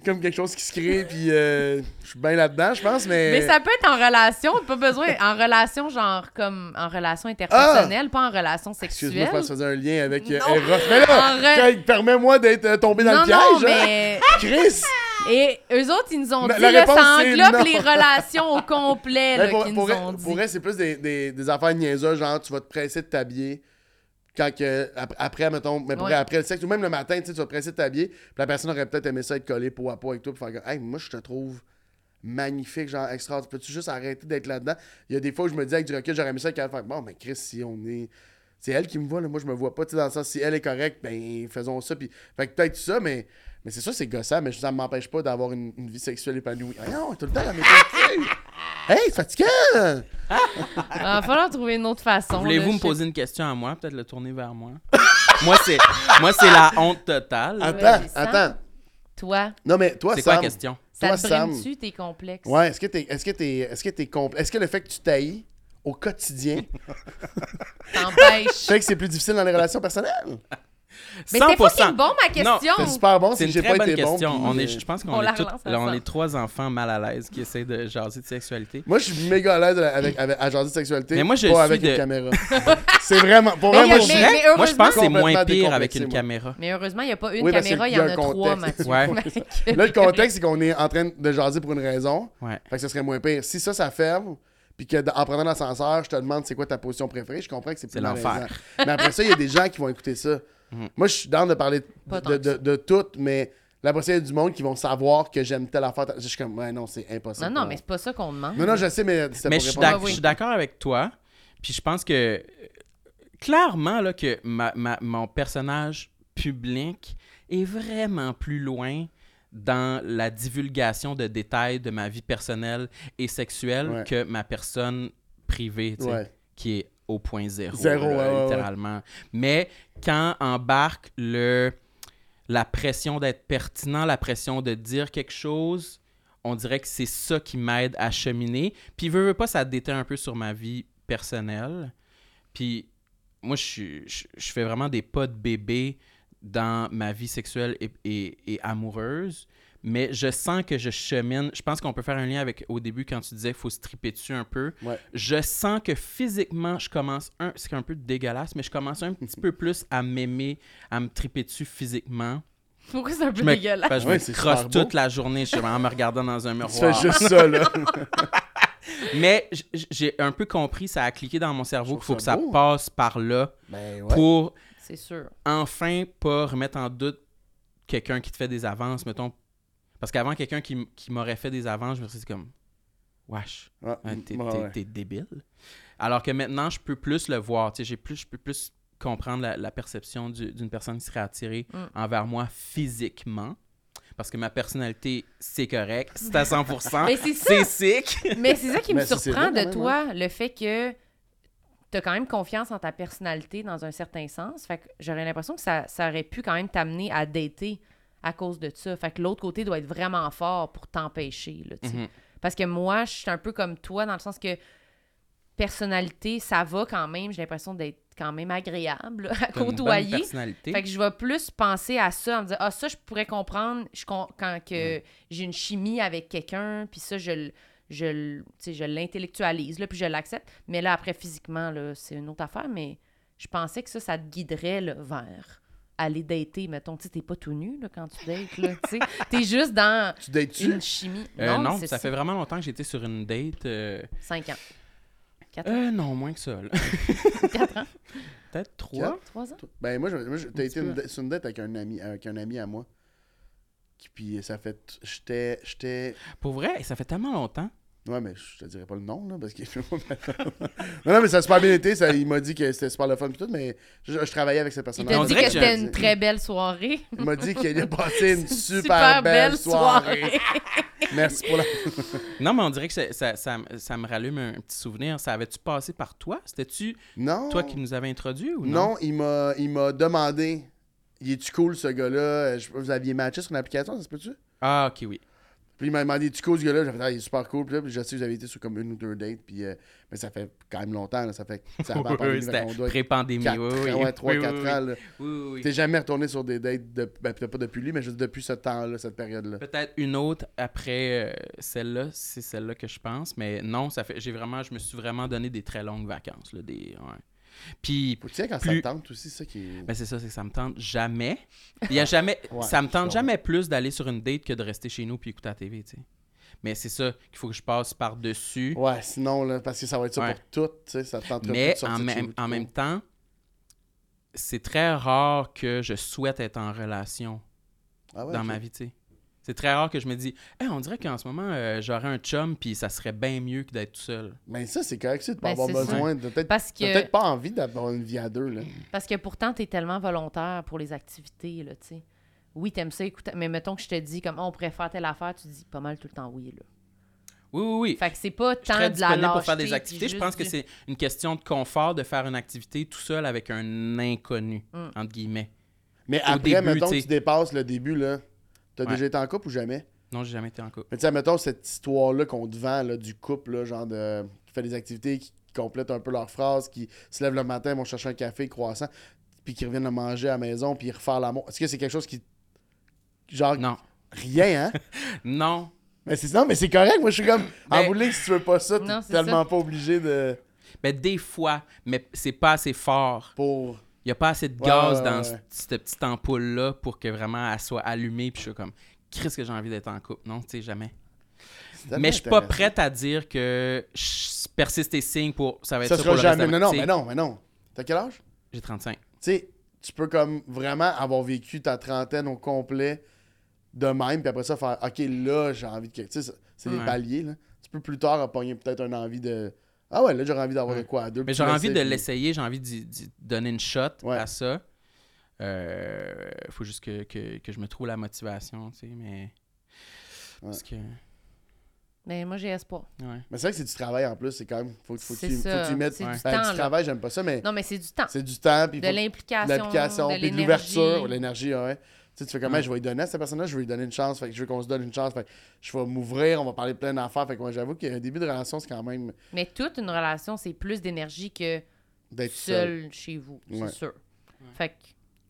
comme quelque chose qui se crée, puis euh, je suis bien là-dedans, je pense, mais. Mais ça peut être en relation, pas besoin en relation genre comme en relation interpersonnelle, pas en relation sexuelle. Excuse-moi, je pense que ça faisait un lien avec euh, Non. Eros. Mais là, re- permets-moi d'être euh, tombé dans non, le piège. non, hein? mais Chris! Et eux autres ils nous ont dit la là, réponse, ça englobe les relations au complet là, pour, qu'ils pour nous vrai- ont dit. pour vrai, c'est plus des, des, des affaires niaiseuses, genre tu vas te presser de t'habiller quand que, après, mettons, mais pour Ouais. vrai, après le sexe, ou même le matin, tu sais, tu vas te presser de t'habiller, puis la personne aurait peut-être aimé ça être collé peau à peau avec toi, puis faire hey, moi je te trouve magnifique, genre extra, peux-tu juste arrêter d'être là-dedans? Il y a des fois où je me dis avec du recul, j'aurais aimé ça qu'elle fasse, bon, mais Chris, si on est. C'est elle qui me voit, là. moi je me vois pas, tu sais, dans le sens, si elle est correcte, ben faisons ça, puis. Fait que peut-être ça, mais. Mais c'est ça, c'est gossant, mais ça ne m'empêche pas d'avoir une, une vie sexuelle épanouie. Ah non, tout le temps, elle m'est Hey, c'est fatigant! Il va falloir trouver une autre façon. Voulez-vous me poser une question à moi? Peut-être le tourner vers moi? moi, c'est moi c'est la honte totale. Attends, ça. attends. Toi, Non, mais toi, C'est quoi la Sam. question? ça Toi, te Sam. brime-tu tes complexes? Ouais, est-ce que t'es. Est-ce que t'es. Est-ce que t'es compl- Est-ce que le fait que tu taillis au quotidien T'empêches. fait que c'est plus difficile dans les relations personnelles? Mais 100%. fucking bon ma Non, question. C'est super bon, C'est c'est une très pas bonne été bon. question. puis, on est, je pense On qu'on est, là, on est trois enfants mal à l'aise qui essayent de jaser de sexualité. Moi, je suis méga à l'aise avec, avec, à jaser de sexualité. Mais moi, je pas suis avec de- une caméra. c'est vraiment. Pour Mais vrai, a- moi, je mais- suis. Moi, je pense que c'est moins pire avec une moi. caméra. Mais heureusement, il n'y a pas une Oui, caméra, il y en un a trois. Mathieu. Là, le contexte, c'est qu'on est en train de jaser pour une raison. Ouais. Fait que ce serait moins pire. Si ça, ça ferme, puis que en prenant l'ascenseur, je te demande c'est quoi ta position préférée, je comprends que c'est plus C'est l'enfer. Mais après ça, il y a des gens qui vont écouter ça. Mhm. Moi, je suis dans de parler de, de, tout, mais ça, il y a du monde qui vont savoir que j'aime telle affaire. Je suis comme, ouais, non, c'est impossible. Non, non, mais c'est pas ça qu'on demande. Non, non, je sais, mais c'était Mais je suis d'accord avec toi. Puis je pense que clairement là, que ma- ma- mon personnage public est vraiment plus loin dans la divulgation de détails de ma vie personnelle et sexuelle Ouais. que ma personne privée, tu sais, Ouais. qui est au point zéro, Zéro, là, ouais, littéralement. Mais quand embarque le la pression d'être pertinent, la pression de dire quelque chose, on dirait que c'est ça qui m'aide à cheminer. Puis, veut, veut pas, ça déteint un peu sur ma vie personnelle. Puis, moi, je, je, je fais vraiment des pas de bébé dans ma vie sexuelle et, et- et amoureuse. Mais je sens que je chemine. Je pense qu'on peut faire un lien avec au début quand tu disais qu'il faut se triper dessus un peu. Ouais. Je sens que physiquement, je commence un. C'est un peu dégueulasse, mais je commence un petit peu plus à m'aimer, à me triper dessus physiquement. Pourquoi c'est un peu Je me, dégueulasse? parce que je Ouais, me c'est crosse toute la journée je en me regardant dans un miroir. fais juste ça, là. Mais j'ai un peu compris, ça a cliqué dans mon cerveau qu'il faut que ça beau. passe par là ben, ouais. pour C'est sûr. enfin pas remettre en doute quelqu'un qui te fait des avances, mettons. Parce qu'avant, quelqu'un qui, qui m'aurait fait des avances, je me suis dit comme, wesh, Ouais, hein, t'es ouais, débile. Alors que maintenant, je peux plus le voir, tu sais, j'ai plus, je peux plus comprendre la, la perception du- d'une personne qui serait attirée Mm. envers moi physiquement. Parce que ma personnalité, c'est correct, c'est à 100%, Mais c'est sick. Mais c'est ça qui me surprend vrai, de toi, le fait que tu as quand même confiance en ta personnalité dans un certain sens. Fait que j'aurais l'impression que ça, ça aurait pu quand même t'amener à dater à cause de ça. Fait que l'autre côté doit être vraiment fort pour t'empêcher. là. Mhm. Parce que moi, je suis un peu comme toi, dans le sens que personnalité, ça va quand même. J'ai l'impression d'être quand même agréable là, à côtoyer. personnalité. Fait que je vais plus penser à ça, en me disant, ah, ça, je pourrais comprendre je quand que j'ai une chimie avec quelqu'un, puis ça, je, l- je, je l'intellectualise, là, puis je l'accepte. Mais là, après, physiquement, là, c'est une autre affaire, mais je pensais que ça, ça te guiderait là, vers aller dater, mettons. Tu sais, t'es pas tout nu là, quand tu dates, là, tu sais. T'es juste dans Tu une chimie. Euh, non, ça fait vraiment longtemps que j'étais sur une date. euh, Cinq ans. Quatre ans. euh, non, moins que ça. là. Quatre ans. Peut-être trois. Trois ans. Ben, moi, je- moi t'as été une sur une date avec un ami, avec un ami à moi. Qui- Puis ça fait. J'étais. J'étais. Pour vrai, ça fait tellement longtemps. Ouais, mais je te dirais pas le nom, là, parce que. non, non, mais ça a super bien été. Ça, il m'a dit que c'était super le fun, pis tout, mais je, je travaillais avec cette Il personne t'a On dit que c'était une très belle soirée. Il m'a dit qu'il allait passer une super, belle, soirée. Merci pour la. Non, mais on dirait que ça, ça, ça me- ça me rallume un petit souvenir. Ça avait-tu passé par toi? C'était-tu Non. toi qui nous avais introduit ou non? Non, il m'a, il m'a demandé. Il est-tu cool ce gars-là? Vous aviez matché sur une application, ça se peut-tu? Ah, ok, oui. Puis il m'a demandé, tu cool ce gars-là? J'ai fait, ah, il est super cool. Puis là, puis je sais avez été sur comme une ou deux dates. Puis, euh, mais ça fait quand même longtemps. Là, ça fait. Ça a Oui, pas oui, c'était on doit être pré-pandémie. Oui, oui. ouais, 3 Oui, 4 oui, ans. Oui. T'es jamais retourné sur des dates, de... ben, peut-être pas depuis lui, mais juste depuis ce temps-là, cette période-là. Peut-être une autre après euh, celle-là, c'est celle-là que je pense. Mais non, ça fait. J'ai vraiment. Je me suis vraiment donné des très longues vacances. Là, des, ouais. Puis tu sais quand Plus- ça tente aussi, ça qui est. Ben c'est ça, c'est que ça me tente jamais. Il y a jamais Ouais, ça me tente jamais plus d'aller sur une date que de rester chez nous puis écouter la TV, tu sais. Mais c'est ça qu'il faut que je passe par-dessus. Ouais, sinon, là, parce que ça va être ça Ouais. pour tout, tu sais, ça te tente Mais en, même, en même temps, c'est très rare que je souhaite être en relation Ah ouais, dans ma vie, tu sais. C'est très rare que je me dis, Hey, on dirait qu'en ce moment, euh, j'aurais un chum puis ça serait bien mieux que d'être tout seul. Ben ça, c'est correct, c'est de pas Ben, avoir besoin. de Peut-être Parce que, peut-être pas envie d'avoir une vie à deux, là. parce que pourtant, tu es tellement volontaire pour les activités, là, tu sais. Oui, t'aimes ça, écoute, mais mettons que je te dis, comme, oh, on pourrait faire telle affaire, tu dis pas mal tout le temps oui, là. Oui, oui, oui. Fait que c'est pas tant de la disponible pour faire lâcheté, des activités. Je pense que c'est une question de confort de faire une activité tout seul avec un inconnu, Mm. entre guillemets. Mais Au après, début, mettons tu que sais. tu dépasses le début, là, t'as Ouais. déjà été en couple ou jamais? Non, j'ai jamais été en couple. Mais tu sais, mettons cette histoire-là qu'on te vend, là, du couple, là, genre de... qui fait des activités, qui complètent un peu leurs phrases, qui se lèvent le matin, vont chercher un café, croissant, puis qui reviennent le manger à la maison, puis refaire l'amour. Est-ce que c'est quelque chose qui... Genre, Non. rien, hein? Non. mais c'est non, mais c'est correct. Moi, je suis comme... En Mais- bout de ligne, si tu veux pas ça, t'es tellement pas obligé de... Ben, des fois, mais c'est pas assez fort. Pour... Il y a pas assez de gaz ouais, dans cette petite ampoule-là pour que vraiment elle soit allumée. Puis je suis comme, Qu'est-ce que j'ai envie d'être en couple? Non, tu sais, jamais. Mais je suis pas prête à dire que je persiste et signe pour. Ça va être Ça ça, sera pour le reste jamais. de Non, non, tu sais, mais non, mais non. T'as quel âge? J'ai 35. Tu sais, tu peux comme vraiment avoir vécu ta trentaine au complet de même, puis après ça, faire OK, là, j'ai envie de quelque chose. C'est des paliers, là. Tu peux plus tard pogner peut-être une envie de. Ah ouais, là, j'aurais envie d'avoir Ouais. de quoi à deux. Mais tu envie de l'essayer, j'ai envie d'y d'y donner une shot Ouais. à ça. Euh, faut juste que, que, que je me trouve la motivation, tu sais, mais. Parce que. Mais moi, j'ai espoir. Ouais. Mais c'est vrai que c'est du travail en plus, c'est quand même. Faut, faut, que tu, faut que tu mettes. c'est du Ben, temps, du là. travail, j'aime pas ça, mais Non, mais c'est du temps. c'est du temps, puis De l'implication, de l'application, de puis de l'énergie. l'ouverture, l'énergie, ouais. Tu sais, tu fais comment Ouais. je vais lui donner à cette personne-là, je vais lui donner une chance, fait que je veux qu'on se donne une chance, fait que je vais m'ouvrir, on va parler de plein d'affaires, fait que moi j'avoue qu'un début de relation, c'est quand même Mais toute une relation, c'est plus d'énergie que d'être seul. seul chez vous, Ouais. c'est sûr. Fait que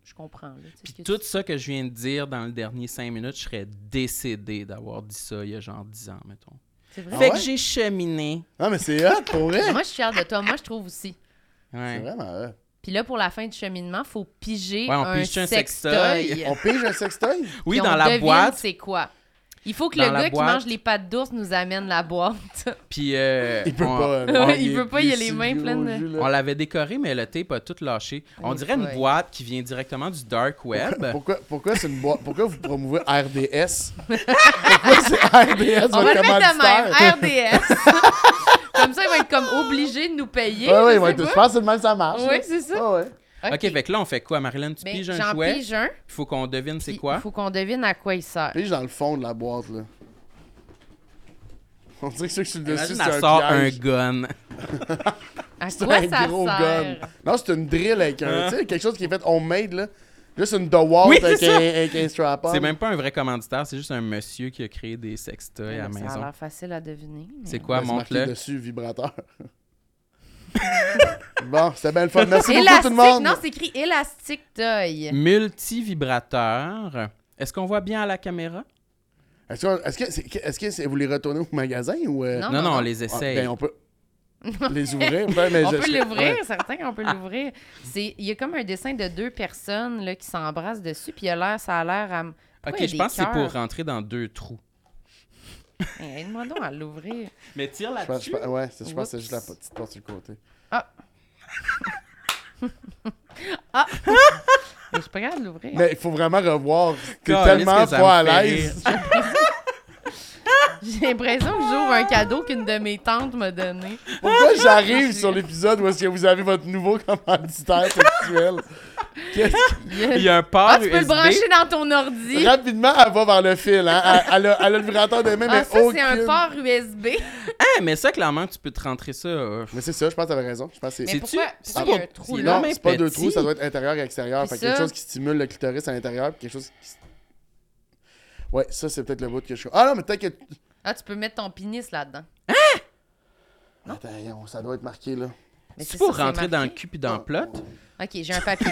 je comprends. Là, Puis que tout ça que je viens de dire dans le dernier 5 minutes, je serais décédé d'avoir dit ça il y a genre 10 ans, mettons. C'est vrai? Ah fait ouais? que j'ai cheminé. Non, mais c'est hot, pour vrai! Moi, je suis fière de toi. Moi, je trouve aussi. C'est vraiment hot. Puis là, pour la fin du cheminement, faut piger Ouais, on un pige un sextoy. sextoy? On pige un sextoy? Oui, Puis dans on la boîte. c'est quoi. Il faut que le gars qui mange les pâtes d'ours nous amène la boîte. Puis euh, Il peut on, pas. Ouais, non, il peut pas, il a les mains pleines de- on l'avait décoré, mais le tape a tout lâché. On Oui, dirait une boîte qui vient directement du dark web. Pourquoi, pourquoi c'est une boîte? Pourquoi vous promouvez RDS? pourquoi c'est RDS On va le mettre de même. RDS. comme ça, ils vont être comme obligés de nous payer. Ouais, ouais, je pense que c'est le même ça marche. Oui, c'est ça. Ouais. Ok, fait que là, on fait quoi, Marilyn? Tu Ben, piges un J'en jouet, pige un. il faut qu'on devine c'est quoi. Il faut qu'on devine à quoi il sert. Pige dans le fond de la boîte, là. On dirait que ceux qui sont dessus, c'est un sort un gun. À C'est quoi un ça gros sert? gun. Non, c'est une drill avec un. Hein? Tu sais, quelque chose qui est fait homemade, là. Juste une DeWalt Oui, avec, un, avec un strap-on. C'est même pas un vrai commanditaire, c'est juste un monsieur qui a créé des sextoys à la Ça a maison. l'air facile à deviner. mais- C'est quoi, Ben, montre-le. dessus, vibrateur. bon, c'était bien le fun. Merci beaucoup, tout le monde. non, c'est écrit élastique toy. Multivibrateur. Est-ce qu'on voit bien à la caméra? Est-ce que, est-ce que, c'est- est-ce que c'est- vous les retournez au magasin ou. euh, Non, Non, non, non. on les ah, essaye. ben, on peut les ouvrir. Ben, mais On je- peut je- l'ouvrir, ouais. certain qu'on peut l'ouvrir. C'est, il y a comme un dessin de deux personnes là, qui s'embrassent dessus, puis il a l'air, ça a l'air à. m- Pourquoi il y Ok, a je des pense que c'est pour rentrer dans deux trous. Hey, Aide-moi donc à l'ouvrir. Mais tire Je pense- là-dessus. pense- ouais, c'est- je pense que c'est juste la petite porte sur le côté. Mais je suis pas capable de l'ouvrir. Mais il faut vraiment revoir. T'es Caliste tellement que ça pas à me fait l'aise. J'ai l'impression que j'ouvre un cadeau qu'une de mes tantes m'a donné. Pourquoi j'arrive sur l'épisode où est-ce que vous avez votre nouveau commanditaire sexuel? Qu'est-ce que- Il y a un port Ah, tu peux le brancher dans ton ordi. Rapidement, elle va vers le fil. Hein? Elle, elle a, elle a le vibrateur de main, Ah, mais ça, aucune... c'est un port USB. Ah, mais ça, clairement, tu peux te rentrer ça. euh, Mais c'est ça, je pense que t'avais raison. Je pense que c'est... Mais pourquoi, c'est pourquoi il y a pas- un trou c'est là? non, mais c'est pas deux petit. trous, ça doit être intérieur et extérieur. Fait quelque ça. chose qui stimule le clitoris à l'intérieur, puis quelque chose qui... Ouais, ça, c'est peut-être le bout que je... Ah non, mais peut-être que... Ah, tu peux mettre ton pénis là-dedans. Attends, on- ça doit être marqué, là. C'est pour rentrer dans le cul puis dans le plot? Ok, j'ai un papier.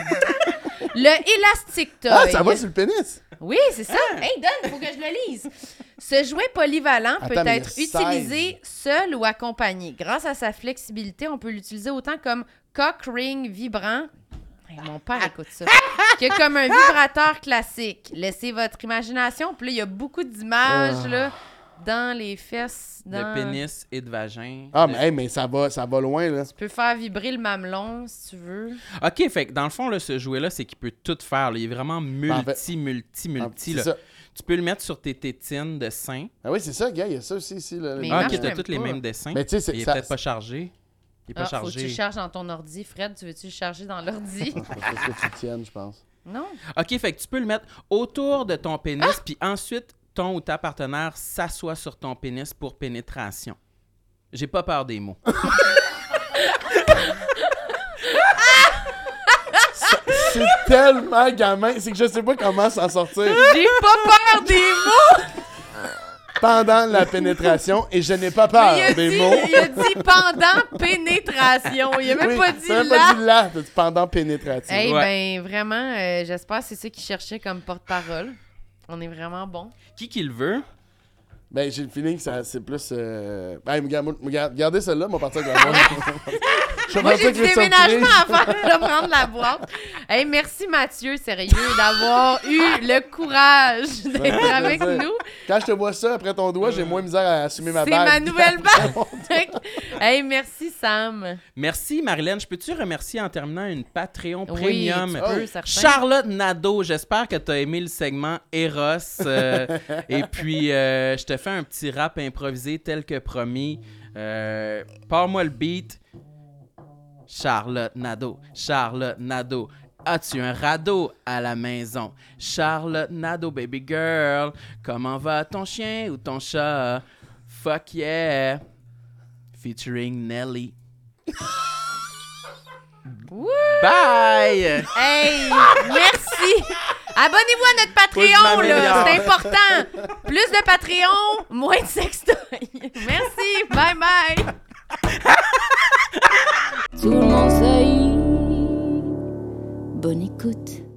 le élastique toy. Ah, ça va sur le pénis! Oui, c'est ça. Hey, donne, faut que je le lise. Ce jouet polyvalent Attends, peut être utilisé seul ou accompagné. Grâce à sa flexibilité, on peut l'utiliser autant comme cock ring vibrant. Hey, mon père écoute ça. que comme un vibrateur classique. Laissez votre imagination. Puis là, il y a beaucoup d'images Ah. là, dans les fesses. Dans... De pénis et de vagin. Ah, De- mais, hey, mais ça va, ça va loin, là. Tu peux faire vibrer le mamelon si tu veux. Ok, fait que dans le fond, là, ce jouet-là, c'est qu'il peut tout faire. là. Il est vraiment multi, en fait- multi, Ah, multi. là. ça. Tu peux le mettre sur tes tétines de sein. Ah oui, c'est ça, gars, il y a ça aussi ici. Là, Mais il Ah, ok, t'as tous les mêmes dessins. Mais tu sais, c'est- Il est ça- peut-être pas chargé. Il est pas Ah, faut que tu chargé. charges dans ton ordi. Fred, tu veux-tu le charger dans l'ordi? C'est parce que tu tiennes, je pense. non. Ok, fait que tu peux le mettre autour de ton pénis, Ah! puis ensuite, ton ou ta partenaire s'assoit sur ton pénis pour pénétration. J'ai pas peur des mots. C'est tellement gamin, c'est que je sais pas comment s'en sortir J'ai pas peur des mots! pendant la pénétration et je n'ai pas peur Mais il, a des dit, mots. il a dit pendant pénétration. Il a même Oui, pas dit même là. pas dit là, dit pendant pénétration. Eh Ouais. ben, vraiment, euh, j'espère que c'est ça qu'il cherchait comme porte-parole. On est vraiment bon. Qui qui le veut? Ben, j'ai le feeling que ça- c'est plus. Euh... Ben, regarde, regarde- regardez celle-là, on va partir avec la Moi, j'ai du déménagement à faire. Vais prendre la boîte. Hey, merci, Mathieu, sérieux, d'avoir eu le courage d'être avec nous. Quand je te vois ça après ton doigt, j'ai moins misère à assumer ma C'est bague. ma nouvelle bague. hey, merci, Sam. Merci, Marilyn. Je peux-tu remercier en terminant une Patreon Oui, Premium? tu peux, certain. Charlotte Nadeau, j'espère que tu as aimé le segment Eros. euh, et puis, euh, je te fais un petit rap improvisé tel que promis. Euh, Pars-moi le beat. Charlotte Nadeau, Charlotte Nadeau. As-tu un radeau à la maison? Charlotte Nadeau, baby girl. Comment va ton chien ou ton chat? Fuck yeah. Featuring Nelly. Bye! Hey, merci. Abonnez-vous à notre Patreon, là. C'est important. Plus de Patreon, moins de sextoy. Merci. Bye bye. Tout le monde sait. Bonne écoute.